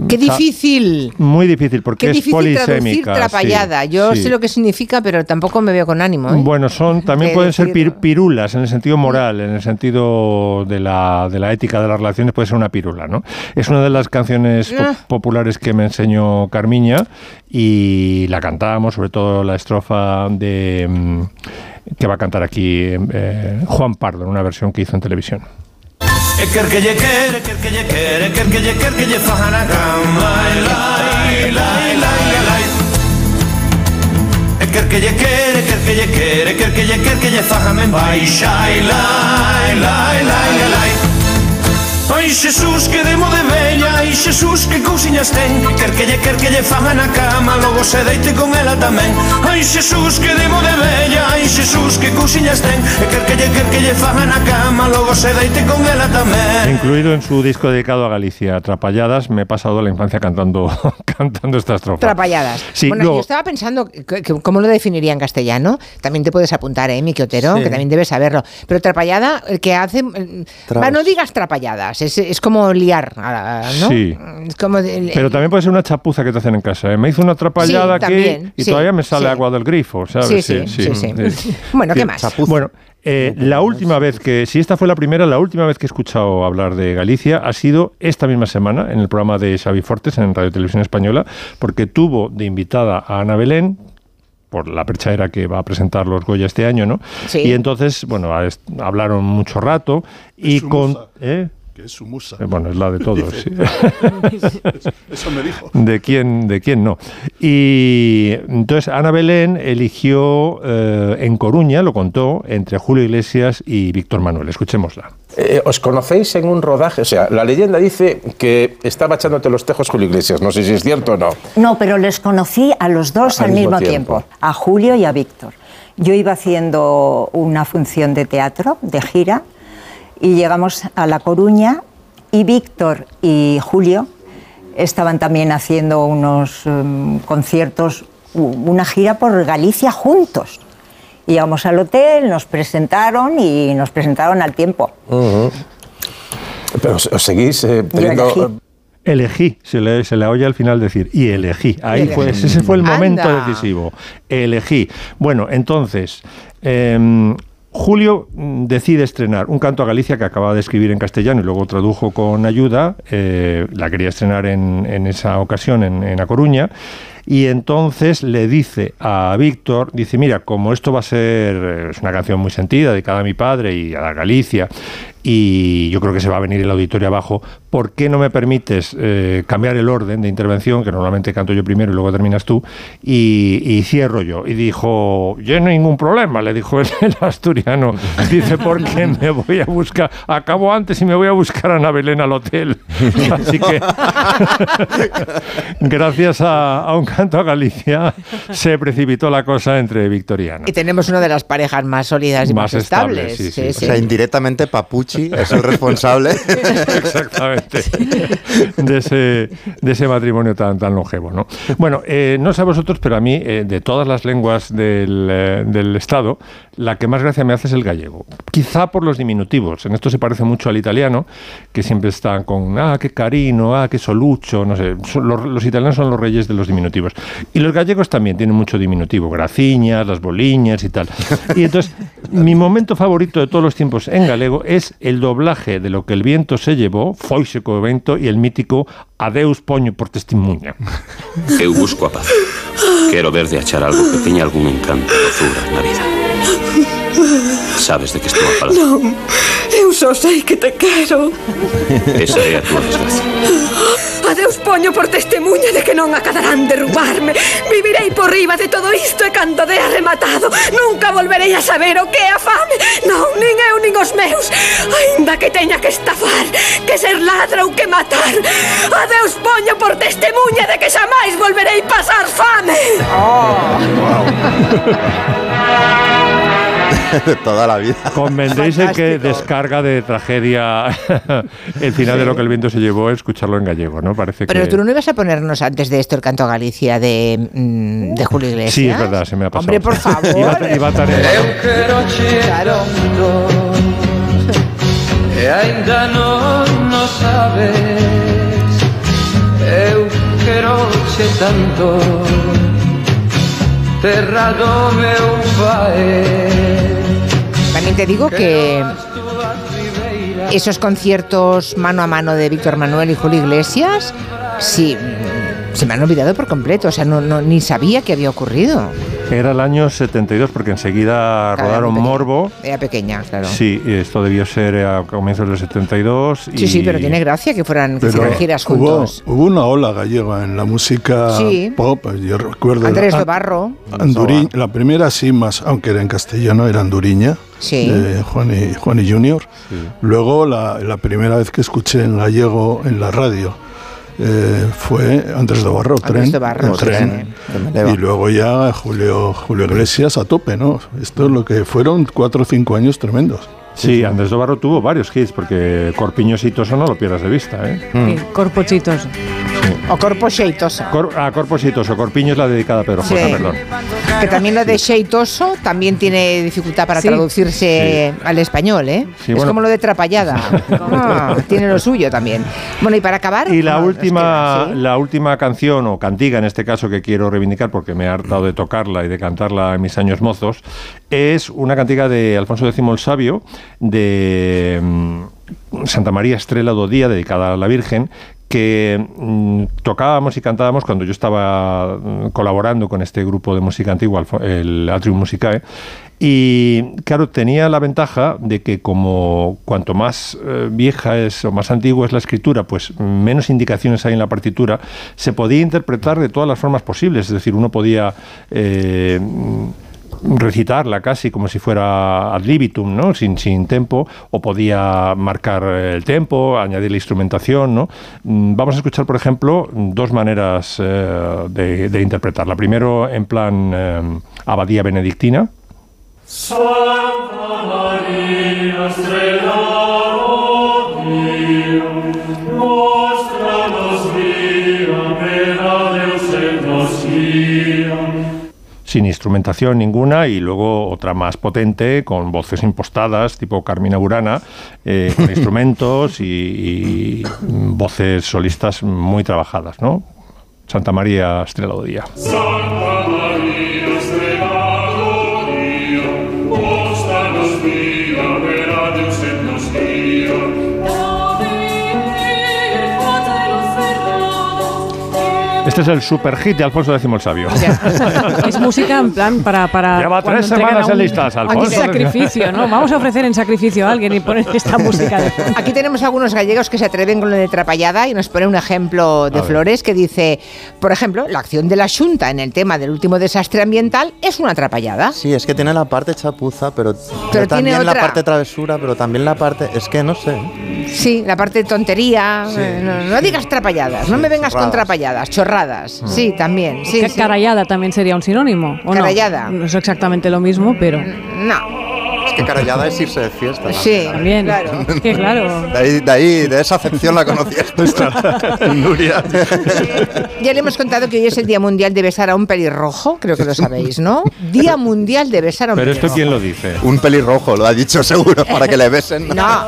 ¡Qué difícil! Muy difícil, porque Qué es difícil traducir polisémica. trapallada. sí, Yo sí. sé lo que significa, pero tampoco me veo con ánimo. ¿eh? Bueno, son también de pueden ser pir- pirulas en el sentido moral, en el sentido de la, de la ética de las relaciones, puede ser una pirula, ¿no? Es una de las canciones po- Ah. populares que me enseñó Carmiña y la cantábamos, sobre todo la estrofa de mm, que va a cantar aquí eh, Juan Pardo, en una versión que hizo en televisión. Eker que ye ker, eker que ye ker, eker que ye ker que ye fajan a cama, lai, lai, lai, lai, lai. Eker que ye ker, eker que ye ker, eker que ye ker que ye fajan en baixa, lai, lai, lai, lai, lai. Ai Xesús que demo de bella Ai Xesús que cousiñas ten Quer que lle quer que lle faga na cama Logo se deite con ela tamén Ai Xesús que demo de bella Ai Xesús que cousiñas ten E quer que lle quer que lle faga na cama Logo se deite con ela tamén Incluido en su disco dedicado a Galicia, Atrapalladas, me he pasado la infancia cantando, cantando esta estrofa. Trapalladas. Sí, bueno, luego- yo estaba pensando, que- que- ¿cómo lo definiría en castellano? También te puedes apuntar, ¿eh, Miki Otero? Sí. Que también debes saberlo. Pero trapallada, el que hace... va, no digas trapalladas, es, es como liar, ¿no? Sí. Es como... de- Pero también puede ser una chapuza que te hacen en casa. ¿eh? Me hizo una atrapallada Sí, aquí también, y sí, todavía me sale sí. agua del grifo, ¿sabes? Sí, sí, sí, sí. Bueno, ¿qué más? chapuza. Bueno, eh, la última vez que, si esta fue la primera, la última vez que he escuchado hablar de Galicia ha sido esta misma semana en el programa de Xavi Fortes en Radio Televisión Española, porque tuvo de invitada a Ana Belén, por la perchadera que va a presentar los Goya este año, ¿no? Sí. Y entonces, bueno, hablaron mucho rato y con... ¿eh? Que es su musa. Eh, Bueno, es la de todos. Dice. sí. Eso me dijo. de quién, de quién no. Y entonces Ana Belén eligió eh, en Coruña, lo contó, entre Julio Iglesias y Víctor Manuel. Escuchémosla. Eh, ¿Os conocéis en un rodaje? O sea, la leyenda dice que estaba echándote los tejos Julio Iglesias. No sé si es cierto o no. No, pero les conocí a los dos al, mismo, tiempo. a Julio y a Víctor. Yo iba haciendo una función de teatro, de gira, y llegamos a La Coruña y Víctor y Julio estaban también haciendo unos em, conciertos, una gira por Galicia juntos. Y llegamos al hotel, nos presentaron y nos presentaron al tiempo. Pero os, seguís eh, teniendo... elegí. Elegí, se le, se le oye al final decir, y elegí. Ahí elegí. fue, ese fue el momento Anda. decisivo. Elegí. Bueno, entonces, em, Julio mm, decide estrenar un canto a Galicia que acababa de escribir en castellano y luego tradujo con ayuda. eh, la quería estrenar en, en esa ocasión en, en A Coruña. Y entonces le dice a Víctor, dice, mira, como esto va a ser, eh, es una canción muy sentida, dedicada a mi padre y a la Galicia, y yo creo que se va a venir el auditorio abajo, ¿por qué no me permites eh, cambiar el orden de intervención, que normalmente canto yo primero y luego terminas tú, y, y cierro yo? Y dijo, yo no hay ningún problema, le dijo el, el asturiano, dice, porque me voy a buscar, acabo antes y me voy a buscar a Ana Belén al hotel. Así que, gracias a, a un canto a Galicia, se precipitó la cosa entre victorianos. Y tenemos una de las parejas más sólidas y más, Más estables, estables. sí, sí. Sí, O sea, indirectamente Papuchi es el responsable. Exactamente. De ese, de ese matrimonio tan, tan longevo, ¿no? Bueno, eh, no sé a vosotros, pero a mí, eh, de todas las lenguas del, eh, del Estado, la que más gracia me hace es el gallego. Quizá por los diminutivos. En esto se parece mucho al italiano, que siempre están con, ah, qué carino, ah, qué solucho, no sé. Son- Los, los italianos son los reyes de los diminutivos. Y los gallegos también tienen mucho diminutivo. Graciñas, las boliñas y tal. Y entonces, mi momento favorito de todos los tiempos en galego es el doblaje de lo que el viento se llevó, Foise co vento, y el mítico Adeus poño por testimonha. Eu busco a paz. Quero ver de achar algo que teña algún encanto dozura na vida. Sabes de que estou a falar? Non, Eu só sei que te quero. Esa é a túa desgracia. A Deus poño por testemunha de que non acadarán derrubarme. Vivirei por riba de todo isto e cando dea rematado, nunca volverei a saber o que é a fame. Non, nin eu nin os meus. Ainda que teña que estafar, que ser ladra ou que matar. A Deus poño por testemunha de que xamais volverei pasar fame. Oh. De toda la vida. Convendréis en que descarga de tragedia el final de lo que el viento se llevó, escucharlo en gallego, ¿no? Parece Pero que... tú no ibas a ponernos antes de esto el canto a Galicia de, mm, de Julio Iglesias. Sí, es verdad, se me ha pasado. Hombre, por favor. Iba, iba tan en- Claro. E aínda non o sabes Eu queroche tanto Terra do meu pai También te digo que esos conciertos mano a mano de Víctor Manuel y Julio Iglesias, sí, se me han olvidado por completo. O sea, no, no- ni sabía que había ocurrido. Era el año 72 porque enseguida Claro, rodaron. Morbo. Era pequeña, claro. Sí, esto debió ser a comienzos del 72. Sí, y- sí, pero tiene gracia que fueran que giras hubo, juntos. hubo una ola gallega en la música Sí. pop. Yo recuerdo. Andrés An- Dobarro. Anduriñ- la primera sí más, aunque era en castellano, era Anduriña, Sí. de Juan y, Juan y Junior. Luego la, la primera vez que escuché en gallego en la radio eh, fue Andrés de Barro, Andrés tren, de Barro, el sí, tren. sí. Y luego ya Julio, Julio Iglesias a tope, ¿no? Esto es lo que fueron cuatro o cinco años tremendos. Sí, Andrés Dobarro tuvo varios hits porque Corpiños y Toso no lo pierdas de vista. ¿eh? Corpochitos. O Corpo Xeitoso. Cor- ah, Toso. Corpiño es la dedicada a Pedro Sí. J, perdón. Que también lo de Xeitoso también tiene dificultad para Sí. traducirse al español, ¿eh? Sí, es bueno. como lo de Trapallada. Ah, tiene lo suyo también. Bueno, y para acabar... Y la no, última, queda, sí. la última canción, o cantiga en este caso, que quiero reivindicar porque me ha hartado de tocarla y de cantarla en mis años mozos, es una cantiga de Alfonso X el Sabio, de mm, Santa María Estrela do Día, dedicada a la Virgen, que mm, tocábamos y cantábamos cuando yo estaba mm, colaborando con este grupo de música antigua, el Atrium Musicae. Y claro, tenía la ventaja de que como cuanto más eh, vieja es o más antigua es la escritura, pues menos indicaciones hay en la partitura, se podía interpretar de todas las formas posibles. Es decir, uno podía eh, recitarla casi como si fuera ad libitum, ¿no? sin, sin tempo, o podía marcar el tempo, añadir la instrumentación. ¿no? Mm, Vamos a escuchar, por ejemplo, dos maneras eh, de, interpretarla. Primero en plan eh, abadía benedictina. Sin instrumentación ninguna y luego otra más potente con voces impostadas tipo Carmina Burana eh, con instrumentos y, y voces solistas muy trabajadas, ¿no? Santa María Estrella Día. Es el super hit de Alfonso X el Sabio. Es música en plan para. para Lleva tres semanas en listas, Alfonso. sacrificio, ¿no? Vamos a ofrecer en sacrificio a alguien y poner esta música de fondo. Aquí tenemos algunos gallegos que se atreven con lo de trapallada y nos ponen un ejemplo de. Flores que dice, por ejemplo, la acción de la Junta en el tema del último desastre ambiental es una trapallada. Sí, es que tiene la parte chapuza, pero, tiene también la otra. parte travesura, pero también la parte. Es que no sé. Sí, la parte de tontería. Sí. eh, No, no digas trapalladas, no me vengas con chorradas. trapalladas, chorradas. Mm. Sí, también. Sí, sí. Carallada también sería un sinónimo. ¿o no? Carallada. No es exactamente lo mismo, pero. No. Es que carallada es irse de fiesta. ¿no? Sí, También. claro. Que claro. De ahí, de ahí, de esa acepción la conocías tú, Nuria. Ya le hemos contado que hoy es el Día Mundial de Besar a un pelirrojo, creo que lo sabéis, ¿no? Día Mundial de Besar a un Pero esto pelirrojo. quién lo dice. Un pelirrojo, lo ha dicho seguro, para que le besen. No,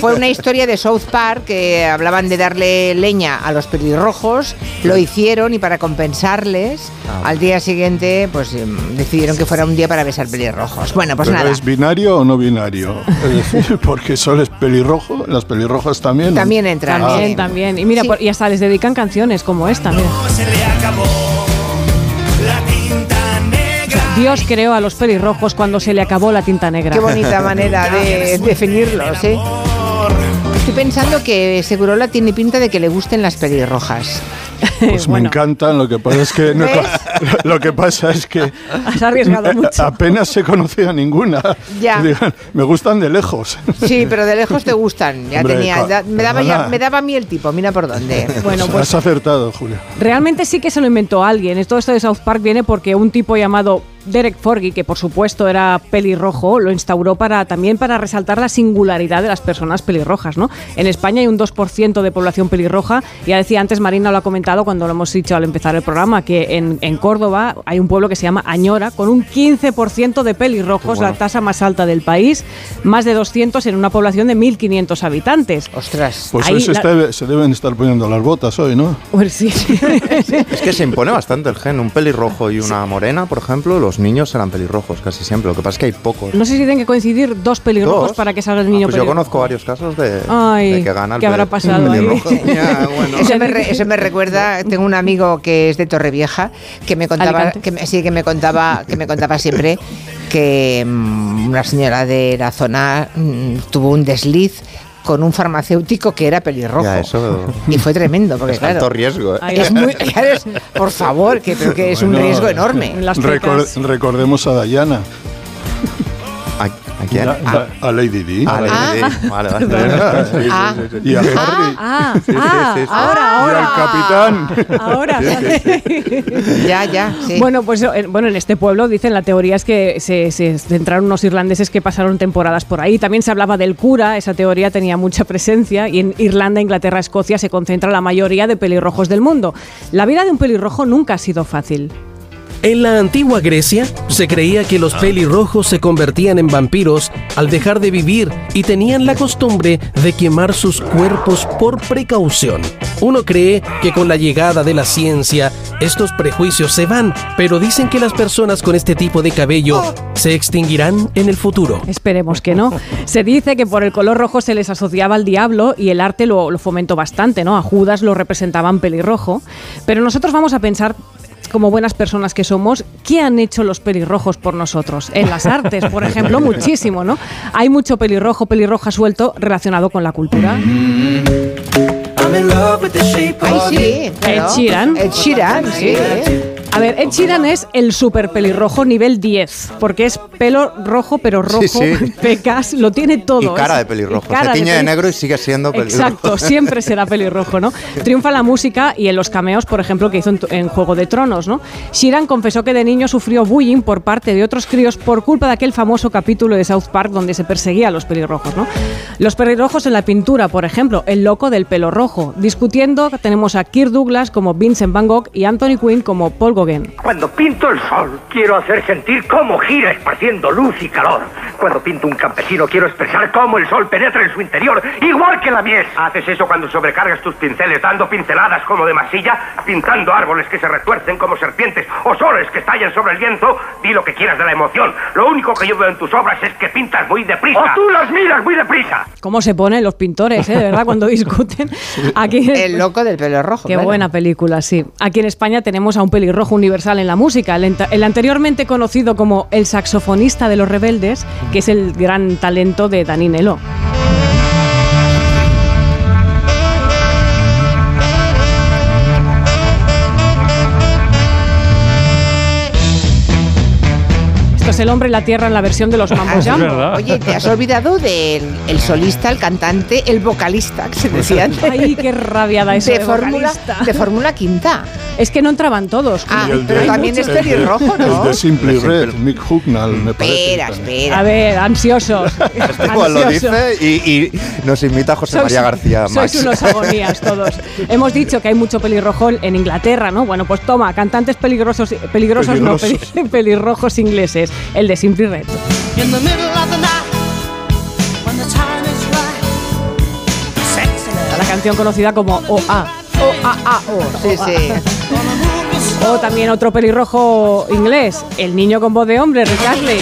fue una historia de South Park que hablaban de darle leña a los pelirrojos, lo hicieron y para compensarles, Ah. al día siguiente pues em, decidieron que fuera un día para besar pelirrojos. Bueno, pues ¿Pero nada. ¿Es binario o no binario? Es decir, porque solo es pelirrojo, las pelirrojas también. También entran. También, sí. también. Y mira, Sí. por- y hasta les dedican canciones como esta, mira. Dios creó a los pelirrojos cuando se le acabó la tinta negra. Qué bonita manera de definirlos, ¿eh? Estoy pensando que Segurola tiene pinta de que le gusten las pelirrojas. Pues me encantan, lo que pasa es que lo que pasa es que Has arriesgado mucho. apenas he conocido a ninguna. Ya. Digan, me gustan de lejos. Sí, pero de lejos te gustan. Ya Hombre, tenía, ya- me, daba ya- me daba a mí el tipo, mira por dónde. Bueno, pues Has acertado, Julia. Realmente sí que se lo inventó alguien. Todo esto de South Park viene porque un tipo llamado Derek Forgy, que por supuesto era pelirrojo, lo instauró para también para resaltar la singularidad de las personas pelirrojas, ¿no? En España hay un 2% de población pelirroja. Ya decía antes, Marina lo ha comentado cuando lo hemos dicho al empezar el programa, que en, en Córdoba hay un pueblo que se llama Añora, con un 15% de pelirrojos, bueno. la tasa más alta del país, más de 200 en una población de 1.500 habitantes. Ostras. Pues Ahí hoy se, la- está- se deben estar poniendo las botas hoy, ¿no? Pues sí. Es que se impone bastante el gen. Un pelirrojo y una morena, por ejemplo, los niños eran pelirrojos casi siempre. Lo que pasa es que hay pocos. No sé si tienen que coincidir dos pelirrojos Dos. para que salga el niño Pues yo conozco varios casos de, Ay, de que gana el ¿qué habrá pasado ahí? pelirrojo. Ya, bueno. Eso me, re- eso me recuerda, tengo un amigo que es de Torrevieja que me contaba, Alicante. que me- sí, que me contaba, que me contaba siempre que mm, una señora de la zona mm, tuvo un desliz con un farmacéutico que era pelirrojo. Ya, eso- Y fue tremendo, porque Es claro. alto riesgo, ¿eh? Es muy, claro, es- por favor, que, que es un riesgo enorme. Recordemos a Dayana, ¿A, a quién? a, a Lady Di. Ah, Ah. sí. Vale, vale. Ah. Y a Harry. Ah, sí, ah, sí, sí. ahora, Y ahora. al capitán. Ahora. Ya, ya, sí. Bueno, pues eh, bueno, en este pueblo dicen la teoría es que se, se centraron unos irlandeses que pasaron temporadas por ahí. También se hablaba del cura, esa teoría tenía mucha presencia y en Irlanda, Inglaterra, Escocia se concentra la mayoría de pelirrojos del mundo. La vida de un pelirrojo nunca ha sido fácil. En la antigua Grecia se creía que los pelirrojos se convertían en vampiros al dejar de vivir y tenían la costumbre de quemar sus cuerpos por precaución. Uno cree que con la llegada de la ciencia estos prejuicios se van, pero dicen que las personas con este tipo de cabello se extinguirán en el futuro. Esperemos que no. Se dice que por el color rojo se les asociaba al diablo y el arte lo, lo fomentó bastante, ¿no? A Judas lo representaban pelirrojo. Pero nosotros vamos a pensar como buenas personas que somos, ¿qué han hecho los pelirrojos por nosotros? En las artes, por ejemplo, muchísimo, ¿no? Hay mucho pelirrojo, pelirroja suelto relacionado con la cultura. Ay, sí, claro. Ed Sheeran. Ed Sheeran, sí. A ver, Ed Sheeran es el super pelirrojo nivel 10, porque es pelo rojo, pero rojo, Sí, sí. pecas, lo tiene todo. Y cara de pelirrojo. cara Se tiñe de negro y sigue siendo pelirrojo. Exacto, siempre será pelirrojo, ¿no? Triunfa la música y en los cameos, por ejemplo, que hizo en, en Juego de Tronos, ¿no? Sheeran confesó que de niño sufrió bullying por parte de otros críos por culpa de aquel famoso capítulo de South Park donde se perseguía a los pelirrojos, ¿no? Los pelirrojos en la pintura, por ejemplo, el loco del pelo rojo. Discutiendo, tenemos a Kirk Douglas como Vincent Van Gogh y Anthony Quinn como Paul Gauguin. Cuando pinto el sol, quiero hacer sentir cómo gira esparciendo luz y calor. Cuando pinto un campesino, quiero expresar cómo el sol penetra en su interior, igual que la miel. ¿Haces eso cuando sobrecargas tus pinceles dando pinceladas como de masilla, pintando árboles que se retuercen como serpientes o soles que estallan sobre el viento? Di lo que quieras de la emoción. Lo único que yo veo en tus obras es que pintas muy deprisa. ¡O tú las miras muy deprisa! ¿Cómo se ponen los pintores, eh? de verdad, cuando discuten? Aquí, El loco del pelo rojo. Qué claro. buena película, sí. Aquí en España tenemos a un pelirrojo universal en la música, el, el anteriormente conocido como el saxofonista de los rebeldes, que es el gran talento de Dani Esto es El hombre y la tierra en la versión de los Mambo Jambo. Oye, te has olvidado del el solista, el cantante, el vocalista, que se decía antes. Ay, qué rabiada eso de, de fórmula, vocalista. de Fórmula Quinta. Es que no entraban todos. Ah, el pero de- también es el de- pelirrojo, ¿no? El de Simply Red, Mick Hucknall, me parece. Espera, espera. A ver, ansiosos. Este lo dice y, y nos invita a José Sois- María García Sois unos agonías todos. Hemos dicho que hay mucho pelirrojo en Inglaterra, ¿no? Bueno, pues toma, cantantes peligrosos, peligrosos, no, Peligrosos. pelirrojos ingleses. El de Simply Red. La canción conocida como OA. O-A-A-O. Sí, sí. O también otro pelirrojo inglés, el niño con voz de hombre, Rick Astley.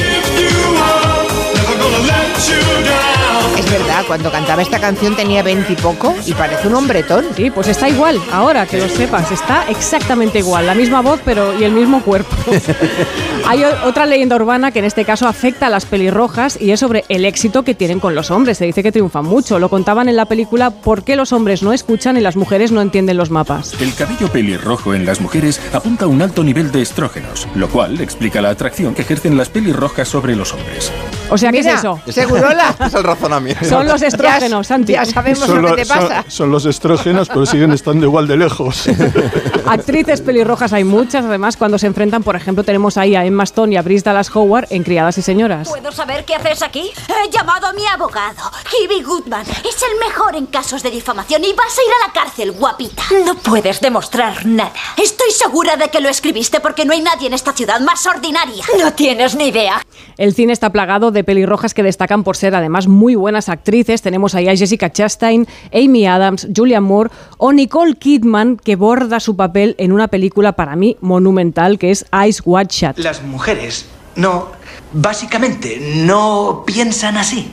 Es verdad, cuando cantaba esta canción tenía 20 y poco y parece un hombretón. Sí, pues está igual, ahora que lo sepas, está exactamente igual, la misma voz pero y el mismo cuerpo. Hay otra leyenda urbana que en este caso afecta a las pelirrojas y es sobre el éxito que tienen con los hombres. Se dice que triunfan mucho. Lo contaban en la película ¿Por qué los hombres no escuchan y las mujeres no entienden los mapas? El cabello pelirrojo en las mujeres apunta a un alto nivel de estrógenos, lo cual explica la atracción que ejercen las pelirrojas sobre los hombres. O sea, ¿qué Mira, es eso? Segurola. es el razonamiento. Son los estrógenos, Santi. Ya sabemos Son, lo que te son- pasa. son los estrógenos, pero siguen estando igual de lejos. Actrices pelirrojas hay muchas, además cuando se enfrentan, por ejemplo, tenemos ahí a Emma Stone y a Bryce Dallas Howard en Criadas y Señoras. ¿Puedo saber qué haces aquí? He llamado a mi abogado, Kibi Goodman. Es el mejor en casos de difamación y vas a ir a la cárcel, guapita. No puedes demostrar nada. Estoy segura de que lo escribiste porque no hay nadie en esta ciudad más ordinaria. No tienes ni idea. El cine está plagado de pelirrojas que destacan por ser además muy buenas actrices. Tenemos ahí a Jessica Chastain, Amy Adams, Julianne Moore o Nicole Kidman que borda su papel en una película para mí monumental que es Eyes Wide Shut. Las mujeres no, básicamente, no piensan así.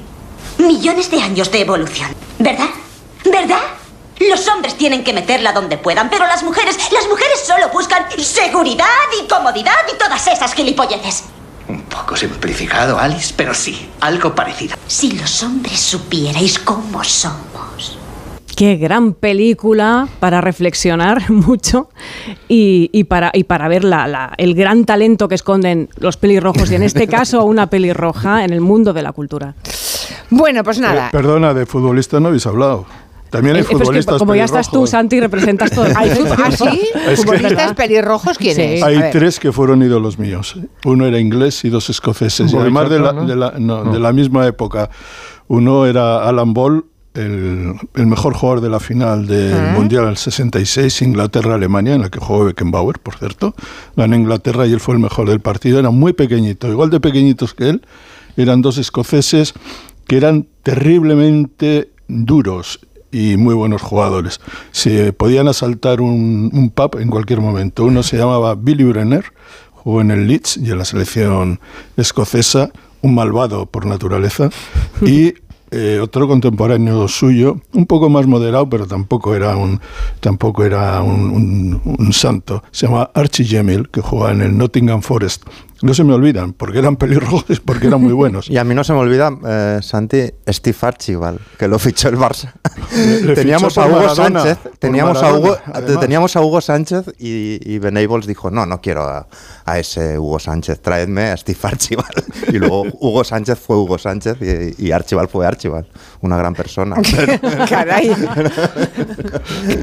Millones de años de evolución, ¿verdad? ¿Verdad? Los hombres tienen que meterla donde puedan, pero las mujeres, las mujeres solo buscan seguridad y comodidad y todas esas gilipolleces. Un poco simplificado, Alice, pero sí, algo parecido. Si los hombres supierais cómo somos. Qué gran película para reflexionar mucho y, y para, y para ver la- la- el gran talento que esconden los pelirrojos y en este caso una pelirroja en el mundo de la cultura. Bueno, pues Eh, nada. perdona, de futbolista no habéis hablado. También hay Eh, pues que futbolistas como ya estás tú, pelirrojos. Santi, representas todo. ¿Hay ¿Ah, sí? Es que- ¿Futbolistas pelirrojos quién Sí. Hay tres que fueron ídolos míos. Uno era inglés y dos escoceses. Y además de la, ¿no? de, la, no, de la misma época. Uno era Alan Ball, el, el mejor jugador de la final del. Mundial del 66, Inglaterra-Alemania, en la que jugó Beckenbauer, por cierto. Ganó Inglaterra y él fue el mejor del partido. Era muy pequeñito, igual de pequeñitos que él. Eran dos escoceses que eran terriblemente duros y muy buenos jugadores. Se podían asaltar un, un pub en cualquier momento. Uno se llamaba Billy Brenner, jugó en el Leeds y en la selección escocesa, un malvado por naturaleza, y eh, otro contemporáneo suyo, un poco más moderado, pero tampoco era un, tampoco era un, santo. Se llama Archie Gemmill, que jugaba en el Nottingham Forest. No se me olvidan, porque eran pelirrojos, porque eran muy buenos. Y a mí no se me olvida, eh, Santi, Steve Archibald, que lo fichó el Barça. Le- le teníamos fichó a Maradona, Sánchez, teníamos a, Hugo, además. teníamos a Hugo Sánchez y, y Venables dijo, no, no quiero a, a ese Hugo Sánchez, traedme a Steve Archibald. Y luego Hugo Sánchez fue Hugo Sánchez y, y Archibald fue Archibald, una gran persona. Caray.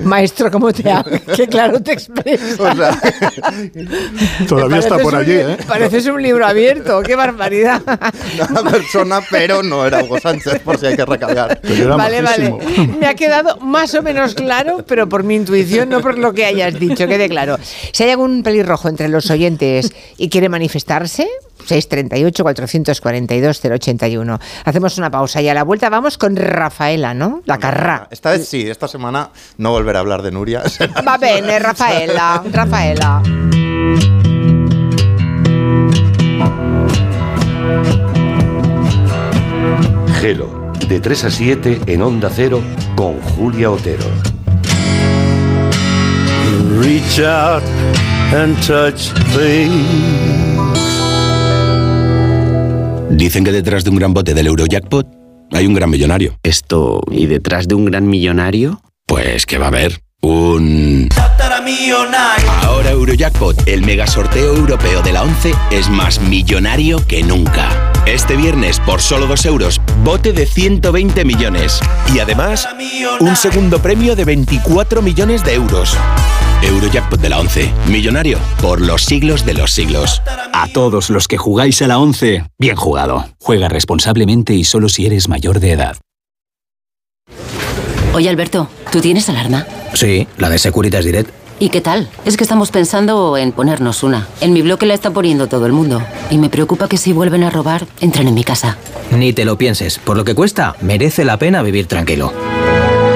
Maestro, ¿cómo te hablas? Qué claro te expresas. Todavía está por allí, ¿eh? Pareces un libro abierto, qué barbaridad. una persona, pero no era Hugo Sánchez, por si hay que recargar. Vale, vale. Me ha quedado más o menos claro, pero por mi intuición, no por lo que hayas dicho, quede claro. Si hay algún pelirrojo entre los oyentes y quiere manifestarse, 638-442-081. Hacemos una pausa y a la vuelta vamos con Rafaela, ¿no? La carrá. Esta vez sí, esta semana no volveré a hablar de Nuria. Va bene, Rafaela, Rafaela. Gelo, de 3 a 7 en Onda Cero con Julia Otero. Reach out and touch Dicen que detrás de un gran bote del Eurojackpot hay un gran millonario. Esto, ¿y detrás de un gran millonario? Pues que va a haber un... Ahora Eurojackpot, el mega sorteo europeo de la 11, es más millonario que nunca. Este viernes, por solo 2 euros, bote de 120 millones. Y además, un segundo premio de 24 millones de euros. Eurojackpot de la 11, millonario por los siglos de los siglos. A todos los que jugáis a la 11, bien jugado. Juega responsablemente y solo si eres mayor de edad. Oye, Alberto, ¿tú tienes alarma? Sí, la de Securitas Direct. ¿Y qué tal? Es que estamos pensando en ponernos una. En mi bloque la está poniendo todo el mundo. Y me preocupa que si vuelven a robar, entren en mi casa. Ni te lo pienses, por lo que cuesta, merece la pena vivir tranquilo.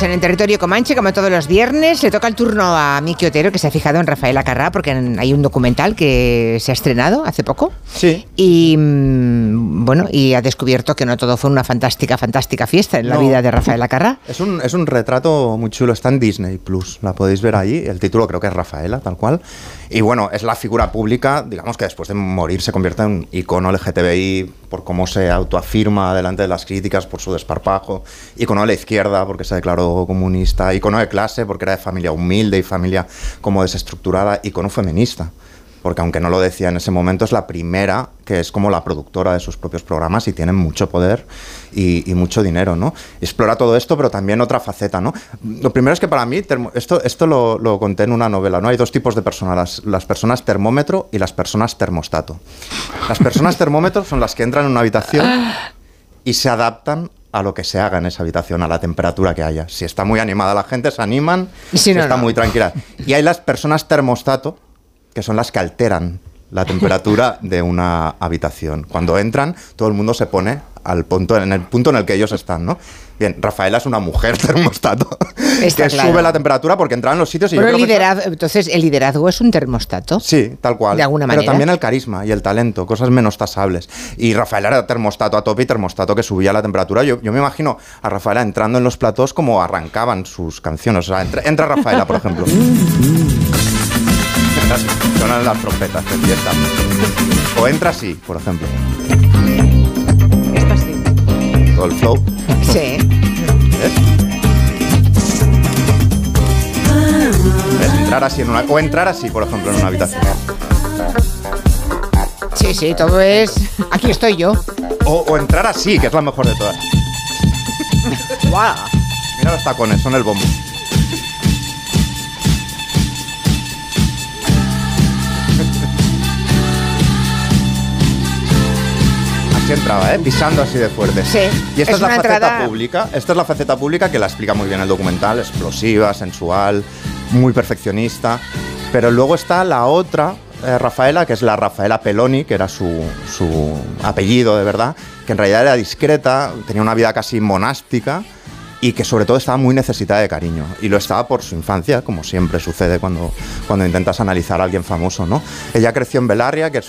En el territorio comanche, como todos los viernes. Le toca el turno a Miki Otero, que se ha fijado en Rafael Acarrá, porque hay un documental que se ha estrenado hace poco. Sí. Y mm, bueno, y ha descubierto que no todo fue una fantástica, fantástica fiesta en no. la vida de Rafael Acarrá. Es un, es un retrato muy chulo, está en Disney Plus, la podéis ver ahí. El título creo que es Rafaela, tal cual. Y bueno, es la figura pública, digamos que después de morir se convierte en icono LGTBI por cómo se autoafirma delante de las críticas, por su desparpajo. Icono de la izquierda porque se declaró comunista. Icono de clase porque era de familia humilde y familia como desestructurada. Icono feminista. Porque aunque no lo decía en ese momento, es la primera que es como la productora de sus propios programas y tiene mucho poder y, y mucho dinero, ¿no? Explora todo esto, pero también otra faceta, ¿no? Lo primero es que para mí, esto, esto lo, lo conté en una novela, ¿no? Hay dos tipos de personas, las, las personas termómetro y las personas termostato. Las personas termómetro son las que entran en una habitación y se adaptan a lo que se haga en esa habitación, a la temperatura que haya. Si está muy animada la gente, se animan, si si no, está no. muy tranquila. Y hay las personas termostato, que son las que alteran la temperatura de una habitación. Cuando entran, todo el mundo se pone al punto, en el punto en el que ellos están, ¿no? Bien, Rafaela es una mujer termostato Está que claro. sube la temperatura porque entra en los sitios y yo Pero el que liderazgo, entonces, ¿el liderazgo es un termostato? Sí, tal cual. De alguna Pero manera. también el carisma y el talento, cosas menos tasables. Y Rafaela era termostato a tope y termostato que subía la temperatura. Yo, yo me imagino a Rafaela entrando en los platós como arrancaban sus canciones. O sea, entra, entra Rafaela, por ejemplo. Sonan las trompetas de fiesta. O entra así, por ejemplo. Esta sí. Todo el flow. Sí. ¿Ves? Entrar así en una, o entrar así, por ejemplo, en una habitación. Sí, sí, todo es. Aquí estoy yo. O, o entrar así, que es la mejor de todas. Guau. Mira los tacones, son el bombo. Así entraba, ¿eh? Pisando así de fuerte. Sí, Y esta es es, la faceta entrada- pública. Esta es la faceta pública que la explica muy bien el documental. Explosiva, sensual, muy perfeccionista. Pero luego está la otra eh, Rafaela, que es la Rafaela Peloni, que era su, su apellido de verdad, que en realidad era discreta, tenía una vida casi monástica y que sobre todo estaba muy necesitada de cariño. Y lo estaba por su infancia, como siempre sucede cuando, cuando intentas analizar a alguien famoso, ¿no? Ella creció en Belarria, que es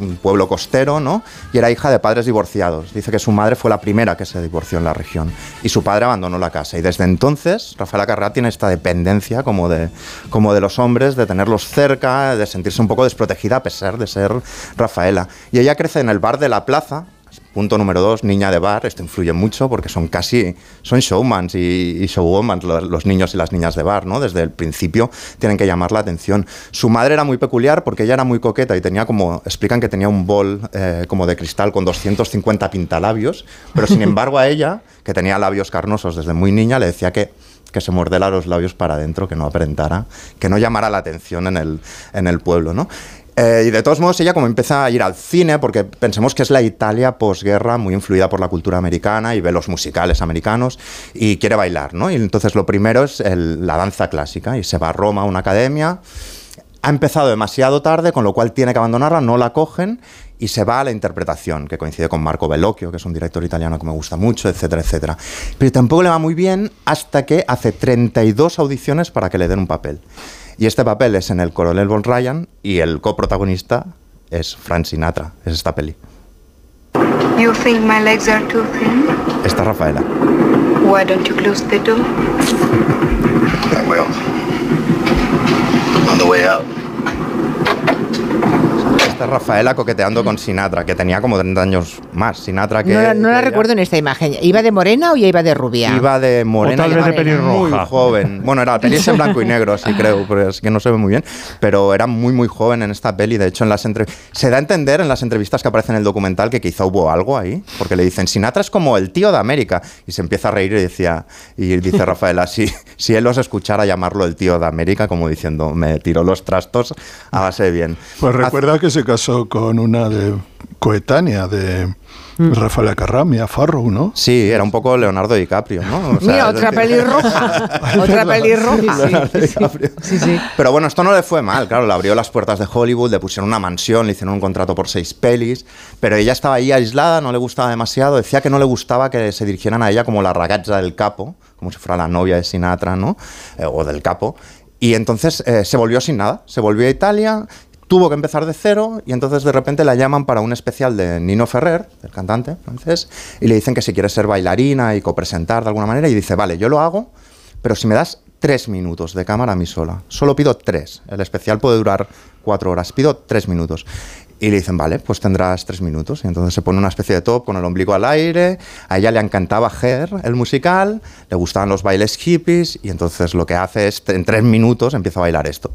un pueblo costero, ¿no? Y era hija de padres divorciados. Dice que su madre fue la primera que se divorció en la región. Y su padre abandonó la casa. Y desde entonces, Rafaela Carrá tiene esta dependencia como de, como de los hombres, de tenerlos cerca, de sentirse un poco desprotegida a pesar de ser Rafaela. Y ella crece en el bar de la plaza, Punto número dos, niña de bar. Esto influye mucho porque son casi, son showmans y, y showwomans los, los niños y las niñas de bar, ¿no? Desde el principio tienen que llamar la atención. Su madre era muy peculiar porque ella era muy coqueta y tenía como, explican que tenía un bol eh, como de cristal con 250 pintalabios, pero sin embargo a ella, que tenía labios carnosos desde muy niña, le decía que que se mordiera los labios para adentro, que no aparentara, que no llamara la atención en el, en el pueblo, ¿no? Eh, y de todos modos, ella como empieza a ir al cine, porque pensemos que es la Italia posguerra, muy influida por la cultura americana y ve los musicales americanos y quiere bailar, ¿no? Y entonces lo primero es la danza clásica y se va a Roma a una academia. Ha empezado demasiado tarde, con lo cual tiene que abandonarla, no la cogen y se va a la interpretación, que coincide con Marco Bellocchio, que es un director italiano que me gusta mucho, etcétera, etcétera. Pero tampoco le va muy bien hasta que hace 32 audiciones para que le den un papel. Y este papel es en El Coronel Von Ryan y el coprotagonista es Frank Sinatra, es esta peli. You think my legs are too thin? Esta es Rafaela. Why don't you close the door? I will. On the way out. Esta es Rafaela coqueteando con Sinatra, que tenía como 30 años más. Sinatra que... No, la- no la que ella- recuerdo en esta imagen. ¿Iba de morena o ya iba de rubia? Iba de morena. O tal vez de pelirroja. Muy joven. Bueno, era la peli es en blanco y negro, sí creo, pero es que no se ve muy bien. Pero era muy, muy joven en esta peli. De hecho, en las entre... se da a entender en las entrevistas que aparecen en el documental que quizá hubo algo ahí, porque le dicen, Sinatra es como el tío de América. Y se empieza a reír y decía, y dice Rafaela, si, si él os escuchara llamarlo el tío de América, como diciendo, me tiró los trastos a base de bien. Pues Haz- recuerda que se casó con una de coetánea de Rafael Carramia, Farrow, ¿no? Sí, era un poco Leonardo DiCaprio, ¿no? O sea, Mira, otra pelirroja. otra pelirroja. Leonardo DiCaprio. Pero bueno, esto no le fue mal, claro, le abrió las puertas de Hollywood, le pusieron una mansión, le hicieron un contrato por seis pelis, pero ella estaba ahí aislada, no le gustaba demasiado, decía que no le gustaba que se dirigieran a ella como la ragazza del capo, como si fuera la novia de Sinatra, ¿no? Eh, o del capo. Y entonces eh, se volvió sin nada, se volvió a Italia, tuvo que empezar de cero y entonces de repente la llaman para un especial de Nino Ferrer, el cantante francés, y le dicen que si quiere ser bailarina y copresentar de alguna manera y dice, vale, yo lo hago, pero si me das tres minutos de cámara a mí sola, solo pido tres, el especial puede durar cuatro horas, pido tres minutos. Y le dicen, vale, pues tendrás tres minutos. Y entonces se pone una especie de top con el ombligo al aire. A ella le encantaba Her, el musical, le gustaban los bailes hippies. Y entonces lo que hace es, en tres minutos, empieza a bailar esto.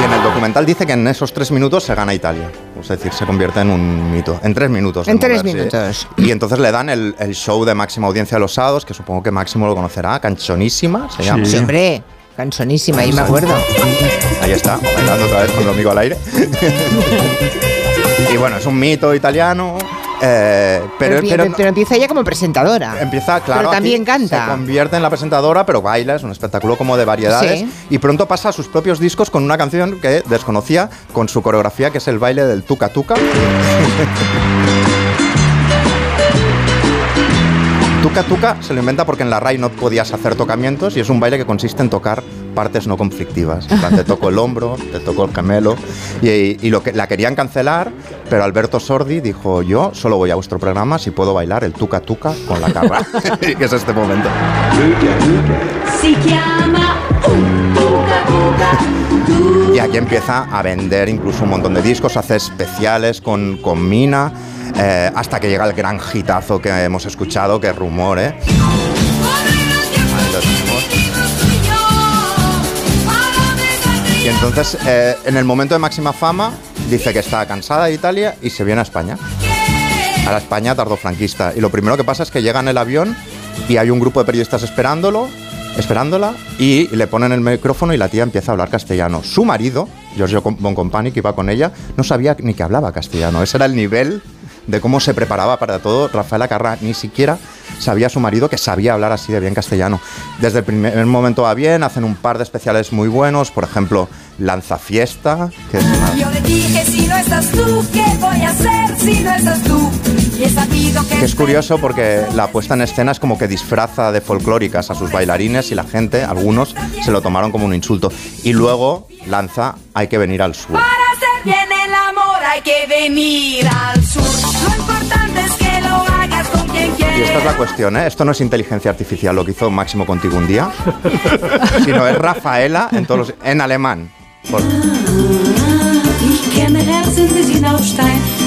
Y en el documental dice que en esos tres minutos se gana Italia. Es decir, se convierte en un mito. En tres minutos. En tres moverse. minutos. Y entonces le dan el, el show de máxima audiencia de los sábados, que supongo que Máximo lo conocerá, Canchonísima se llama. Sí, hombre, cansonísima, ahí me acuerdo. Ahí está, bailando otra vez con el amigo al aire. y bueno, es un mito italiano. eh, pero, Pero, pero pero empieza ella como presentadora. Empieza, claro. Pero también canta. Se convierte en la presentadora, pero baila, es un espectáculo como de variedades. Sí. Y pronto pasa a sus propios discos con una canción que desconocía, con su coreografía, que es el baile del tuca tuca. Tuca Tuca se lo inventa porque en la RAI no podías hacer tocamientos y es un baile que consiste en tocar partes no conflictivas. En plan, te toco el hombro, te toco el gemelo y, y lo que la querían cancelar, pero Alberto Sordi dijo yo solo voy a vuestro programa si puedo bailar el Tuca Tuca con la carra, que es este momento. Si chiama un tuca tuca Y aquí empieza a vender incluso un montón de discos, hace especiales con, con Mina, eh, hasta que llega el gran hitazo que hemos escuchado, que es Rumor, ¿eh? Entonces, eh, en el momento de máxima fama, dice que está cansada de Italia y se viene a España. A la España tardofranquista. Y lo primero que pasa es que llega en el avión y hay un grupo de periodistas esperándolo, esperándola, y le ponen el micrófono y la tía empieza a hablar castellano. Su marido, Giorgio Boncompagni, que iba con ella, no sabía ni que hablaba castellano. Ese era el nivel de cómo se preparaba para todo. Rafaela Carrà ni siquiera sabía su marido que sabía hablar así de bien castellano. Desde el primer momento va bien, hacen un par de especiales muy buenos, por ejemplo, Lanza Fiesta, que es una- Yo le dije si no estás tú, ¿qué voy a hacer si no estás tú? Que que es curioso porque la puesta en escena es como que disfraza de folclóricas a sus bailarines y la gente, algunos, se lo tomaron como un insulto. Y luego lanza Hay que venir al sur. para hacer bien el amor hay que venir al sur. Lo importante es que lo hagas con quien Y quieras. esta es la cuestión, ¿eh? Esto no es inteligencia artificial lo que hizo Máximo contigo un día, sino es Rafaela en, todos los- en alemán. Por-.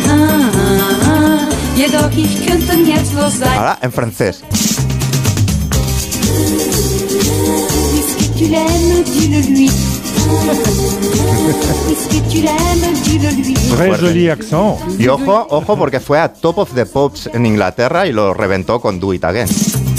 Ah, ah, ah. Ahora en francés. Très joli accent. Y ojo, ojo, porque fue a Top of the Pops en Inglaterra y lo reventó con Do It Again.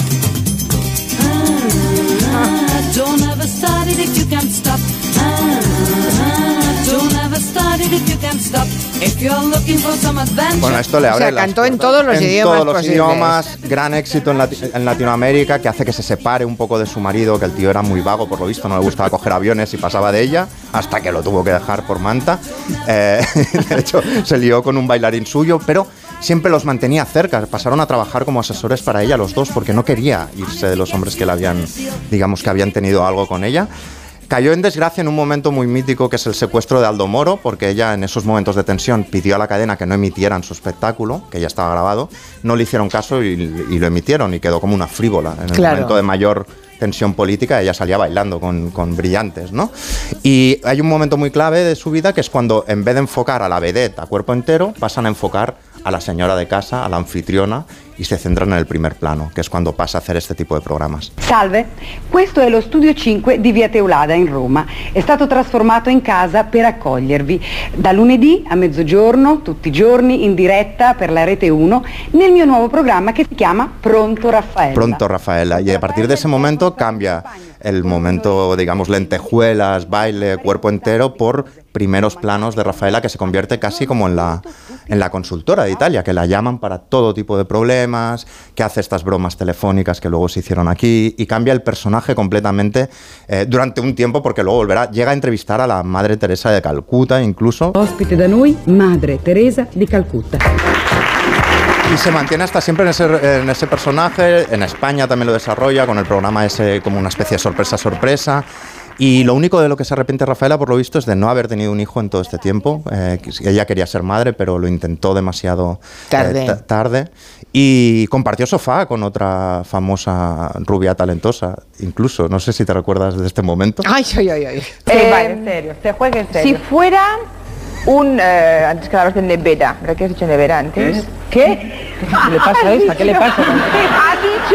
Bueno, esto le O abre sea, las cantó en todos los en idiomas todos los posibles. idiomas, gran éxito en, Lati- en Latinoamérica, que hace que se separe un poco de su marido, que el tío era muy vago, por lo visto, no le gustaba coger aviones y pasaba de ella, hasta que lo tuvo que dejar por manta. Eh, de hecho, se lió con un bailarín suyo, pero siempre los mantenía cerca. Pasaron a trabajar como asesores para ella los dos, porque no quería irse de los hombres que la habían, digamos, que habían tenido algo con ella. Cayó en desgracia en un momento muy mítico que es el secuestro de Aldo Moro, porque ella en esos momentos de tensión pidió a la cadena que no emitieran su espectáculo, que ya estaba grabado, no le hicieron caso y, y lo emitieron y quedó como una frívola. En el Claro. momento de mayor tensión política, ella salía bailando con, con brillantes, ¿no? Y hay un momento muy clave de su vida que es cuando en vez de enfocar a la vedette a cuerpo entero, pasan a enfocar a la señora de casa, a la anfitriona, y se centran en el primer plano, que es cuando pasa a hacer este tipo de programas. Salve, questo è lo studio 5 di Via Teulada in Roma. È stato trasformato in casa per accogliervi da lunedì a mezzogiorno, tutti i giorni, in diretta per la rete 1, nel mio nuovo programma che si chiama Pronto Raffaella. Pronto, Rafaela. Y a partir de ese momento cambia el momento, digamos, lentejuelas, baile, cuerpo entero, por primeros planos de Rafaela, que se convierte casi como en la, en la consultora de Italia, que la llaman para todo tipo de problemas, que hace estas bromas telefónicas que luego se hicieron aquí, y cambia el personaje completamente eh, durante un tiempo, porque luego volverá, llega a entrevistar a la Madre Teresa de Calcuta, incluso. Ospite da noi, Madre Teresa di Calcutta. Y se mantiene hasta siempre en ese, en ese personaje. En España también lo desarrolla con el programa ese como una especie de sorpresa sorpresa. Y lo único de lo que se arrepiente Rafaela, por lo visto, es de no haber tenido un hijo en todo este tiempo. Eh, que ella quería ser madre, pero lo intentó demasiado eh, Tarde. ta- tarde. Y compartió sofá con otra famosa rubia talentosa, incluso. No sé si te recuerdas de este momento. Ay, ay, ay, ay. Eh, vale, en serio, se juega en serio. Si fuera un... eh, antes que hablabas de nevera, ¿verdad que has dicho nevera antes? ¿Qué? ¿Qué le pasa a esta? ¿Qué le pasa?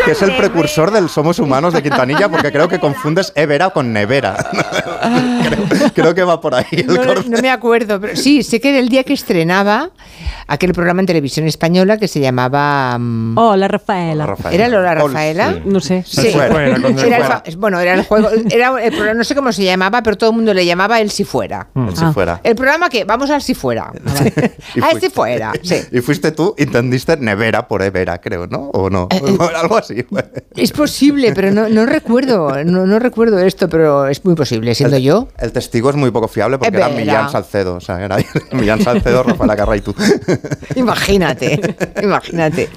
Que es el precursor del Somos Humanos de Quintanilla, porque creo que confundes Evera con Nevera. creo, creo que va por ahí el No, corte. no me acuerdo, pero sí, sé que era el día que estrenaba aquel programa en televisión española que se llamaba... mm, Hola, Rafaela. ¿Era Lola Rafaela? No sé. Sí, Fuera, Era el bueno, era el juego, era el programa, no sé cómo se llamaba, pero todo el mundo le llamaba el si fuera. El si Ah. fuera. El programa que vamos al si fuera. Y a el fui- si fuera, sí. Y fuiste tú, entendiste Nevera por Evera, creo, ¿no? ¿O no? Algo así. Es posible, pero no, no recuerdo, no, no recuerdo esto, pero es muy posible, siendo yo. El testigo es muy poco fiable porque Evera. era Millán Salcedo. O sea, era Millán Salcedo, Rafaela Carrà y tú. Imagínate, imagínate.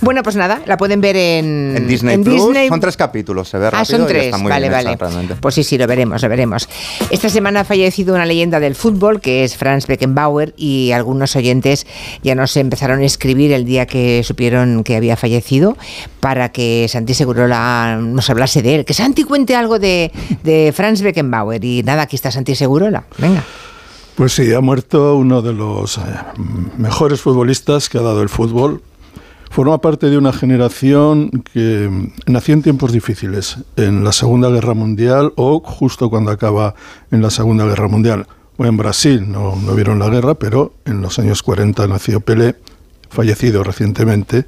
Bueno, pues nada, la pueden ver en, En Disney en Plus Disney son tres capítulos, se ve Ah, rápido son y tres, está muy vale, bien vale. Pues sí, sí, lo veremos, lo veremos. Esta semana ha fallecido una leyenda del fútbol, que es Franz Beckenbauer, y algunos oyentes ya nos empezaron a escribir el día que supieron que había fallecido para que Santi Segurola nos hablase de él. Que Santi cuente algo de, de Franz Beckenbauer. Y nada, aquí está Santi Segurola. Venga. Pues sí, ha muerto uno de los eh, mejores futbolistas que ha dado el fútbol. Forma parte de una generación que nació en tiempos difíciles, en la Segunda Guerra Mundial o justo cuando acaba en la Segunda Guerra Mundial. O en Brasil, no, no vieron la guerra, pero en los años 40 nació Pelé, fallecido recientemente.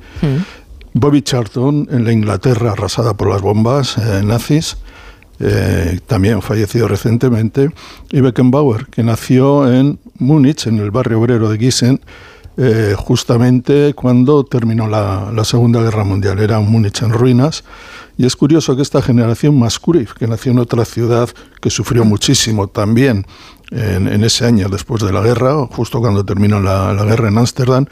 Bobby Charlton en la Inglaterra arrasada por las bombas eh, nazis, eh, también fallecido recientemente, y Beckenbauer, que nació en Múnich, en el barrio obrero de Gießen, eh, justamente cuando terminó la, Segunda Guerra Mundial. Era un Múnich en ruinas. Y es curioso que esta generación Maskurif, que nació en otra ciudad que sufrió muchísimo también en, ese año después de la guerra, justo cuando terminó la, la guerra en Ámsterdam,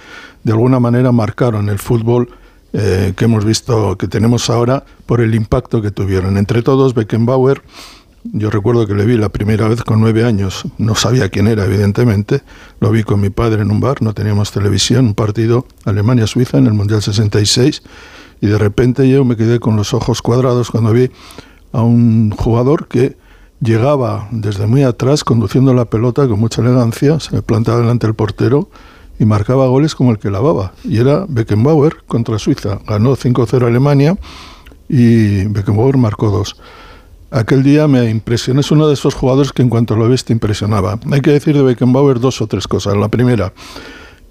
de alguna manera marcaron el fútbol eh, que hemos visto, que tenemos ahora, por el impacto que tuvieron. Entre todos, Beckenbauer, yo recuerdo que le vi la primera vez con nueve años, no sabía quién era, evidentemente, lo vi con mi padre en un bar, no teníamos televisión, un partido Alemania-Suiza en el Mundial 66, y de repente yo me quedé con los ojos cuadrados cuando vi a un jugador que llegaba desde muy atrás conduciendo la pelota con mucha elegancia, se plantaba delante del portero y marcaba goles como el que lavaba. Y era Beckenbauer contra Suiza. Ganó 5-0 Alemania y Beckenbauer marcó dos. Aquel día me impresionó, es uno de esos jugadores que en cuanto lo ves te impresionaba. Hay que decir de Beckenbauer dos o tres cosas. La primera,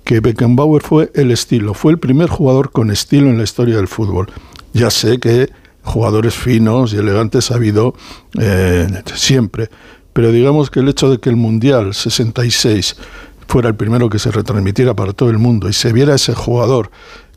que Beckenbauer fue el estilo, fue el primer jugador con estilo en la historia del fútbol. Ya sé que jugadores finos y elegantes ha habido eh, siempre, pero digamos que el hecho de que el Mundial 66 fuera el primero que se retransmitiera para todo el mundo y se viera ese jugador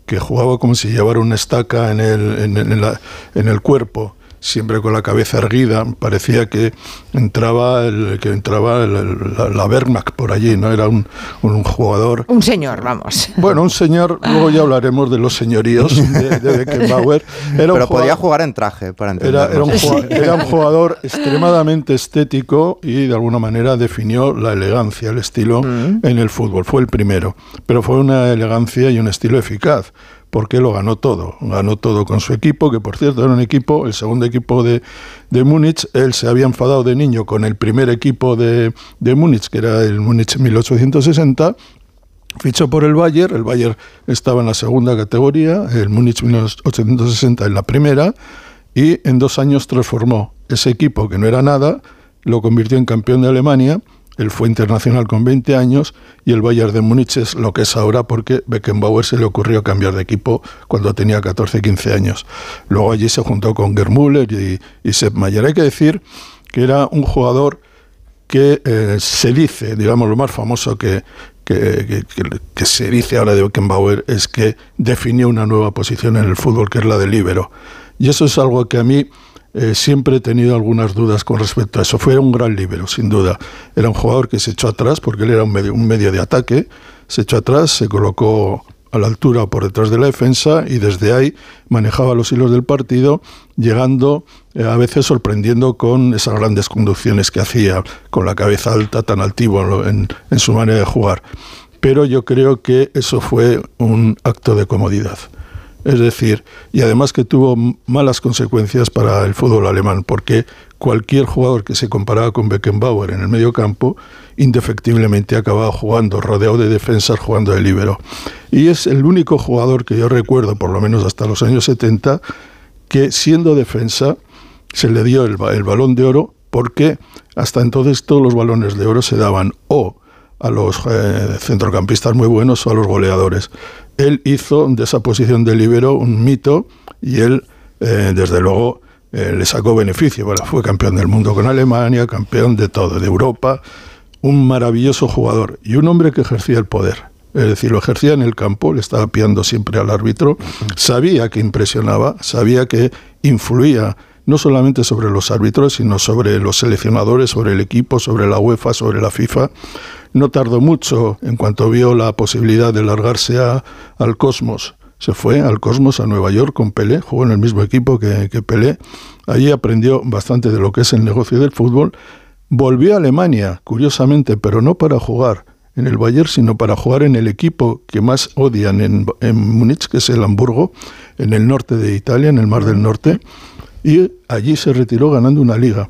que jugaba como si llevara una estaca en el, en, en la- en el cuerpo, siempre con la cabeza erguida, parecía que entraba el, que entraba el- el- la, la Wehrmacht por allí, ¿no? Era un, un jugador Un señor, vamos. bueno, un señor, luego ya hablaremos de los señoríos de, de Beckenbauer. Era Pero podía jugar en traje, para era, era un jugador, era un jugador extremadamente estético y de alguna manera definió la elegancia, el estilo en el fútbol. Fue el primero, pero fue una elegancia y un estilo eficaz porque lo ganó todo. Ganó todo con su equipo, que por cierto era un equipo, el segundo equipo de, de Múnich. Él se había enfadado de niño con el primer equipo de, de Múnich, que era el Múnich 1860. Fichó por el Bayern, el Bayern estaba en la segunda categoría, el Múnich 1860 en la primera, y en dos años transformó ese equipo que no era nada, lo convirtió en campeón de Alemania, él fue internacional con 20 años y el Bayern de Múnich es lo que es ahora porque Beckenbauer se le ocurrió cambiar de equipo cuando tenía 14, 15 años. Luego allí se juntó con Gerd Müller y, y Sepp Maier. Hay que decir que era un jugador que eh, se dice, digamos, lo más famoso que- que se dice ahora de Beckenbauer es que definió una nueva posición en el fútbol, que es la de líbero. Y eso es algo que a mí eh, siempre he tenido algunas dudas con respecto a eso. Fue un gran líbero, sin duda. Era un jugador que se echó atrás, porque él era un medio, un medio de ataque, se echó atrás, se colocó a la altura o por detrás de la defensa y desde ahí manejaba los hilos del partido, llegando eh, a veces sorprendiendo con esas grandes conducciones que hacía, con la cabeza alta, tan altivo en- en su manera de jugar. Pero yo creo que eso fue un acto de comodidad. Es decir, y además que tuvo malas consecuencias para el fútbol alemán, porque cualquier jugador que se comparaba con Beckenbauer en el medio campo, indefectiblemente acababa jugando, rodeado de defensas, jugando de líbero. Y es el único jugador que yo recuerdo, por lo menos hasta los años 70, que siendo defensa se le dio el, el balón de oro, porque hasta entonces todos los balones de oro se daban o a los eh, centrocampistas muy buenos o a los goleadores. Él hizo de esa posición de libero un mito y él, eh, desde luego, eh, le sacó beneficio. Fue campeón del mundo con Alemania, campeón de todo, de Europa, un maravilloso jugador y un hombre que ejercía el poder. Es decir, lo ejercía en el campo, le estaba piando siempre al árbitro, sabía que impresionaba, sabía que influía no solamente sobre los árbitros, sino sobre los seleccionadores, sobre el equipo, sobre la UEFA, sobre la FIFA. No tardó mucho en cuanto vio la posibilidad de largarse a- al Cosmos. Se fue al Cosmos, a Nueva York, con Pelé, jugó en el mismo equipo que, Pelé. Allí aprendió bastante de lo que es el negocio del fútbol. Volvió a Alemania, curiosamente, pero no para jugar. en el Bayern, sino para jugar en el equipo que más odian en, en Múnich, que es el Hamburgo, en el norte de Italia, en el Mar del Norte, y allí se retiró ganando una liga.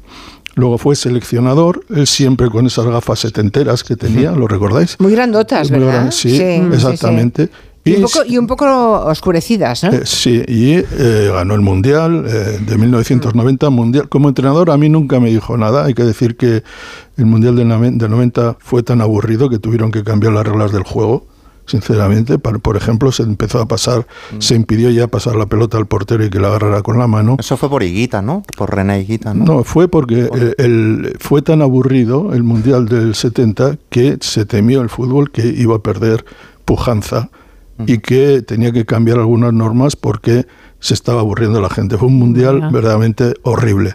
Luego fue seleccionador, él siempre con esas gafas setenteras que tenía, ¿lo recordáis? Muy grandotas, Muy ¿verdad? gran- sí, exactamente. Y, un poco, y un poco oscurecidas, ¿no? Eh, sí, y eh, ganó el Mundial eh, de 1990. Mundial. Como entrenador a mí nunca me dijo nada. Hay que decir que el Mundial del 90 fue tan aburrido que tuvieron que cambiar las reglas del juego. Sinceramente, por ejemplo, se empezó a pasar, se impidió ya pasar la pelota al portero y que la agarrara con la mano. Eso fue por Higuita, ¿no? Por René Higuita, ¿no? No, fue porque el, el- fue tan aburrido el Mundial del 70 que se temió el fútbol que iba a perder pujanza y que tenía que cambiar algunas normas porque se estaba aburriendo la gente. Fue un Mundial verdaderamente horrible.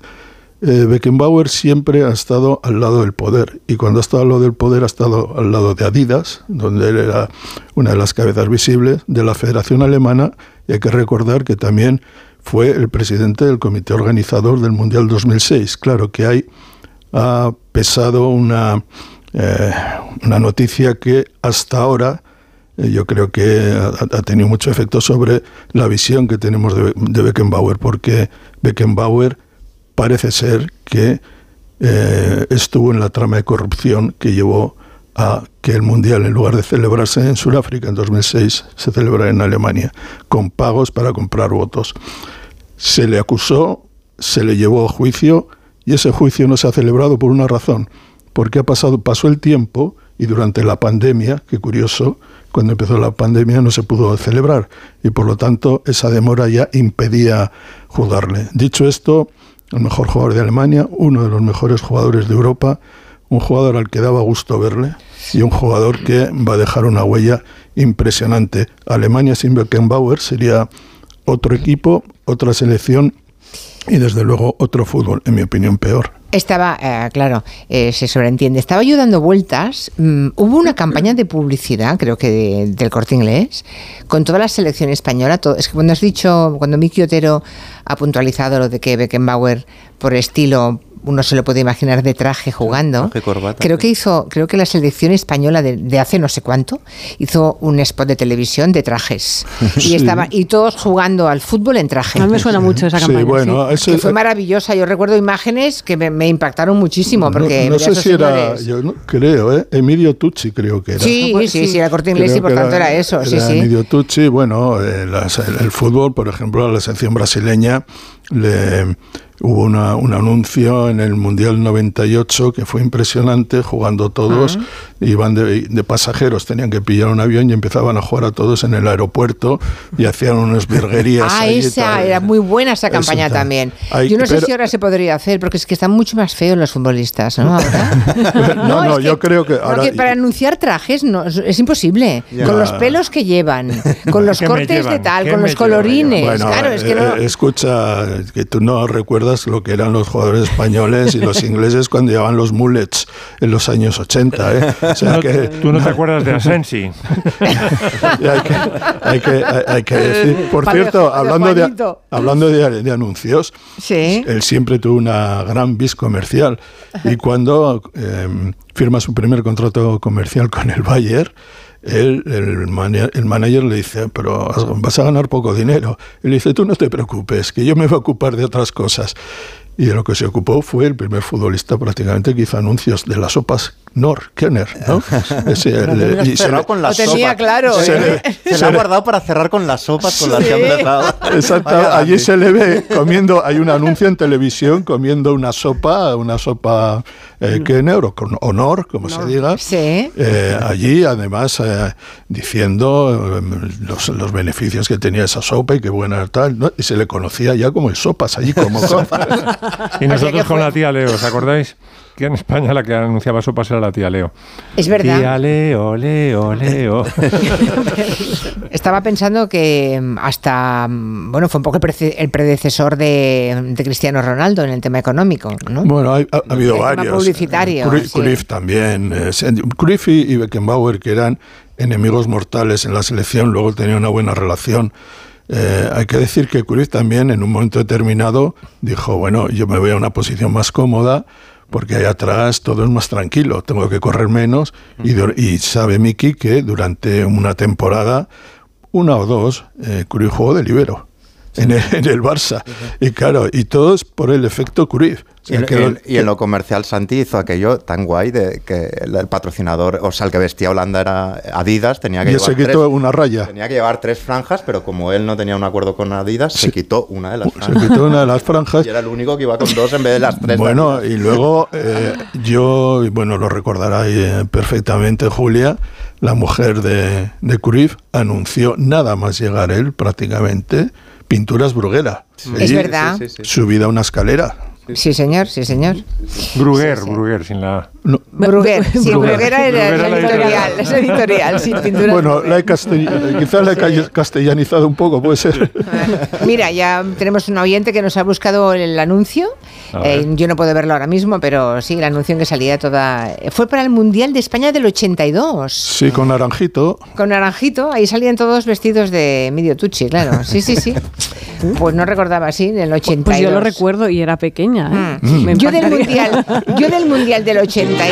Eh, Beckenbauer siempre ha estado al lado del poder y cuando ha estado al lado del poder ha estado al lado de Adidas, donde él era una de las cabezas visibles, de la Federación Alemana y hay que recordar que también fue el presidente del comité organizador del Mundial 2006. Claro que hay ha pesado una, eh, una noticia que hasta ahora eh, yo creo que ha, tenido mucho efecto sobre la visión que tenemos de Beckenbauer, porque Beckenbauer parece ser que eh, estuvo en la trama de corrupción que llevó a que el Mundial, en lugar de celebrarse en Sudáfrica en 2006, se celebrara en Alemania, con pagos para comprar votos. Se le acusó, se le llevó a juicio y ese juicio no se ha celebrado por una razón, porque ha pasado, pasó el tiempo y durante la pandemia, qué curioso, cuando empezó la pandemia no se pudo celebrar y por lo tanto esa demora ya impedía juzgarle. Dicho esto, el mejor jugador de Alemania, uno de los mejores jugadores de Europa, un jugador al que daba gusto verle y un jugador que va a dejar una huella impresionante. Alemania sin Beckenbauer sería otro equipo, otra selección y desde luego otro fútbol, en mi opinión, peor. Estaba, eh, claro, eh, se sobreentiende. Estaba yo dando vueltas. mm, hubo una campaña de publicidad, creo que de- del corte inglés, con toda la selección española. todo- es que cuando has dicho, cuando Miki Otero ha puntualizado lo de que Beckenbauer, por estilo, uno se lo puede imaginar de traje jugando. Traje, corbata, Creo que hizo, creo que la selección española de, de hace no sé cuánto hizo un spot de televisión de trajes y Sí. estaba y todos jugando al fútbol en traje. A mí me suena mucho esa Sí, campaña. eso- que fue maravillosa. Yo recuerdo imágenes que me, me impactaron muchísimo porque no, no sé si era, yo no- creo, ¿eh? Emilio Tucci creo que era. Sí, sí, sí, era corte inglés y por tanto era, eso, sí, era sí. Emilio Tucci, bueno, eh, las- el, el fútbol, por ejemplo, la selección brasileña le hubo una- un anuncio en el Mundial 98 que fue impresionante, jugando todos, iban de, de pasajeros, tenían que pillar un avión y empezaban a jugar a todos en el aeropuerto y hacían unas virguerías. Ah, esa tal. era muy buena esa campaña también. Hay- yo no sé pero- si ahora se podría hacer porque es que están mucho más feos los futbolistas, ¿no? Ahora. no, no, es yo creo que ahora... Porque para anunciar trajes no, es- imposible. Ya. Con los pelos que llevan, con los ¿Qué me cortes de tal, ¿Qué con los colorines. Bueno, claro, es que no. eh, escucha, que tú no recuerdas lo que eran los jugadores españoles y los ingleses cuando llevaban los mullets en los años 80. ¿eh? O sea No- que- tú no te acuerdas de Asensi. Hay, que, hay, que, hay- que decir, por Vale, cierto, hablando de, hablando de, de anuncios, él siempre tuvo una gran vis comercial y cuando eh, firma su primer contrato comercial con el Bayer, él, el, mana- el manager le dice, pero vas a ganar poco dinero. Él dice, tú no te preocupes, que yo me voy a ocupar de otras cosas. Y de lo que se ocupó fue el primer futbolista prácticamente que hizo anuncios de las sopas Nor, Kenner, ¿no? Pero el- y se le- con la Lo tenía sopa. claro, Se ¿eh? le- Se se la ha le- guardado para cerrar con las sopas con las que ha Sí. empezado. Exacto, Vaya allí se le ve comiendo, hay un anuncio en televisión comiendo una sopa, una sopa eh, Kenner o con honor, como se diga. Sí. Eh, allí, además, eh, diciendo eh, los, los beneficios que tenía esa sopa y qué buena era tal, ¿no? y se le conocía ya como el sopas, allí como sopas. Y nosotros con la tía Leo, ¿os acordáis? Que en España la que anunciaba sopas era la tía Leo. Es verdad. Tía Leo, Leo, Leo. Estaba pensando que mm, hasta, mm, bueno, fue un poco el, predecesor de, de Cristiano Ronaldo en el tema económico, ¿no? Bueno, hay- ha, ha habido El tema varios. publicitario, Cruyff, sí. Cruyff también. eh, Cruyff y y Beckenbauer, que eran enemigos mortales en la selección, luego tenían una buena relación. Eh, hay que decir que Cruyff también en un momento determinado dijo, bueno, yo me voy a una posición más cómoda porque ahí atrás todo es más tranquilo, tengo que correr menos y, sabe Miki que durante una temporada, una o dos, eh, de libero. En el, en el Barça. Y claro, y todo es por el efecto Cruyff. O Y, sea, y lo- en- y en lo comercial Santi hizo aquello tan guay de que el, patrocinador, o sea, el que vestía Holanda era Adidas, tenía que Y llevar se quitó tres, una raya. tenía que llevar tres franjas, pero como él no tenía un acuerdo con Adidas, se quitó una de las Se franjas. quitó una de las franjas. Y era el único que iba con dos en vez de las tres. Bueno, y luego eh, yo, y bueno, lo recordará eh, perfectamente Julia, la mujer de, de Cruyff, anunció nada más llegar él prácticamente pinturas Bruguera. Es verdad. Subida a una escalera. Sí, señor, sí, señor. Bruguer, Bruguer, sin la... Bruguer, sí, Bruguer. Era es editorial, es editorial, sin pinturas. Bueno, la he quizás la he ca- castellanizado un poco, puede ser. Mira, ya tenemos un oyente que nos ha buscado el anuncio. Eh, yo no puedo verlo ahora mismo, pero sí, el anuncio en que salía toda. Fue para el Mundial de España del 82. Sí, con naranjito. Con naranjito, ahí salían todos vestidos de medio tuchi, claro. Sí, sí, sí. Pues no recordaba así, del 82. Pues yo lo recuerdo y era pequeña. ¿eh? Mm. Me Yo del mundial, yo del mundial del 82,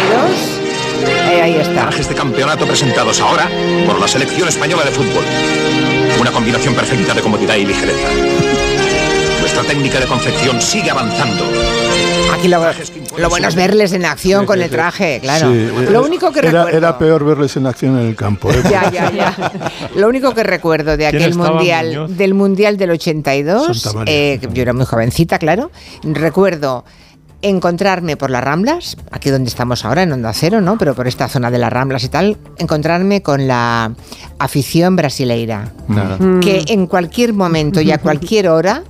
eh, ahí está. Trajes de campeonato presentados ahora por la selección española de fútbol. Una combinación perfecta de comodidad y ligereza. Nuestra técnica de confección sigue avanzando. Aquí lo, lo bueno es verles en acción con el traje, claro. Sí, lo único que era, recuerdo. era peor verles en acción en el campo. ¿eh? Ya, ya, ya. Lo único que recuerdo de ¿Quién aquel mundial, Muñoz? del mundial del 82, Santa María. eh, yo era muy jovencita, claro. Recuerdo encontrarme por las Ramblas, aquí donde estamos ahora, en Onda Cero, ¿no? Pero por esta zona de las Ramblas y tal, encontrarme con la afición brasileira. Que en cualquier momento y a cualquier hora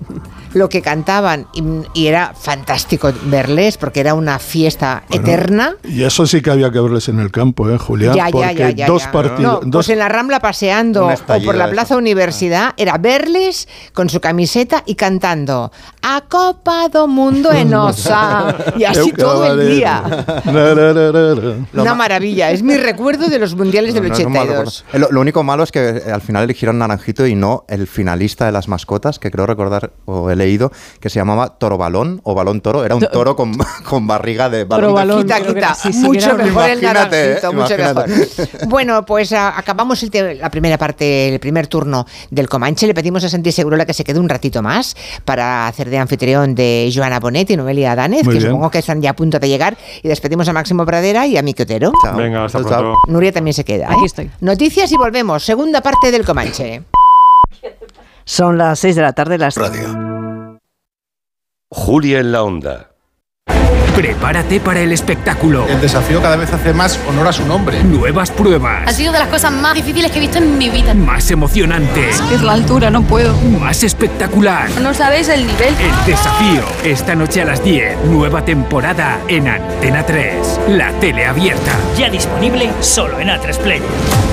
lo que cantaban y, y era fantástico verles porque era una fiesta eterna. Y eso sí que había que verles en el campo, ¿eh, Julián? Ya, Porque ya, ya, dos partidos. No, dos- pues en la Rambla paseando o por la. Plaza Universidad era verles con su camiseta y cantando A Copa do Mundo en Osa. Y así todo el día. Una maravilla. Es mi recuerdo de los mundiales del No, no 82. recuerdo. Eh, Lo, único malo es que eh, al final eligieron Naranjito y no el finalista de las mascotas, que creo recordar o he leído, que se llamaba Toro Balón o Balón Toro. Era un To- toro con, con barriga de balón. Balón, quita, quita. sí, sí, mucho mejor el ¿eh? naranjito, mucho Imagínate. mejor. Bueno, pues a- acabamos el la primera parte, el primer turno del Comanche. Le pedimos a Santi Segurola que se quede un ratito más para hacer de anfitrión de Joana Bonet y Noelia Danez, Muy que bien. supongo que están ya a punto de llegar. Y despedimos a Máximo Pradera y a Miki Otero. Venga, hasta Chao, chao. pronto. Nuria también se queda. Aquí ¿eh? estoy. Noticias y volvemos. Segunda parte del Comanche. Son las 6 de la tarde, las Julia en la onda. Prepárate para el espectáculo. El desafío cada vez hace más honor a su nombre. Nuevas pruebas. Ha sido de las cosas más difíciles que he visto en mi vida. Más emocionante. Es la altura, no puedo. Más espectacular. No sabéis el nivel. El desafío. Esta noche a las 10. Nueva temporada en Antena 3. La tele abierta. Ya disponible solo en A3 Player.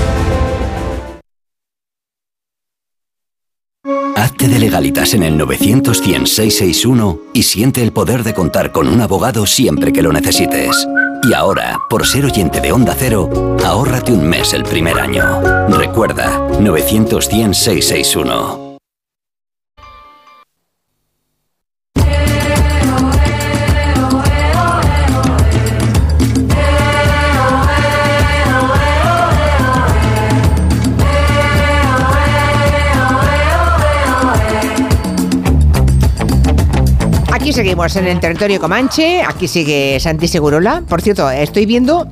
Hazte de legalitas en el 900 100 661 y siente el poder de contar con un abogado siempre que lo necesites. Y ahora, por ser oyente de Onda Cero, ahórrate un mes el primer año. Recuerda, 900 100 661. Aquí seguimos en el territorio Comanche. Aquí sigue Santi Segurola. Por cierto, estoy viendo,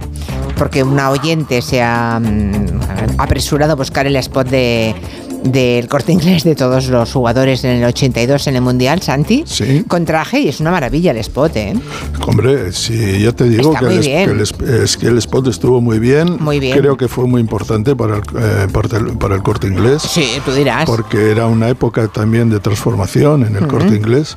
porque una oyente se ha mm, apresurado a buscar el spot de del corte inglés de todos los jugadores en el 82 en el Mundial, Santi, Sí. con traje y es una maravilla el spot, ¿eh? Hombre, sí, ya te digo que el, que el es- que el spot estuvo muy bien. Muy bien. Creo que fue muy importante para el, eh, para el, corte inglés. Sí, tú dirás. Porque era una época también de transformación en el Ujú. corte inglés.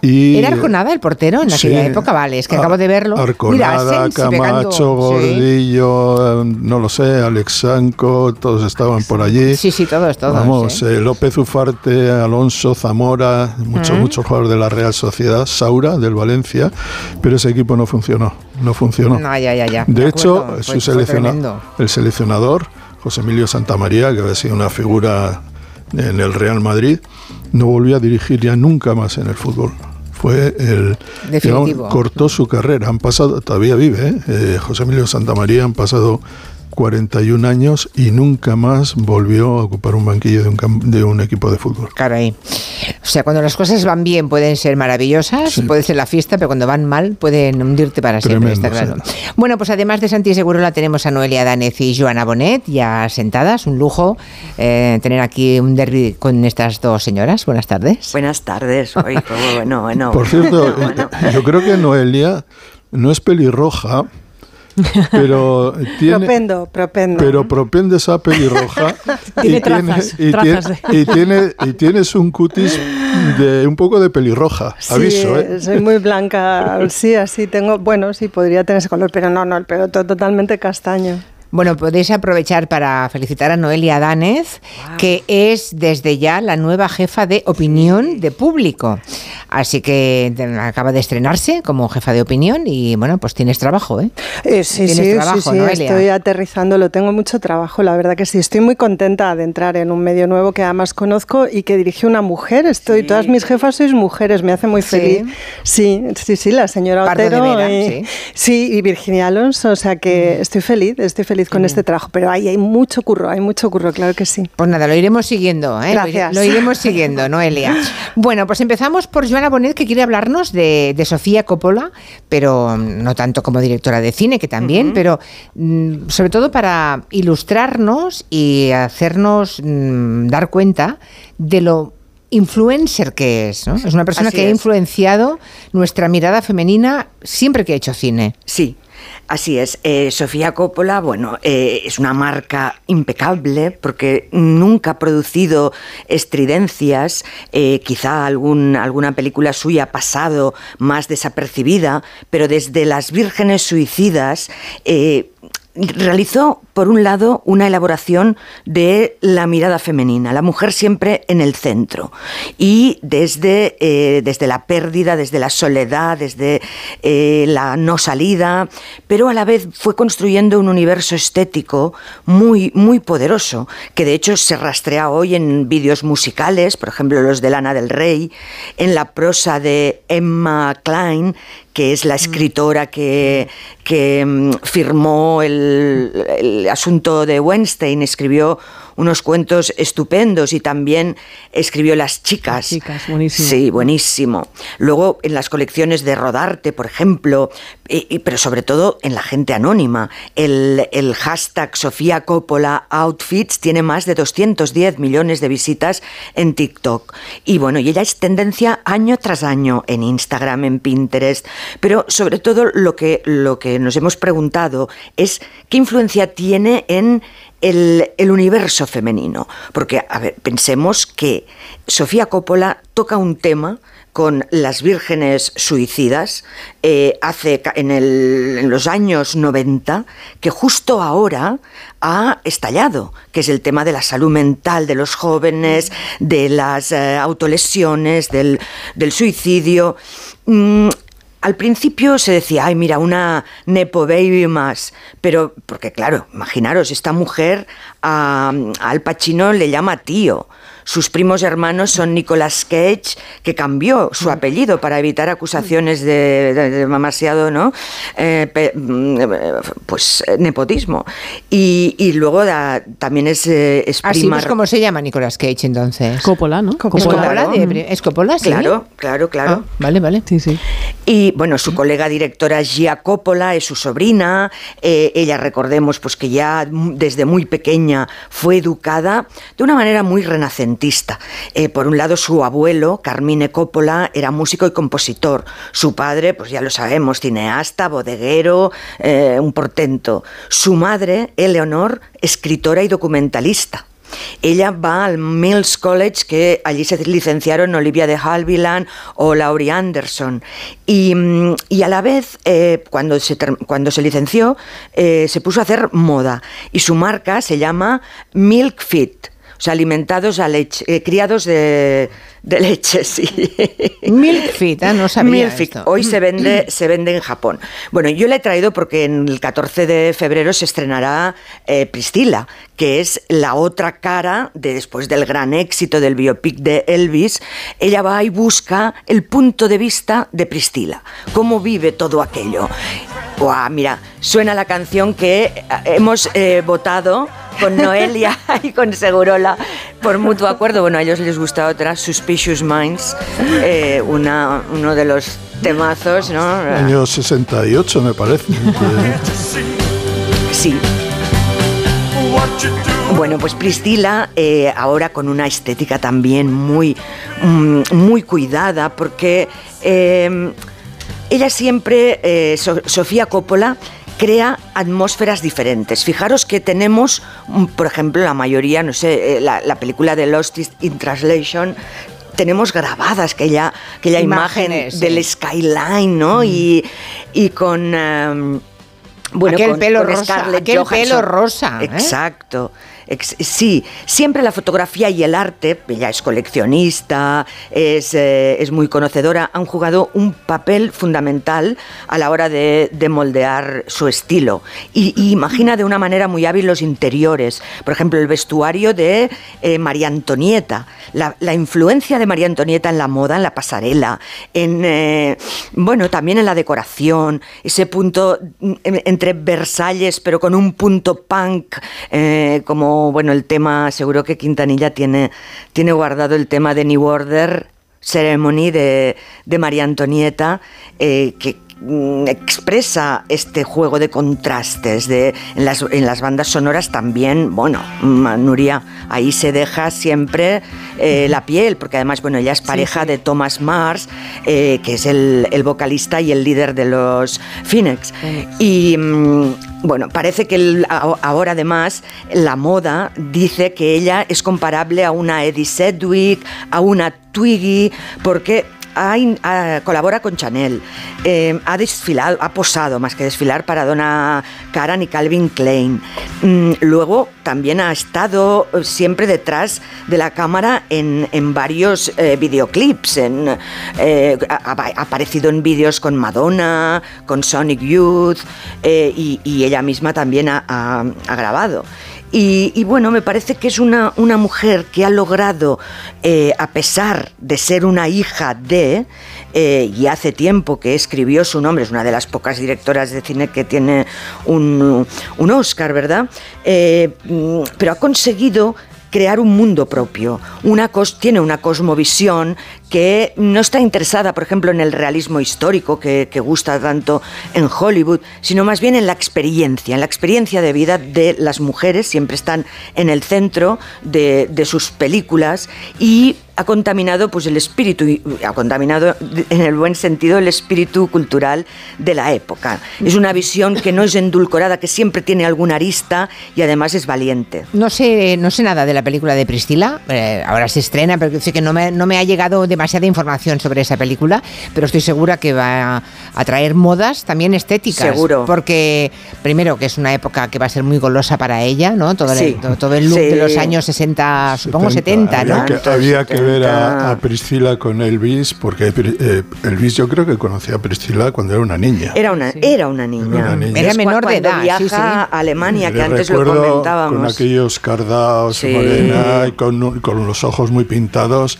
Y ¿Era Arconada el portero en aquella Sí. época? Vale, es que acabo de verlo. Mira, Arconada, pegando- Camacho. Gordillo, eh, no lo sé, Alex Sanco, todos estaban por allí. Sí, sí, todos, todos. Vamos, ¿eh? López Ufarte, Alonso, Zamora, muchos, Ujú. muchos jugadores de la Real Sociedad, Saura del Valencia, pero ese equipo no funcionó, no funcionó. No, ya, ya, ya. De hecho, acuerdo, su selecciona- el seleccionador, José Emilio Santamaría, que había sido una figura en el Real Madrid, no volvió a dirigir ya nunca más en el fútbol. fue el Definitivo. digamos, cortó su carrera. Han pasado, todavía vive, ¿eh? Eh, José Emilio Santamaría, han pasado 41 años y nunca más volvió a ocupar un banquillo de un, cam- de un equipo de fútbol. Caray. O sea, cuando las cosas van bien pueden ser maravillosas, puede ser la fiesta, pero cuando van mal pueden hundirte para siempre, está claro. Bueno, pues además de Santi Segurola tenemos a Noelia Danez y Joana Bonet ya sentadas, un lujo eh, tener aquí un derby con estas dos señoras. Buenas tardes. Buenas tardes. Oy, pues bueno, bueno. Por cierto, yo creo que Noelia no es pelirroja, pero tiene... Propendo, propendo. Pero propende esa pelirroja trazas, y, trazas tiene- y tiene- y tienes un cutis de un poco de pelirroja. Sí, Aviso, ¿eh? soy muy blanca, sí, así tengo, bueno, sí, podría tener ese color, pero no, no, el pelo to- totalmente castaño. Bueno, podéis aprovechar para felicitar a Noelia Danez, que es desde ya la nueva jefa de opinión de público. Así que acaba de estrenarse como jefa de opinión y bueno, pues tienes trabajo, ¿eh? Eh, sí, Tienes sí, trabajo, sí, Noelia. estoy aterrizando, lo tengo mucho trabajo, la verdad que sí. Estoy muy contenta de entrar en un medio nuevo que además conozco y que dirige una mujer. Estoy, todas mis jefas sois mujeres, me hace muy feliz. Sí, sí, sí, la señora Pardo de Otero Vera, y, sí. sí, y Virginia Alonso, o sea que estoy feliz, estoy feliz con este trabajo, pero ahí hay mucho curro, hay mucho curro, claro que sí. Pues nada, lo iremos siguiendo, ¿eh? Gracias. Lo, iremos siguiendo, Noelia. Bueno, pues empezamos por Joana Bonet, que quiere hablarnos de, de Sofía Coppola, pero mm, no tanto como directora de cine, que también, pero mm, sobre todo para ilustrarnos y hacernos mm, dar cuenta de lo influencer que es, ¿no? Es una persona Así que ha influenciado nuestra mirada femenina siempre que ha hecho cine. Sí, así es. Eh, Sofía Coppola, bueno, eh, es una marca impecable porque nunca ha producido estridencias. eh, quizá alguna película suya ha pasado más desapercibida, pero desde Las Vírgenes Suicidas. Realizó, por un lado, una elaboración de la mirada femenina, la mujer siempre en el centro. Y desde, eh, desde la pérdida, desde la soledad, desde eh, la no salida, pero a la vez fue construyendo un universo estético muy, muy poderoso, que de hecho se rastrea hoy en vídeos musicales, por ejemplo los de Lana del Rey, en la prosa de Emma Klein, que es la escritora que, que mm, firmó el, el asunto de Weinstein, escribió unos cuentos estupendos y también escribió Las chicas. chicas, buenísimo. Sí, buenísimo. Luego en las colecciones de Rodarte, por ejemplo, y- y- pero sobre todo en la gente anónima, el, el hashtag Sofía Coppola Outfits tiene más de 210 millones de visitas en TikTok. Y bueno, y ella es tendencia año tras año en Instagram, en Pinterest, pero sobre todo lo que, lo que nos hemos preguntado es qué influencia tiene en el, universo femenino. Porque, a ver, pensemos que Sofía Coppola toca un tema con las vírgenes suicidas eh, hace en, el- en los años 90 que justo ahora ha estallado, que es el tema de la salud mental de los jóvenes, de las eh, autolesiones, del, del suicidio. Mm, al principio se decía, ay, mira, una Nepo Baby más. Pero, porque claro, imaginaros, esta mujer a, a Al Pacino le llama tío. Sus primos hermanos son Nicolas Cage, que cambió su apellido para evitar acusaciones de, de- de demasiado, ¿no? Eh, pe- mm, pues eh, nepotismo. Y, y luego da- también es, eh, es Así prima- pues como se llama Nicolas Cage entonces. Coppola, ¿no? ¿Es Coppola, de-. ¿Es Coppola, sí? Claro, claro, claro. Ah, vale, vale. Sí, sí. Y bueno, su colega directora Gia Coppola es su sobrina. Eh, ella, recordemos, pues que ya desde muy pequeña fue educada de una manera muy renacentista. Eh, por un lado, su abuelo, Carmine Coppola, era músico y compositor. Su padre, pues ya lo sabemos, cineasta, bodeguero, eh, un portento. Su madre, Eleonor, escritora y documentalista. Ella va al Mills College, que allí se licenciaron Olivia de Havilland o Laurie Anderson. Y, mm, y a la vez, eh, cuando, se, cuando se licenció, eh, se puso a hacer moda. Y su marca se llama Milk Fit. o sea, alimentados a leche, eh, criados de, de leche, sí. Milk Feed, ¿eh? no sabía Milk Feed. esto. Hoy se vende, se vende en Japón. Bueno, yo la he traído porque en el 14 de febrero se estrenará eh, Priscila, que es la otra cara de después del gran éxito del biopic de Elvis. Ella va y busca el punto de vista de Priscila, cómo vive todo aquello. Guau, mira, suena la canción que eh, hemos eh, votado con Noelia y con Segurola por mutuo acuerdo. Bueno, a ellos les gusta otra, Suspicious Minds, eh, una, uno de los temazos, ¿no? Año 68, me parece. Sí. Bueno, pues Priscila, eh, ahora con una estética también muy, mm, muy cuidada, porque eh, ella siempre, eh, So- Sofía Coppola, crea atmósferas diferentes. Fijaros que tenemos, mm, por ejemplo, la mayoría, no sé, eh, la, la película de Lost in Translation, tenemos grabadas aquella, aquella imagen Imágenes, del sí. skyline, ¿no? Y, y con... em, bueno, Aquel con- pelo con rosa, Scarlett aquel Johansson. pelo rosa, ¿eh? Exacto. Sí, siempre la fotografía y el arte, ella es coleccionista, es, eh, es muy conocedora, han jugado un papel fundamental a la hora de, de moldear su estilo. Y, imagina de una manera muy hábil los interiores. Por ejemplo, el vestuario de eh, María Antonieta, la, influencia de María Antonieta en la moda, en la pasarela, en, eh, bueno, también en la decoración, ese punto mm, entre Versalles, pero con un punto punk, eh, como, bueno, el tema, seguro que Quintanilla tiene, tiene guardado el tema de New Order Ceremony de, de María Antonieta, eh, que mm, expresa este juego de contrastes de, en, las, en las bandas sonoras también, bueno, Nuria, ahí se deja siempre eh, la piel, porque además, bueno, ella es pareja de Thomas Mars, eh, que es el, el vocalista y el líder de los Phoenix. Y mm, bueno, parece que ahora además la moda dice que ella es comparable a una Eddie Sedgwick, a una Twiggy, porque colabora con Chanel, eh, ha desfilado, ha posado más que desfilar para Donna Karan y Calvin Klein. Mm, luego también ha estado eh, siempre detrás de la cámara en, en varios eh, videoclips. En, ha, aparecido en vídeos con Madonna, con Sonic Youth y, y ella misma también ha- ha grabado. Y, bueno, me parece que es una, una mujer que ha logrado, eh, a pesar de ser una hija de, eh, y hace tiempo que escribió su nombre, es una de las pocas directoras de cine que tiene un, un Oscar, ¿verdad? Eh, mm, pero ha conseguido crear un mundo propio. Una cos- tiene una cosmovisión que no está interesada, por ejemplo, en el realismo histórico que, gusta tanto en Hollywood, sino más bien en la experiencia, en la experiencia de vida de las mujeres, siempre están en el centro de, de sus películas y ha contaminado pues el espíritu, ha contaminado en el buen sentido el espíritu cultural de la época. Es una visión que no es endulcorada, que siempre tiene alguna arista y además es valiente. No sé, no sé nada de la película de Priscila. eh, ahora se estrena, pero que no me, no me ha llegado demasiada información sobre esa película, pero estoy segura que va a traer modas también estéticas. Seguro. Porque, primero, que es una época que va a ser muy golosa para ella, ¿no? Todo, el- Sí. todo, todo el look Sí. de los años 60, supongo 70, había ¿no? Que, había que ver a, 70. a Priscila con Elvis, porque eh, Elvis yo creo que conocía a Priscila cuando era una niña. Era una, era una niña. Era una niña. Era menor de edad, viaja sí, sí. a Alemania, que Le antes lo comentábamos. Con aquellos cardaos, Sí. morena, y con, con los ojos muy pintados.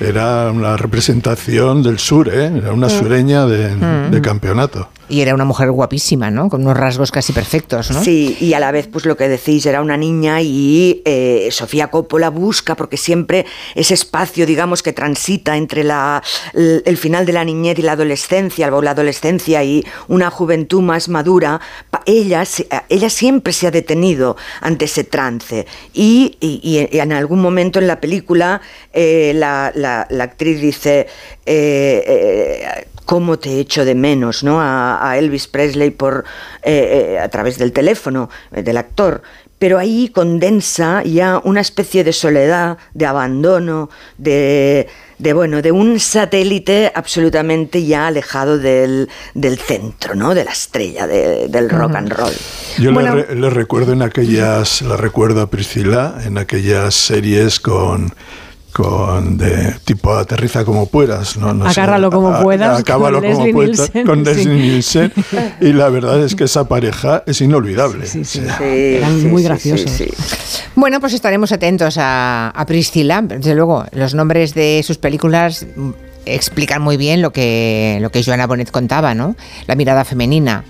Era una representación del sur, ¿eh? Era una sureña de, Mm. de campeonato. Y era una mujer guapísima, ¿no? Con unos rasgos casi perfectos, ¿no? Sí, y a la vez, pues lo que decís, era una niña y eh, Sofía Coppola busca, porque siempre ese espacio, digamos, que transita entre la, el, final de la niñez y la adolescencia, o la adolescencia y una juventud más madura, ella, ella siempre se ha detenido ante ese trance. Y, y- en algún momento en la película, eh, la, la- la actriz dice. eh, eh, cómo te echo de menos, ¿no? A, a Elvis Presley por eh, eh, a través del teléfono eh, del actor. pero ahí condensa ya una especie de soledad, de abandono, de, de bueno, de un satélite absolutamente ya alejado del, del centro, ¿no? De la estrella de- del rock and roll. Yo Bueno, le, re- le recuerdo en aquellas, la recuerdo a Priscila, en aquellas series con con de tipo aterriza como puedas, no, no sé, Agárralo como a- puedas, acábalo con como Leslie puedas, Nielsen, con sí. Leslie Nielsen, y la verdad es que esa pareja es inolvidable. Sí, sí, O sea, Eran muy graciosos. Bueno, pues estaremos atentos a, a Priscila. Desde luego, los nombres de sus películas explican muy bien lo que, lo que Joana Bonet contaba, ¿no? La mirada femenina.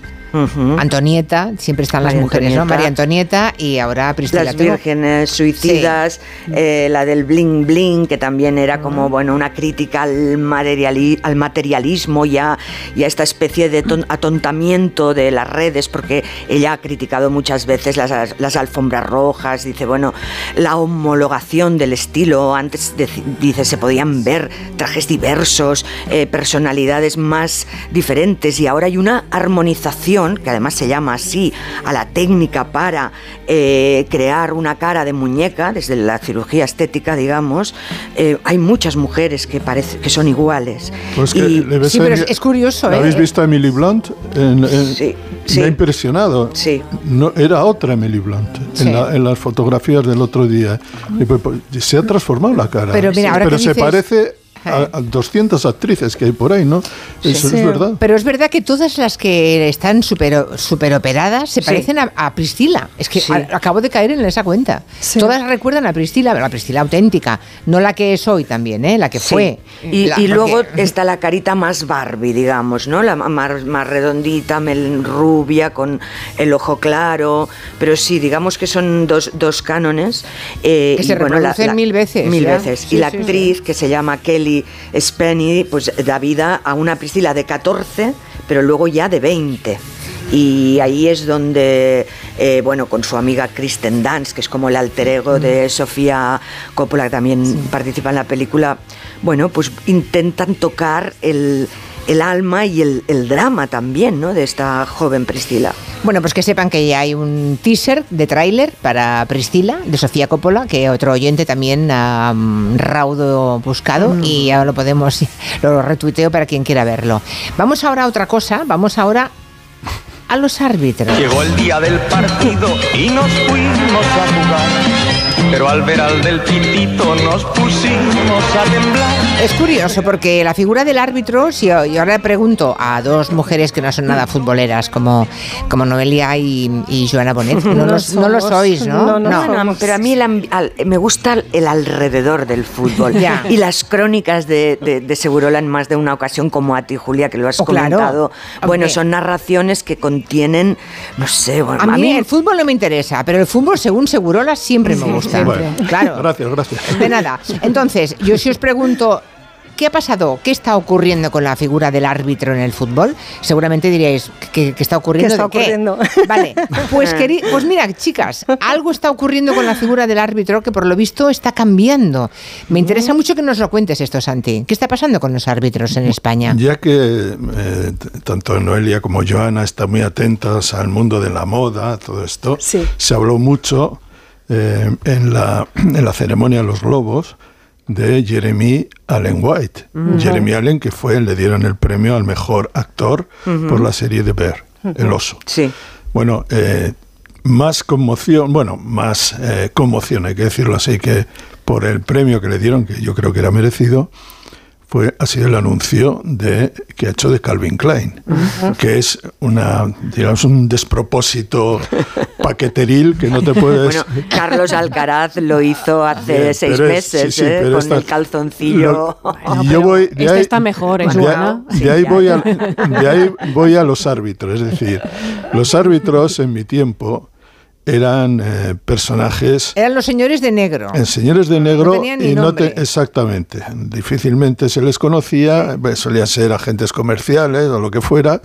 Antonieta, siempre están las María mujeres, ¿no? María Antonieta y ahora Priscila. Las vírgenes suicidas, eh, la del bling bling, que también era como bueno una crítica al, materiali- al materialismo y a, y a esta especie de ton- atontamiento de las redes, porque ella ha criticado muchas veces las, las alfombras rojas, dice, bueno, la homologación del estilo, antes dice, se podían ver trajes diversos, eh, personalidades más diferentes, y ahora hay una armonización, que además se llama así, a la técnica para eh, crear una cara de muñeca, desde la cirugía estética, digamos, eh, hay muchas mujeres que, parece, que son iguales. pues que Y- le ves Sí, a pero Emi- es, es curioso, ¿La ¿eh? habéis visto a Emily Blunt? En- en- Sí, Me ha impresionado. No, era otra Emily Blunt Sí. en, la- en las fotografías del otro día. Y pues, pues, se ha transformado la cara. Pero mira, ahora Pero que se dices- parece a, a 200 actrices que hay por ahí, ¿no? Eso Sí. es verdad. Pero es verdad que todas las que están super, super operadas se Sí. parecen a, a Priscila. Es que Sí. a- acabo de caer en esa cuenta. Todas recuerdan a Priscila, la Priscila auténtica, no la que es hoy también, ¿eh? la que Sí. fue. Y, La- y luego porque- está la carita más Barbie, digamos, ¿no? La más, más redondita, mel- rubia, con el ojo claro. Pero sí, digamos que son dos, dos cánones. eh, Que y se la- reproducen mil veces, Mil ya. veces. Sí, y la sí, sí. actriz, que se llama Kelly Spenny, pues da vida a una Priscila de 14, pero luego ya de 20. Y ahí es donde, eh, bueno, con su amiga Kristen Dance, que es como el alter ego de Sofía Coppola, que también participa en la película, bueno, pues intentan tocar el, el alma y el, el drama también, ¿no? De esta joven Priscila. Bueno, pues que sepan que ya hay un teaser de tráiler para Priscila, de Sofía Coppola, que otro oyente también ha mm, raudo buscado y ahora lo podemos, lo retuiteo para quien quiera verlo. Vamos ahora a otra cosa, vamos ahora a los árbitros. Llegó el día del partido y nos fuimos a jugar. Pero al ver al del pitito nos pusimos a temblar. Es curioso porque la figura del árbitro, si yo, yo ahora le pregunto a dos mujeres que no son nada futboleras como, como Noelia y, y Joana Bonet, no, No los- no lo somos. sois, ¿no? Bueno, pero a mí el al- me gusta el alrededor del fútbol. Ya. Y las crónicas de, de, de Segurola en más de una ocasión, como a ti, Julia, que lo has Oh, claro. comentado. Bueno, son narraciones que contienen, no sé, bueno, A mí, el fútbol no me interesa, pero el fútbol, según Segurola, siempre me gusta. Bueno, Claro. Gracias, gracias. De nada. Entonces, yo si os pregunto, ¿qué ha pasado? ¿Qué está ocurriendo con la figura del árbitro en el fútbol? Seguramente diríais, ¿qué, qué está ocurriendo? ¿Qué está ¿De qué? ocurriendo? Vale, pues, queri- pues mira, chicas, algo está ocurriendo con la figura del árbitro que por lo visto está cambiando. Me interesa mucho que nos lo cuentes esto, Santi. ¿Qué está pasando con los árbitros en España? Ya que eh, tanto Noelia como Joana están muy atentas al mundo de la moda, todo esto, se habló mucho eh, en, la, en la ceremonia los globos de Jeremy Allen White. Jeremy Allen, que fue, le dieron el premio al mejor actor por la serie de Bear. El oso. Sí. Bueno, eh, más conmoción, bueno, más eh, conmoción, hay que decirlo así, que por el premio que le dieron, que yo creo que era merecido, fue, ha sido el anuncio de, que ha hecho de Calvin Klein, que es una, digamos, un despropósito paqueteril que no te puedes... Bueno, Carlos Alcaraz lo hizo hace Bien, seis es- meses, sí, sí, ¿eh? con esta- el calzoncillo. Y yo voy, de Este ahí- está mejor, ¿eh, de, ahí- de ahí voy a, de ahí voy a los árbitros. Es decir, los árbitros en mi tiempo eran eh, personajes Eran los señores de negro. en señores de negro No tenían ni y no te- exactamente. Difícilmente se les conocía pues, solían ser agentes comerciales o lo que fuera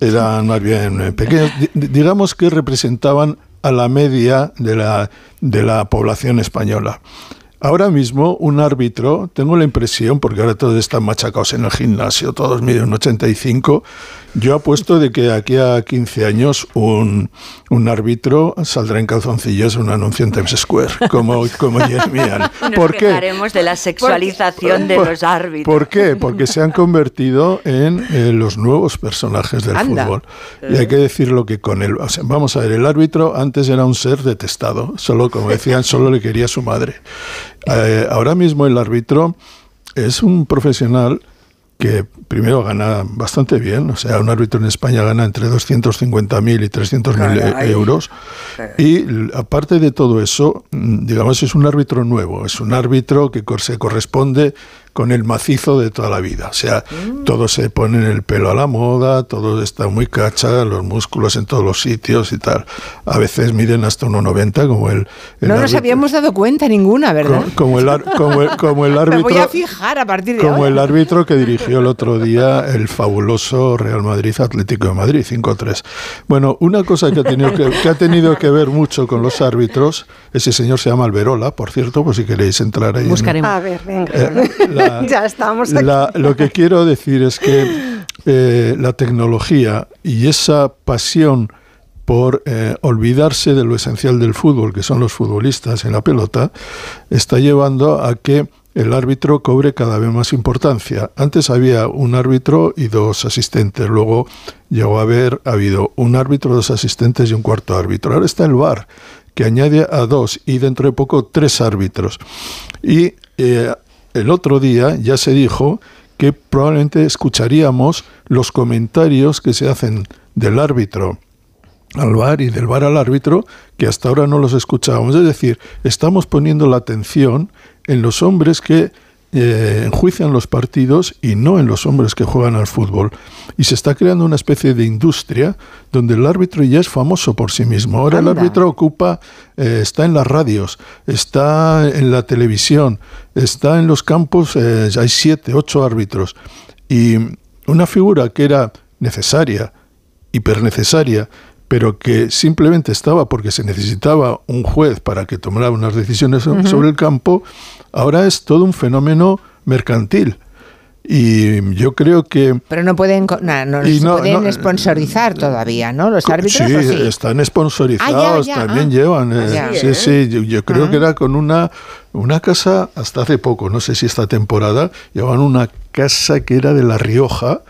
eran más bien eh, pequeños. Di- di- digamos que representaban a la media de la de la población española Ahora mismo un árbitro, tengo la impresión, porque ahora todos están machacados en el gimnasio, todos miden un 85, yo apuesto de que aquí a 15 años un, un árbitro saldrá en calzoncillos en un anuncio en Times Square, como, como Jeremy Allen. Nos ¿Por qué? quejaremos de la sexualización de Por- los árbitros. ¿Por qué? Porque se han convertido en eh, los nuevos personajes del Anda. fútbol. Y hay que decirlo que con el... o sea, vamos a ver, el árbitro antes era un ser detestado, solo, como decían, solo le quería su madre. Eh, ahora mismo el árbitro es un profesional que primero gana bastante bien, o sea, un árbitro en España gana entre 250.000 y 300.000 Caray. euros. Y aparte de todo eso, mm, digamos, es un árbitro nuevo, es un árbitro que se corresponde con el macizo de toda la vida. O sea, todos se ponen el pelo a la moda, todo está muy cacha, los músculos en todos los sitios y tal. A veces miden hasta 1,90 como el, el No nos árbitro- habíamos dado cuenta ninguna, ¿verdad? co- como el, ar- como el- como el Me árbitro voy a fijar a partir de como ahora. el árbitro que dirigió el otro día el fabuloso Real Madrid Atlético de Madrid 5-3. Bueno, una cosa que ha, tenido que, que ha tenido que ver mucho con los árbitros, ese señor se llama Alberola, por cierto, por si queréis entrar ahí. en- Buscaremos. A ver, venga. Eh, la- ya estamos aquí. la- lo que quiero decir es que eh, la tecnología y esa pasión por eh, olvidarse de lo esencial del fútbol, que son los futbolistas en la pelota, está llevando a que el árbitro cobre cada vez más importancia. Antes había un árbitro y dos asistentes, luego llegó a haber ha habido un árbitro, dos asistentes y un cuarto árbitro. Ahora está el VAR, que añade a dos y dentro de poco tres árbitros. Y eh, el otro día ya se dijo que probablemente escucharíamos los comentarios que se hacen del árbitro al VAR y del VAR al árbitro, que hasta ahora no los escuchábamos. Es decir, estamos poniendo la atención en los hombres que eh, enjuician los partidos y no en los hombres que juegan al fútbol. Y se está creando una especie de industria donde el árbitro ya es famoso por sí mismo. Ahora el árbitro ocupa, eh, está en las radios, está en la televisión, está en los campos, eh, hay siete, ocho árbitros. Y una figura que era necesaria, hipernecesaria, pero que simplemente estaba porque se necesitaba un juez para que tomara unas decisiones so- Ujú. sobre el campo, ahora es todo un fenómeno mercantil. Y yo creo que Pero no pueden, no, Y se no- pueden no- sponsorizar todavía, ¿no? Los árbitros. sí, ¿o sí? están sponsorizados, Ah, ya, ya, también ah. llevan. eh, sí, sí, yo, yo creo Ah. que era con una, una casa hasta hace poco, no sé si esta temporada, llevaban una casa que era de La Rioja.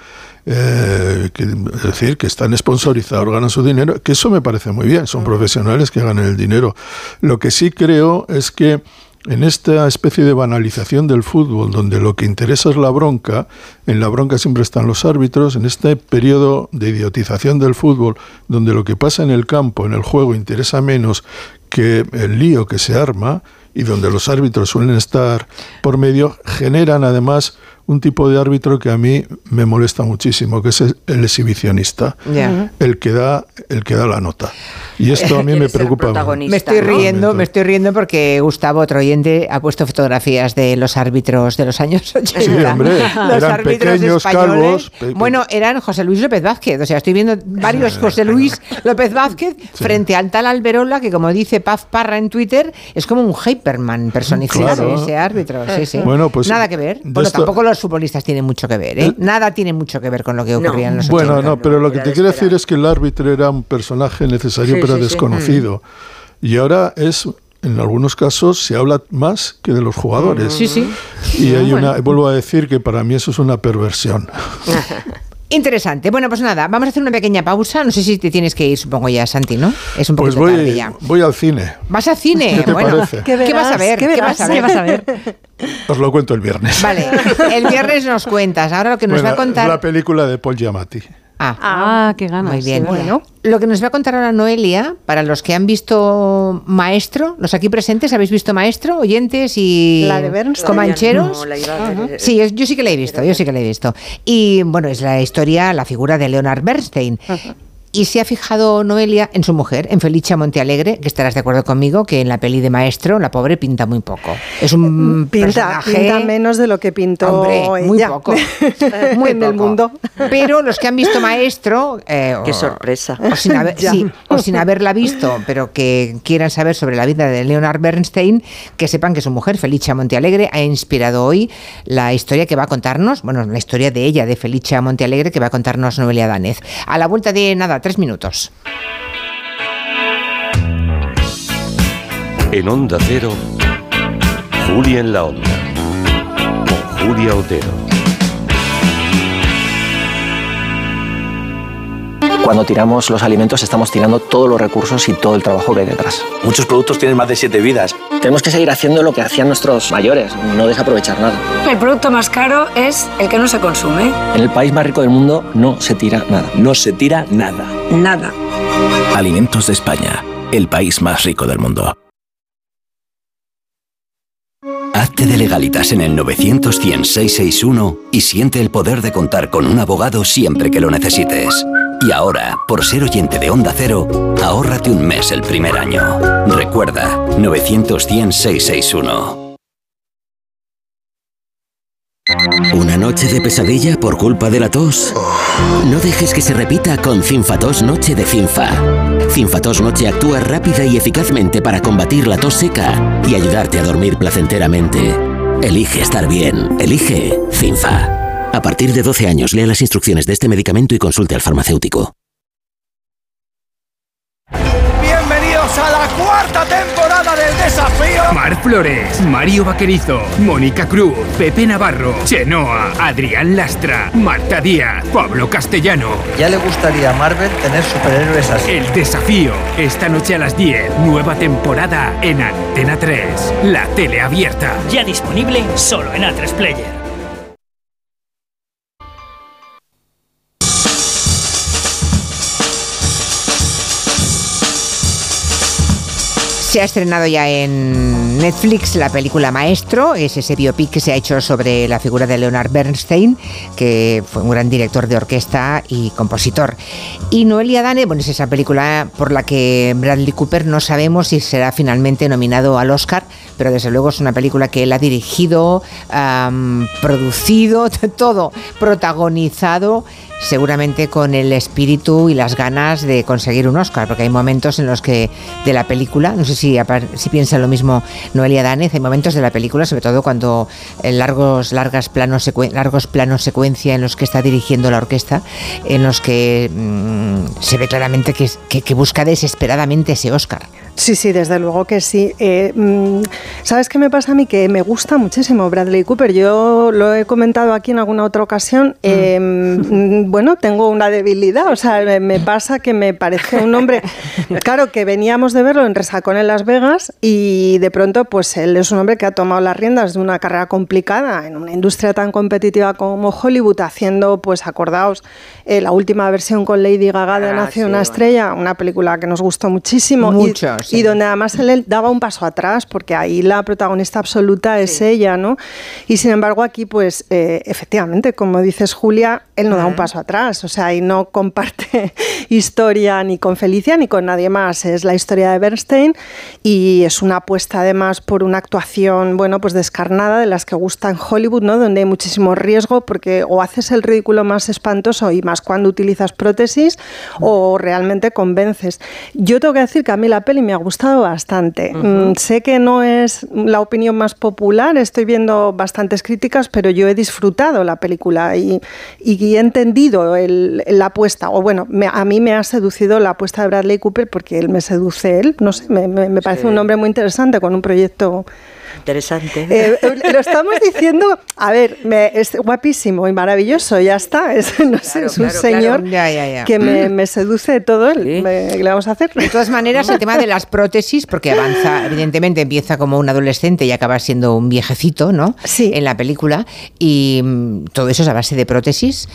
Eh, que- es decir, que están sponsorizados, ganan su dinero, que eso me parece muy bien, son profesionales que ganan el dinero. Lo que sí creo es que en esta especie de banalización del fútbol, donde lo que interesa es la bronca, en la bronca siempre están los árbitros, en este periodo de idiotización del fútbol, donde lo que pasa en el campo, en el juego, interesa menos que el lío que se arma, y donde los árbitros suelen estar por medio, generan además un tipo de árbitro que a mí me molesta muchísimo, que es el exhibicionista, Ya. el que da el que da la nota. Y esto a mí me preocupa. Me estoy riendo, me estoy riendo porque Gustavo, otro oyente, ha puesto fotografías de los árbitros de los años 80. Sí, hombre, los eran árbitros pequeños, españoles. calvos, pe- Bueno, eran José Luis López Vázquez. O sea, estoy viendo varios José Luis López Vázquez frente al tal Alberola que, como dice Paz Parra en Twitter, es como un Hyperman personificado Claro. ese árbitro. Sí, sí. Bueno, pues, Nada que ver. Bueno, esto- tampoco los futbolistas tienen mucho que ver. ¿eh? Nada tiene mucho que ver con lo que ocurría en los Bueno, 80. no, pero lo que te quiero decir es que el árbitro era un personaje necesario Sí, pero sí, sí. desconocido. Y ahora es, en algunos casos, se habla más que de los jugadores. Sí, sí. Y hay una, vuelvo a decir que para mí eso es una perversión. Interesante. Bueno, pues nada, vamos a hacer una pequeña pausa. No sé si te tienes que ir, supongo ya, Santi, ¿no? Es un Pues poquito tarde voy, ya. voy al cine. ¿Vas al cine? ¿Qué te bueno, parece? ¿qué, ¿Qué vas a ver? ¿Qué verás? vas a ver? ¿Qué vas a ver? Os lo cuento el viernes. Vale, el viernes nos cuentas. Ahora lo que nos Bueno, va a contar... La película de Paul Giamatti. Ah, Ah, qué ganas. Muy bien. sí. Bueno, lo que nos va a contar ahora Noelia, para los que han visto Maestro, los aquí presentes, ¿habéis visto Maestro? Oyentes y La de Bernstein. comancheros. No, la iba a ver. Sí, yo sí que la he visto, yo sí que la he visto. Y bueno, es la historia, la figura de Leonard Bernstein. Y se ha fijado Noelia en su mujer, en Felicia Montealegre, que estarás de acuerdo conmigo, que en la peli de Maestro, la pobre pinta muy poco. Es un Pinta, personaje... pinta menos de lo que pintó Hombre, muy ella poco. Muy en el poco. mundo. Pero los que han visto Maestro... eh, Qué o- sorpresa. O sin, haber- Ya. sí, o sin haberla visto, pero que quieran saber sobre la vida de Leonard Bernstein, que sepan que su mujer, Felicia Montealegre, ha inspirado hoy la historia que va a contarnos, bueno, la historia de ella, de Felicia Montealegre, que va a contarnos Noelia Danez. A la vuelta de nada, tres minutos. En Onda Cero, Julia en la Onda. Con Julia Otero. Cuando tiramos los alimentos estamos tirando todos los recursos y todo el trabajo que hay detrás. Muchos productos tienen más de siete vidas. Tenemos que seguir haciendo lo que hacían nuestros mayores, no desaprovechar nada. El producto más caro es el que no se consume. En el país más rico del mundo no se tira nada. No se tira nada. Nada. Alimentos de España, el país más rico del mundo. Hazte de legalitas en el 900 100 661 y siente el poder de contar con un abogado siempre que lo necesites. Y ahora, por ser oyente de Onda Cero, ahórrate un mes el primer año. Recuerda, 900 100 661. ¿Una noche de pesadilla por culpa de la tos? No dejes que se repita con Cinfatos Noche de Cinfa. Cinfatos Noche actúa rápida y eficazmente para combatir la tos seca y ayudarte a dormir placenteramente. Elige estar bien. Elige Cinfa. A partir de 12 años, lea las instrucciones de este medicamento y consulte al farmacéutico. Bienvenidos a la cuarta temporada del desafío. Mar Flores, Mario Vaquerizo, Mónica Cruz, Pepe Navarro, Chenoa, Adrián Lastra, Marta Díaz, Pablo Castellano. Ya le gustaría a Marvel tener superhéroes así. El desafío, esta noche a las 10, nueva temporada en Antena 3, la tele abierta. Ya disponible solo en A3 Player. Se ha estrenado ya en Netflix la película Maestro, es ese biopic que se ha hecho sobre la figura de Leonard Bernstein, que fue un gran director de orquesta y compositor. Y Noelia Dane, bueno, es esa película por la que Bradley Cooper no sabemos si será finalmente nominado al Oscar, pero desde luego es una película que él ha dirigido, producido, todo, protagonizado seguramente con el espíritu y las ganas de conseguir un Oscar, porque hay momentos en los que de la película, no sé si piensa lo mismo Noelia Danez, hay momentos de la película, sobre todo cuando en largos, largas planos, largos planos secuencia en los que está dirigiendo la orquesta, en los que mm, se ve claramente que busca desesperadamente ese Oscar. Sí, sí, desde luego que sí. Eh, mm, ¿Sabes qué me pasa a mí? Que me gusta muchísimo Bradley Cooper. Yo lo he comentado aquí en alguna otra ocasión. Eh, mm, bueno, tengo una debilidad. O sea, me, me pasa que me parece un hombre. Claro, que veníamos de verlo en Resacón en Las Vegas y de pronto, pues él es un hombre que ha tomado las riendas de una carrera complicada en una industria tan competitiva como Hollywood, haciendo, pues acordaos, eh, la última versión con Lady Gaga de Ah, Nace sí, una bueno. estrella, una película que nos gustó muchísimo. Y- Mucho, y, sí. donde además él, daba un paso atrás, porque ahí la protagonista absoluta es ella, ¿no? Y sin embargo aquí, pues, eh, efectivamente, como dices Julia, él no da un paso atrás, o sea, y no comparte historia ni con Felicia ni con nadie más. Es la historia de Bernstein y es una apuesta además por una actuación, bueno, pues descarnada de las que gustan Hollywood, ¿no? Donde hay muchísimo riesgo porque o haces el ridículo más espantoso y más cuando utilizas prótesis o realmente convences. Yo tengo que decir que a mí la peli me ha gustado bastante. Mm, sé que no es la opinión más popular, estoy viendo bastantes críticas, pero yo he disfrutado la película y, y he entendido el- la apuesta, o bueno, me- a mí me ha seducido la apuesta de Bradley Cooper porque él me seduce él, no sé, me, me- me parece Sí. un hombre muy interesante con un proyecto Interesante. eh, eh, lo estamos diciendo, a ver, me- es guapísimo y maravilloso, ya está. Es, no sé, es un claro, señor claro. Ya, ya, ya. que me, me seduce todo él. Me- ¿Qué le vamos a hacer? De todas maneras, el tema de las prótesis, porque avanza, evidentemente empieza como un adolescente y acaba siendo un viejecito, ¿no? Sí. En la película. Y mm, todo eso es a base de prótesis.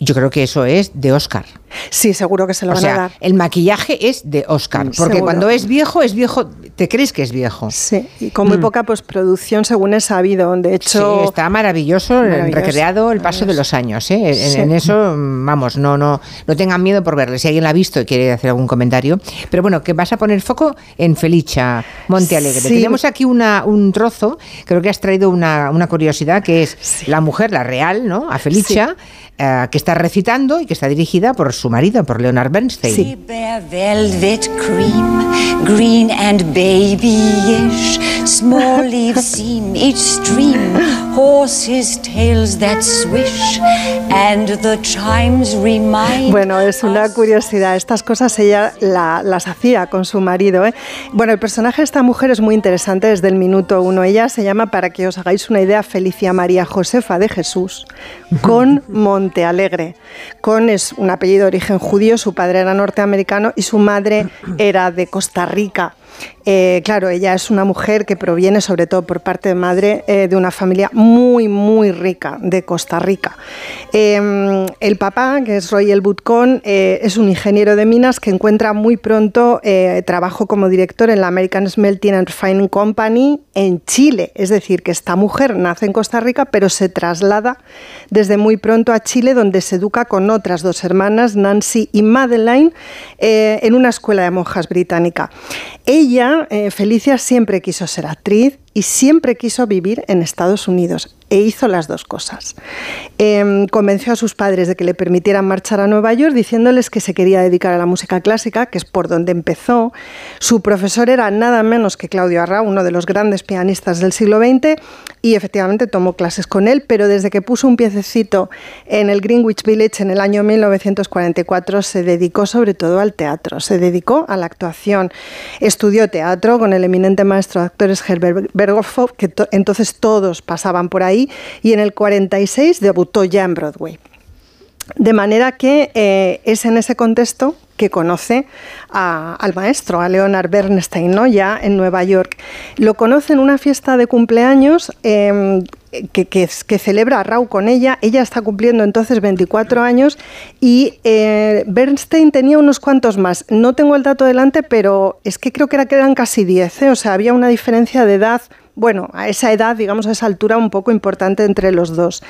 Yo creo que eso es de Oscar. Sí, seguro que se lo o van sea, a dar. el maquillaje es de Oscar, porque Seguro. cuando es viejo, es viejo, te crees que es viejo. Sí, y con muy Mm. poca postproducción, según he sabido. De hecho, Sí, está maravilloso, Maravilloso, recreado el paso de los años. ¿eh? En, Sí. en eso, vamos, no, no, no tengan miedo por verle. Si alguien la ha visto y quiere hacer algún comentario. Pero bueno, que vas a poner foco en Felicia Monte Alegre. Sí. Tenemos aquí una, un trozo, creo que has traído una, una curiosidad, que es la mujer, la real, ¿no? A Felicia, eh, que está recitando y que está dirigida por su marido, por Leonard Bernstein. Bare velvet cream, green and babyish. Small leaves each stream, horses' tails that swish, and the chimes remind. Bueno, es una curiosidad. Estas cosas ella la- las hacía con su marido. ¿eh? Bueno, el personaje de esta mujer es muy interesante desde el minuto uno. Ella se llama, para que os hagáis una idea, Felicia María Josefa de Jesús, con Montealegre. Con es un apellido de origen judío, su padre era norteamericano y su madre era de Costa Rica. Eh, claro, ella es una mujer que proviene, sobre todo por parte de madre, eh, de una familia muy, muy rica de Costa Rica. Eh, el papá, que es Roy El Butcon, eh, es un ingeniero de minas que encuentra muy pronto eh, trabajo como director en la American Smelting and Refining Company en Chile. Es decir, que esta mujer nace en Costa Rica, pero se traslada desde muy pronto a Chile, donde se educa con otras dos hermanas, Nancy y Madeleine, en una escuela de monjas británica. Ella, Felicia, siempre quiso ser actriz y siempre quiso vivir en Estados Unidos e hizo las dos cosas. Em, convenció a sus padres de que le permitieran marchar a Nueva York diciéndoles que se quería dedicar a la música clásica, que es por donde empezó. Su profesor era nada menos que Claudio Arrau, uno de los grandes pianistas del siglo XX, y efectivamente tomó clases con él, pero desde que puso un piececito en el Greenwich Village en el año 1944 se dedicó sobre todo al teatro, se dedicó a la actuación. Estudió teatro con el eminente maestro de actores Herbert Berghoff, que to- entonces todos pasaban por ahí, y en el 46 debutó ya en Broadway. De manera que eh, es en ese contexto que conoce a- al maestro, a Leonard Bernstein, ¿no? ya en Nueva York. Lo conoce en una fiesta de cumpleaños eh, que, celebra Rau con ella. Ella está cumpliendo entonces 24 años y eh, Bernstein tenía unos cuantos más. No tengo el dato delante, pero es que creo que eran casi 10, ¿eh? o sea, había una diferencia de edad bueno, a esa edad, digamos, a esa altura un poco importante entre los dos.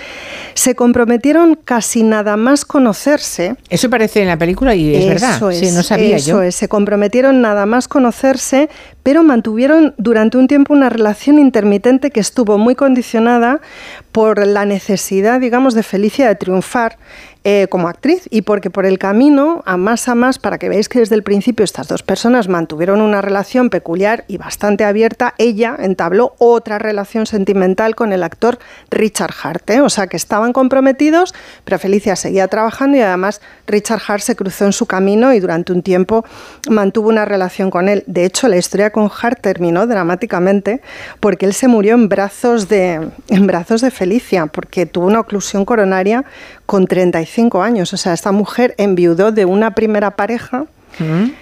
Se comprometieron casi nada más conocerse. Eso parece en la película y es verdad. Eso sí, es, no sabía eso yo. es. Se comprometieron nada más conocerse, pero mantuvieron durante un tiempo una relación intermitente que estuvo muy condicionada por la necesidad, digamos, de Felicia de triunfar eh, como actriz y porque por el camino, a más a más, para que veáis que desde el principio estas dos personas mantuvieron una relación peculiar y bastante abierta, ella entabló otra relación sentimental con el actor Richard Hart. O sea, que estaban comprometidos, pero Felicia seguía trabajando y además Richard Hart se cruzó en su camino y durante un tiempo mantuvo una relación con él. De hecho, la historia con Hart terminó dramáticamente porque él se murió en brazos de, en brazos de Felicia, porque tuvo una oclusión coronaria con 35 años. O sea, esta mujer enviudó de una primera pareja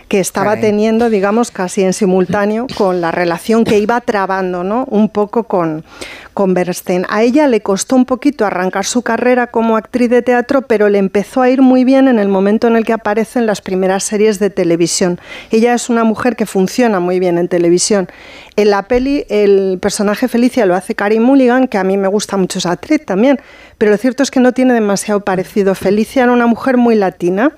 que estaba teniendo, digamos, casi en simultáneo con la relación que iba trabando, ¿no? Un poco con, con Bernstein. A ella le costó un poquito arrancar su carrera como actriz de teatro, pero le empezó a ir muy bien en el momento en el que aparece en las primeras series de televisión. Ella es una mujer que funciona muy bien en televisión. En la peli, el personaje Felicia lo hace Carey Mulligan, que a mí me gusta mucho esa actriz también, pero lo cierto es que no tiene demasiado parecido. Felicia era una mujer muy latina,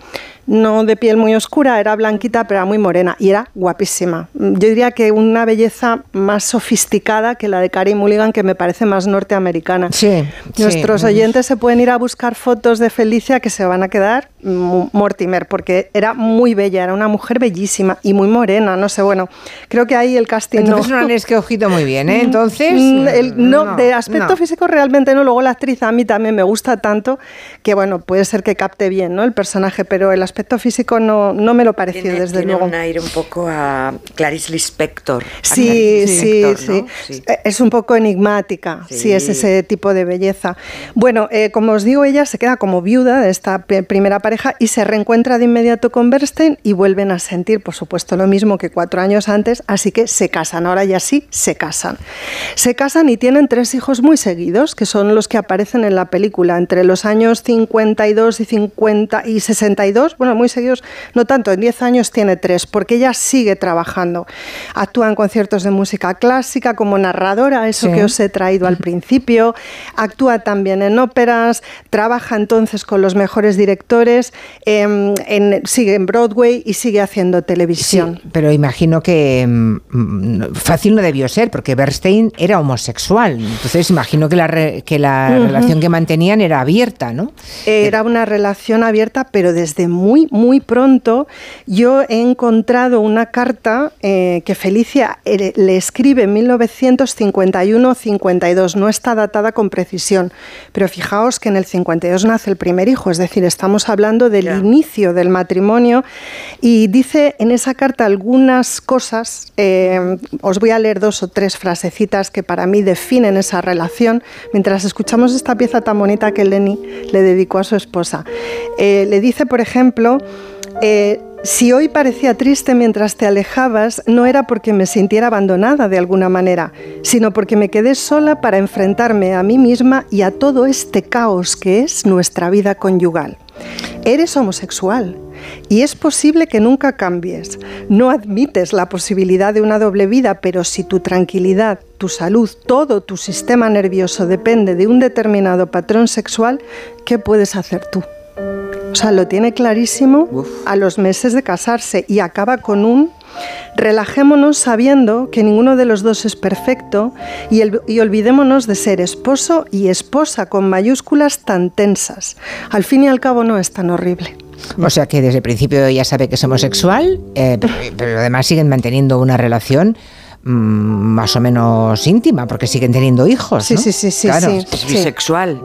no de piel muy oscura, era blanquita, pero era muy morena y era guapísima. Yo diría que una belleza más sofisticada que la de Carey Mulligan, que me parece más norteamericana. Sí, Nuestros sí. oyentes se pueden ir a buscar fotos de Felicia que se van a quedar Mortimer, porque era muy bella, era una mujer bellísima y muy morena, no sé, bueno, creo que ahí el casting no- Entonces no han escogido muy bien, ¿eh? Entonces. Mm, el- no, de aspecto no. físico realmente no. Luego la actriz a mí también me gusta tanto que, bueno, puede ser que capte bien ¿no? el personaje, pero el aspecto físico no, no me lo pareció, Tiene, desde tiene luego. un aire un poco a Clarice Lispector. A Sí, Clarice sí, Lispector, sí, ¿no? Sí. Es un poco enigmática. Sí. es ese tipo de belleza. Bueno, eh, como os digo, ella se queda como viuda de esta primera pareja y se reencuentra de inmediato con Bernstein y vuelven a sentir, por supuesto, lo mismo que cuatro años antes, así que se casan. Ahora ya sí, se casan. Se casan y tienen tres hijos muy seguidos, que son los que aparecen en la película, entre los años 52 y 50 y 62, bueno, muy seguidos, no tanto, en 10 años tiene tres, porque ella sigue trabajando. Actúa en conciertos de música clásica como narradora, eso que os he traído al principio, actúa también en óperas, trabaja entonces con los mejores directores, em, sigue en Broadway y sigue haciendo televisión. pero imagino que mm, fácil no debió ser, porque Bernstein era homosexual, entonces imagino que la, que la relación que mantenían era abierta, ¿no? Era una relación abierta, pero desde muy, muy pronto yo he encontrado una carta eh, que Felicia eh, le escribe en 1951-52, no está datada con precisión, pero fijaos que en el 52 nace el primer hijo, es decir, estamos hablando del inicio del matrimonio. Y dice en esa carta algunas cosas, eh, os voy a leer dos o tres frasecitas que para mí definen esa relación, mientras escuchamos esta pieza tan bonita que Lenny le dedicó a su esposa. le dice, por ejemplo, eh, si hoy parecía triste mientras te alejabas, no era porque me sintiera abandonada de alguna manera, sino porque me quedé sola para enfrentarme a mí misma y a todo este caos que es nuestra vida conyugal. Eres homosexual y es posible que nunca cambies. No admites la posibilidad de una doble vida, pero si tu tranquilidad, tu salud, todo tu sistema nervioso depende de un determinado patrón sexual, ¿qué puedes hacer tú? O sea, lo tiene clarísimo a los meses de casarse y acaba con un relajémonos sabiendo que ninguno de los dos es perfecto y, y, olvidémonos de ser esposo y esposa con mayúsculas tan tensas. Al fin y al cabo no es tan horrible. O sea que desde el principio ya sabe que es homosexual, eh, pero, además siguen manteniendo una relación mm, más o menos íntima, porque siguen teniendo hijos. Sí, sí, sí, sí. Es bisexual.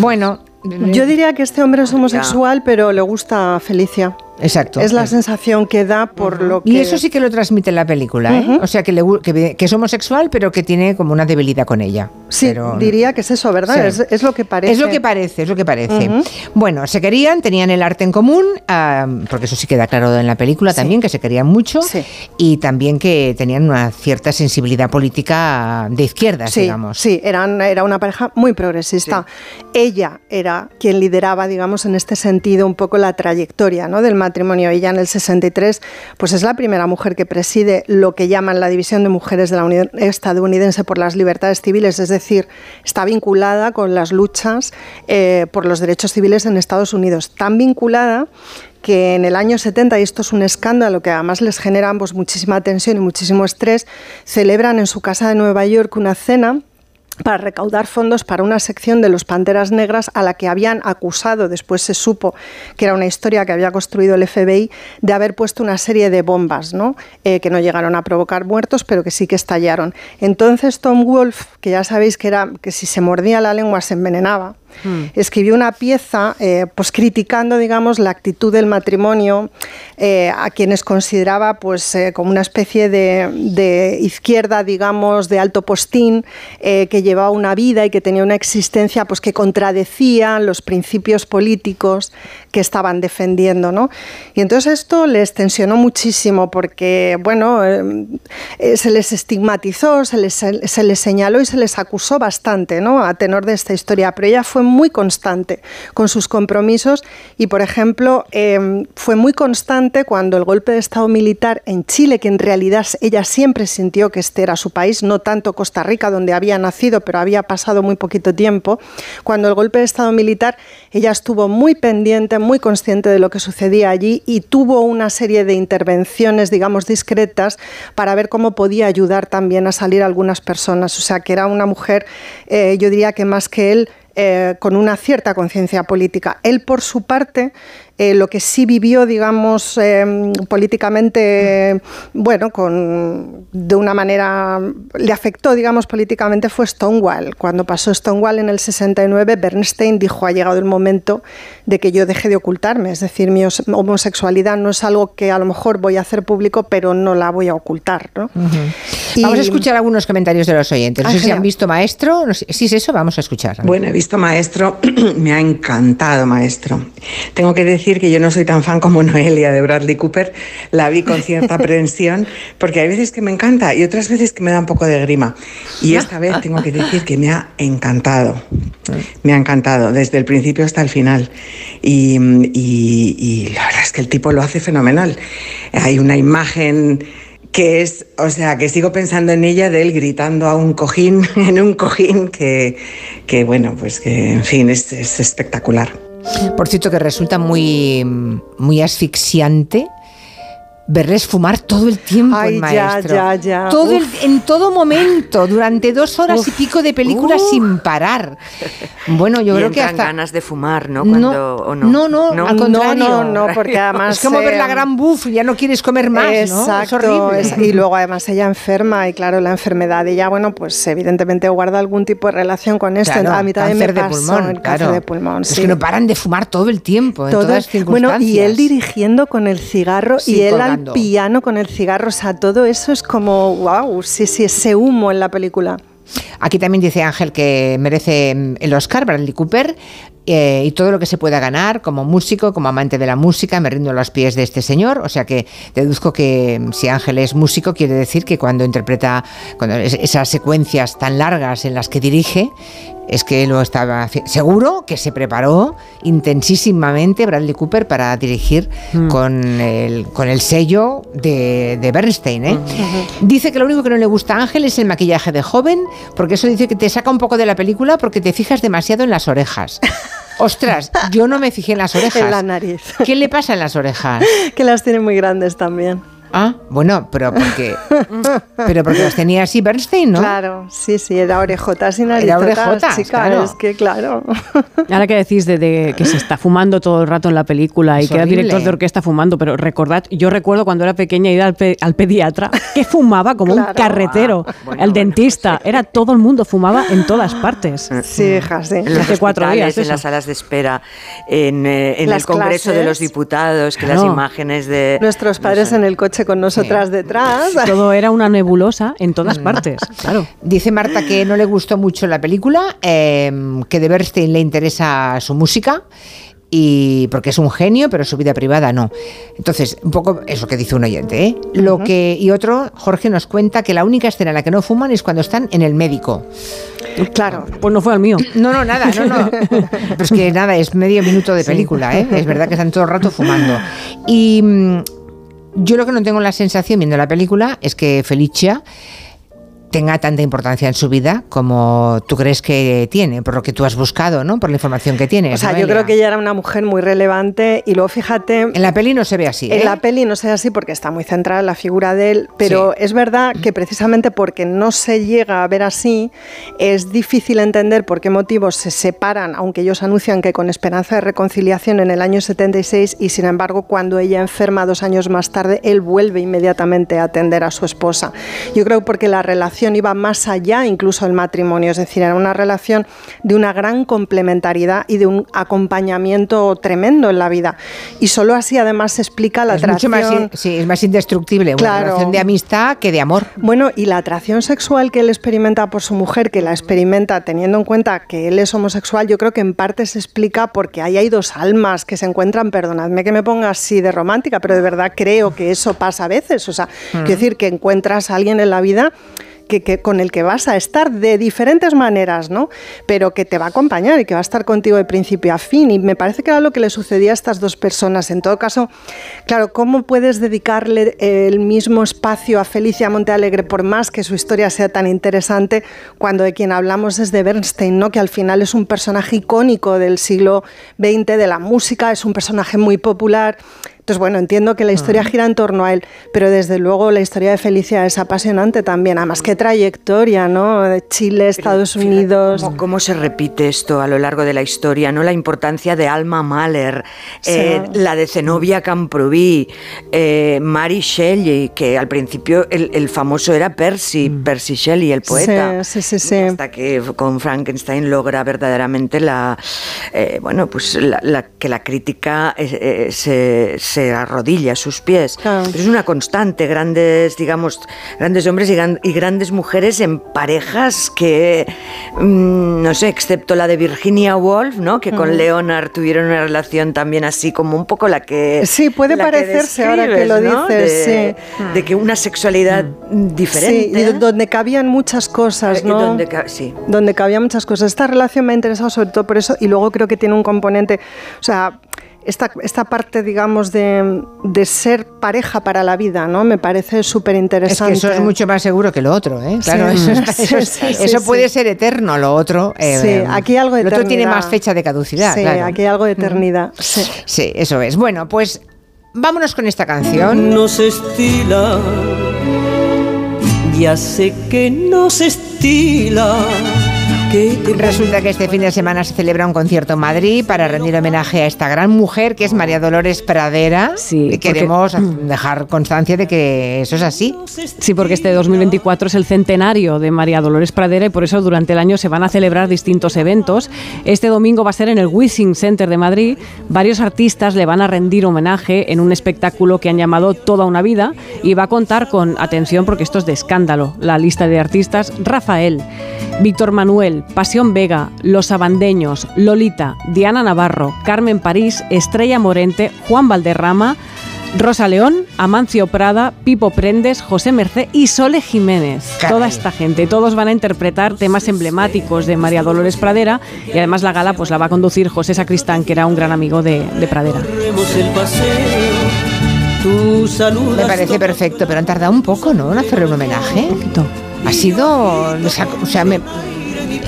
Bueno, yo diría que este hombre es homosexual, pero le gusta a Felicia. Exacto. Es la sensación que da por lo que... Y eso sí que lo transmite en la película, ¿eh? O sea, que, le, que, es homosexual, pero que tiene como una debilidad con ella. Sí, diría que es eso, ¿verdad? Es, lo que parece. Es lo que parece, es lo que parece. Bueno, se querían, tenían el arte en común, porque eso sí queda claro en la película también, que se querían mucho, y también que tenían una cierta sensibilidad política de izquierdas, digamos. Sí, eran, era una pareja muy progresista. Ella era quien lideraba, digamos, en este sentido, un poco la trayectoria ¿no? del matrimonio. Ella en el 63 pues es la primera mujer que preside lo que llaman la División de Mujeres de la Unión Estadounidense por las Libertades Civiles, es decir, está vinculada con las luchas eh, por los derechos civiles en Estados Unidos, tan vinculada que en el año 70, y esto es un escándalo que además les genera ambos muchísima tensión y muchísimo estrés, celebran en su casa de Nueva York una cena para recaudar fondos para una sección de los Panteras Negras a la que habían acusado, después se supo que era una historia que había construido el FBI, de haber puesto una serie de bombas, ¿no? Eh, que no llegaron a provocar muertos, pero que sí que estallaron. Entonces Tom Wolfe, que ya sabéis que era que si se mordía la lengua se envenenaba, Hmm. Escribió una pieza eh, pues criticando, digamos, la actitud del matrimonio eh, a quienes consideraba pues eh, como una especie de, izquierda, digamos, de alto postín, que llevaba una vida y que tenía una existencia pues que contradecía los principios políticos que estaban defendiendo, ¿no? Y entonces esto les tensionó muchísimo porque, bueno, se les estigmatizó, se les, se les señaló y se les acusó bastante, ¿no? A tenor de esta historia, pero ella fue muy constante con sus compromisos y, por ejemplo, em, fue muy constante cuando el golpe de Estado militar en Chile, que en realidad ella siempre sintió que este era su país, no tanto Costa Rica, donde había nacido, pero había pasado muy poquito tiempo, cuando el golpe de Estado militar, ella estuvo muy pendiente, muy consciente de lo que sucedía allí y tuvo una serie de intervenciones, digamos, discretas para ver cómo podía ayudar también a salir algunas personas. O sea, que era una mujer, eh, yo diría que más que él, eh, con una cierta conciencia política. Él, por su parte, Eh, lo que sí vivió, digamos, eh, políticamente, bueno, con, de una manera, le afectó, digamos, políticamente fue Stonewall. Cuando pasó Stonewall en el 69, Bernstein dijo, ha llegado el momento de que yo deje de ocultarme, es decir, mi os- homosexualidad no es algo que a lo mejor voy a hacer público, pero no la voy a ocultar. ¿no? Y- Vamos a escuchar algunos comentarios de los oyentes. No Ah, sé si han visto Maestro. No sé- si es eso, vamos a escuchar. Bueno, he visto Maestro, me ha encantado Maestro. Tengo que decir que yo no soy tan fan como Noelia de Bradley Cooper, la vi con cierta aprensión, porque hay veces que me encanta y otras veces que me da un poco de grima. Y esta vez tengo que decir que me ha encantado, me ha encantado desde el principio hasta el final. Y, y- y la verdad es que el tipo lo hace fenomenal. Hay una imagen que es, o sea, que sigo pensando en ella de él gritando a un cojín, en un cojín que, que bueno, pues que, en fin, es, es espectacular. Por cierto, que resulta muy, muy asfixiante verles fumar todo el tiempo Ay, en ya, maestro. ya, ya. Todo el- Uf. en todo momento, durante dos horas y pico de película sin parar. Bueno, yo y creo que hasta. ganas de fumar, ¿no? Cuando, ¿o no? no, no, al No, contrario. no, no, porque además, Es como ver la eh, gran buff, ya no quieres comer más, ¿no? Es Exacto, horrible. es- y luego además ella enferma y claro, la enfermedad de ella, bueno, pues evidentemente guarda algún tipo de relación con esto. Claro, a también cáncer me de pasó pulmón, el cáncer claro. de pulmón. Es sí. que no paran de fumar todo el tiempo, en Todo- todas bueno, circunstancias. y él dirigiendo con el cigarro Sí, y él al piano con el cigarro, o sea, todo eso es como, wow, sí, sí, ese humo en la película. Aquí también dice Ángel que merece el Oscar Bradley Cooper eh, y todo lo que se pueda ganar como músico, como amante de la música, me rindo a los pies de este señor. O sea que deduzco que mm, si Ángel es músico, quiere decir que cuando interpreta cuando es- esas secuencias tan largas en las que dirige, es que lo estaba seguro que se preparó intensísimamente Bradley Cooper para dirigir con, el, con el sello de, de Bernstein. ¿eh? Dice que lo único que no le gusta a Ángel es el maquillaje de joven, porque eso dice que te saca un poco de la película porque te fijas demasiado en las orejas. Ostras, yo no me fijé en las orejas. En la nariz. ¿Qué le pasa en las orejas? que las tiene muy grandes también. Ah, bueno, pero porque, pero porque las tenía así Bernstein, ¿no? Claro, sí, sí, era orejotas y Era narizotas, orejotas, claro. es que claro. Ahora que decís de, de que se está fumando todo el rato en la película y Es que era director de orquesta fumando, pero recordad, yo recuerdo cuando era pequeña ir al, pe- al pediatra que fumaba como un carretero, el dentista, era todo el mundo fumaba en todas partes. Sí, hija, sí. En los Hace cuatro días. en eso. las salas de espera, en, eh, en el Congreso de clases. los Diputados, que Claro. las imágenes de... Nuestros padres en el coche con nosotras detrás. Todo era una nebulosa en todas partes, claro. Dice Marta que no le gustó mucho la película, eh, que de Bernstein le interesa su música. Y porque es un genio, pero su vida privada no. Entonces, un poco eso que dice un oyente, ¿eh? Lo que, y otro, Jorge nos cuenta que la única escena en la que no fuman es cuando están en el médico. Claro. Pues no fue al mío. No, no, nada, no, no. Pero es que nada, es medio minuto de película, ¿eh? Es verdad que están todo el rato fumando. Y mm, yo lo que no tengo la sensación viendo la película es que Felicia tenga tanta importancia en su vida como tú crees que tiene, por lo que tú has buscado, ¿no? Por la información que tienes. O sea, yo Noelia. creo que ella era una mujer muy relevante y luego fíjate... En la peli no se ve así, En ¿eh? la peli no se ve así porque está muy centrada en la figura de él, pero es verdad que precisamente porque no se llega a ver así, es difícil entender por qué motivos se separan, aunque ellos anuncian que con esperanza de reconciliación en el año 76 y sin embargo cuando ella enferma dos años más tarde, él vuelve inmediatamente a atender a su esposa. Yo creo porque la relación iba más allá incluso del matrimonio, es decir, era una relación de una gran complementariedad y de un acompañamiento tremendo en la vida. Y solo así además se explica la es mucho atracción. más, in- sí, es más indestructible una relación de amistad que de amor. Bueno, y la atracción sexual que él experimenta por su mujer, que la experimenta teniendo en cuenta que él es homosexual, yo creo que en parte se explica porque ahí hay dos almas que se encuentran, perdonadme que me ponga así de romántica, pero de verdad creo que eso pasa a veces. O sea, Mm. quiero decir que encuentras a alguien en la vida que, con el que vas a estar de diferentes maneras, ¿no? Pero que te va a acompañar y que va a estar contigo de principio a fin. Y me parece que era lo que le sucedía a estas dos personas. En todo caso, claro, ¿cómo puedes dedicarle el mismo espacio a Felicia Montealegre por más que su historia sea tan interesante cuando de quien hablamos es de Bernstein, ¿no? Que al final es un personaje icónico del siglo XX, de la música, es un personaje muy popular. Entonces, bueno, entiendo que la historia gira en torno a él, pero desde luego la historia de Felicia es apasionante también. Además, qué trayectoria, ¿no? De Chile, Estados Unidos. ¿Cómo, cómo se repite esto a lo largo de la historia? ¿no? La importancia de Alma Mahler, eh, la de Zenobia Camprubí, eh, Mary Shelley, que al principio el, el famoso era Percy, Percy Shelley, el poeta. Sí, sí, sí, sí. Hasta que con Frankenstein logra verdaderamente la, eh, bueno, pues la, la- que la crítica se, se arrodilla a sus pies. Pero es una constante, grandes, digamos, grandes hombres y, gran- y grandes mujeres en parejas que, mm, no sé, excepto la de Virginia Woolf, ¿no? Que con Mm. Leonard tuvieron una relación también así como un poco la que... Sí, puede parecerse ahora que lo dices, de, sí. de que una sexualidad diferente... Sí, y do- donde cabían muchas cosas, Eh, ¿no? donde sí. donde cabían muchas cosas. Esta relación me ha interesado sobre todo por eso y luego creo que tiene un componente, o sea, esta, esta parte, digamos, de, de ser pareja para la vida, ¿no? Me parece súper Es interesante. que eso es mucho más seguro que lo otro, ¿eh? Claro, Sí. eso, es- eso es- sí, sí, eso sí. puede ser eterno, lo otro. eh, Sí, aquí algo de Lo otro tiene más fecha de caducidad. Sí, claro. aquí hay algo de eternidad. Sí. Sí, eso es. Bueno, pues vámonos con esta canción. No se estila, ya sé que no se estila. Resulta que este fin de semana se celebra un concierto en Madrid para rendir homenaje a esta gran mujer que es María Dolores Pradera. Sí, y queremos dejar constancia de que eso es así. Sí, porque este 2024 es el centenario de María Dolores Pradera y por eso durante el año se van a celebrar distintos eventos. Este domingo va a ser en el Wishing Center de Madrid. Varios artistas le van a rendir homenaje en un espectáculo que han llamado Toda una vida y va a contar con, atención porque esto es de escándalo, la lista de artistas, Rafael, Víctor Manuel, Pasión Vega, Los Abandeños, Lolita, Diana Navarro, Carmen París, Estrella Morente, Juan Valderrama, Rosa León, Amancio Prada, Pipo Prendes, José Mercé y Sole Jiménez. Caray. Toda esta gente, todos van a interpretar temas emblemáticos de María Dolores Pradera y además la gala pues la va a conducir José Sacristán, que era un gran amigo de, de Pradera. Me parece perfecto, pero han tardado un poco, ¿no? En hacerle un homenaje. Ha sido. O sea, me,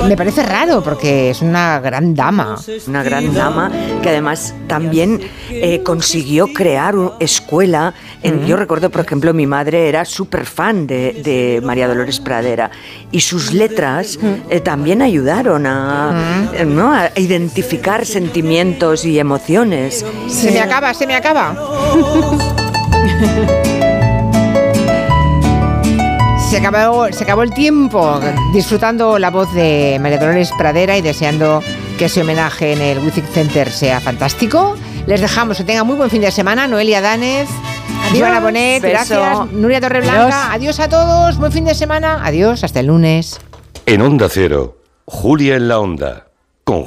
me parece raro porque es una gran dama. Una gran dama que además también eh, consiguió crear una escuela. En, Yo recuerdo, por ejemplo, mi madre era súper fan de, de María Dolores Pradera y sus letras eh, también ayudaron a, eh, ¿no? a identificar sentimientos y emociones. Se me acaba, se me acaba. Se acabó, se acabó el tiempo disfrutando la voz de María Dolores Pradera y deseando que ese homenaje en el Wizzing Center sea fantástico. Les dejamos que tengan muy buen fin de semana. Noelia Danez, Adiós. Joana Bonet, Beso. gracias. Nuria Torreblanca, adiós a todos. Buen fin de semana. Adiós, hasta el lunes. En Onda Cero, Julia en la Onda, con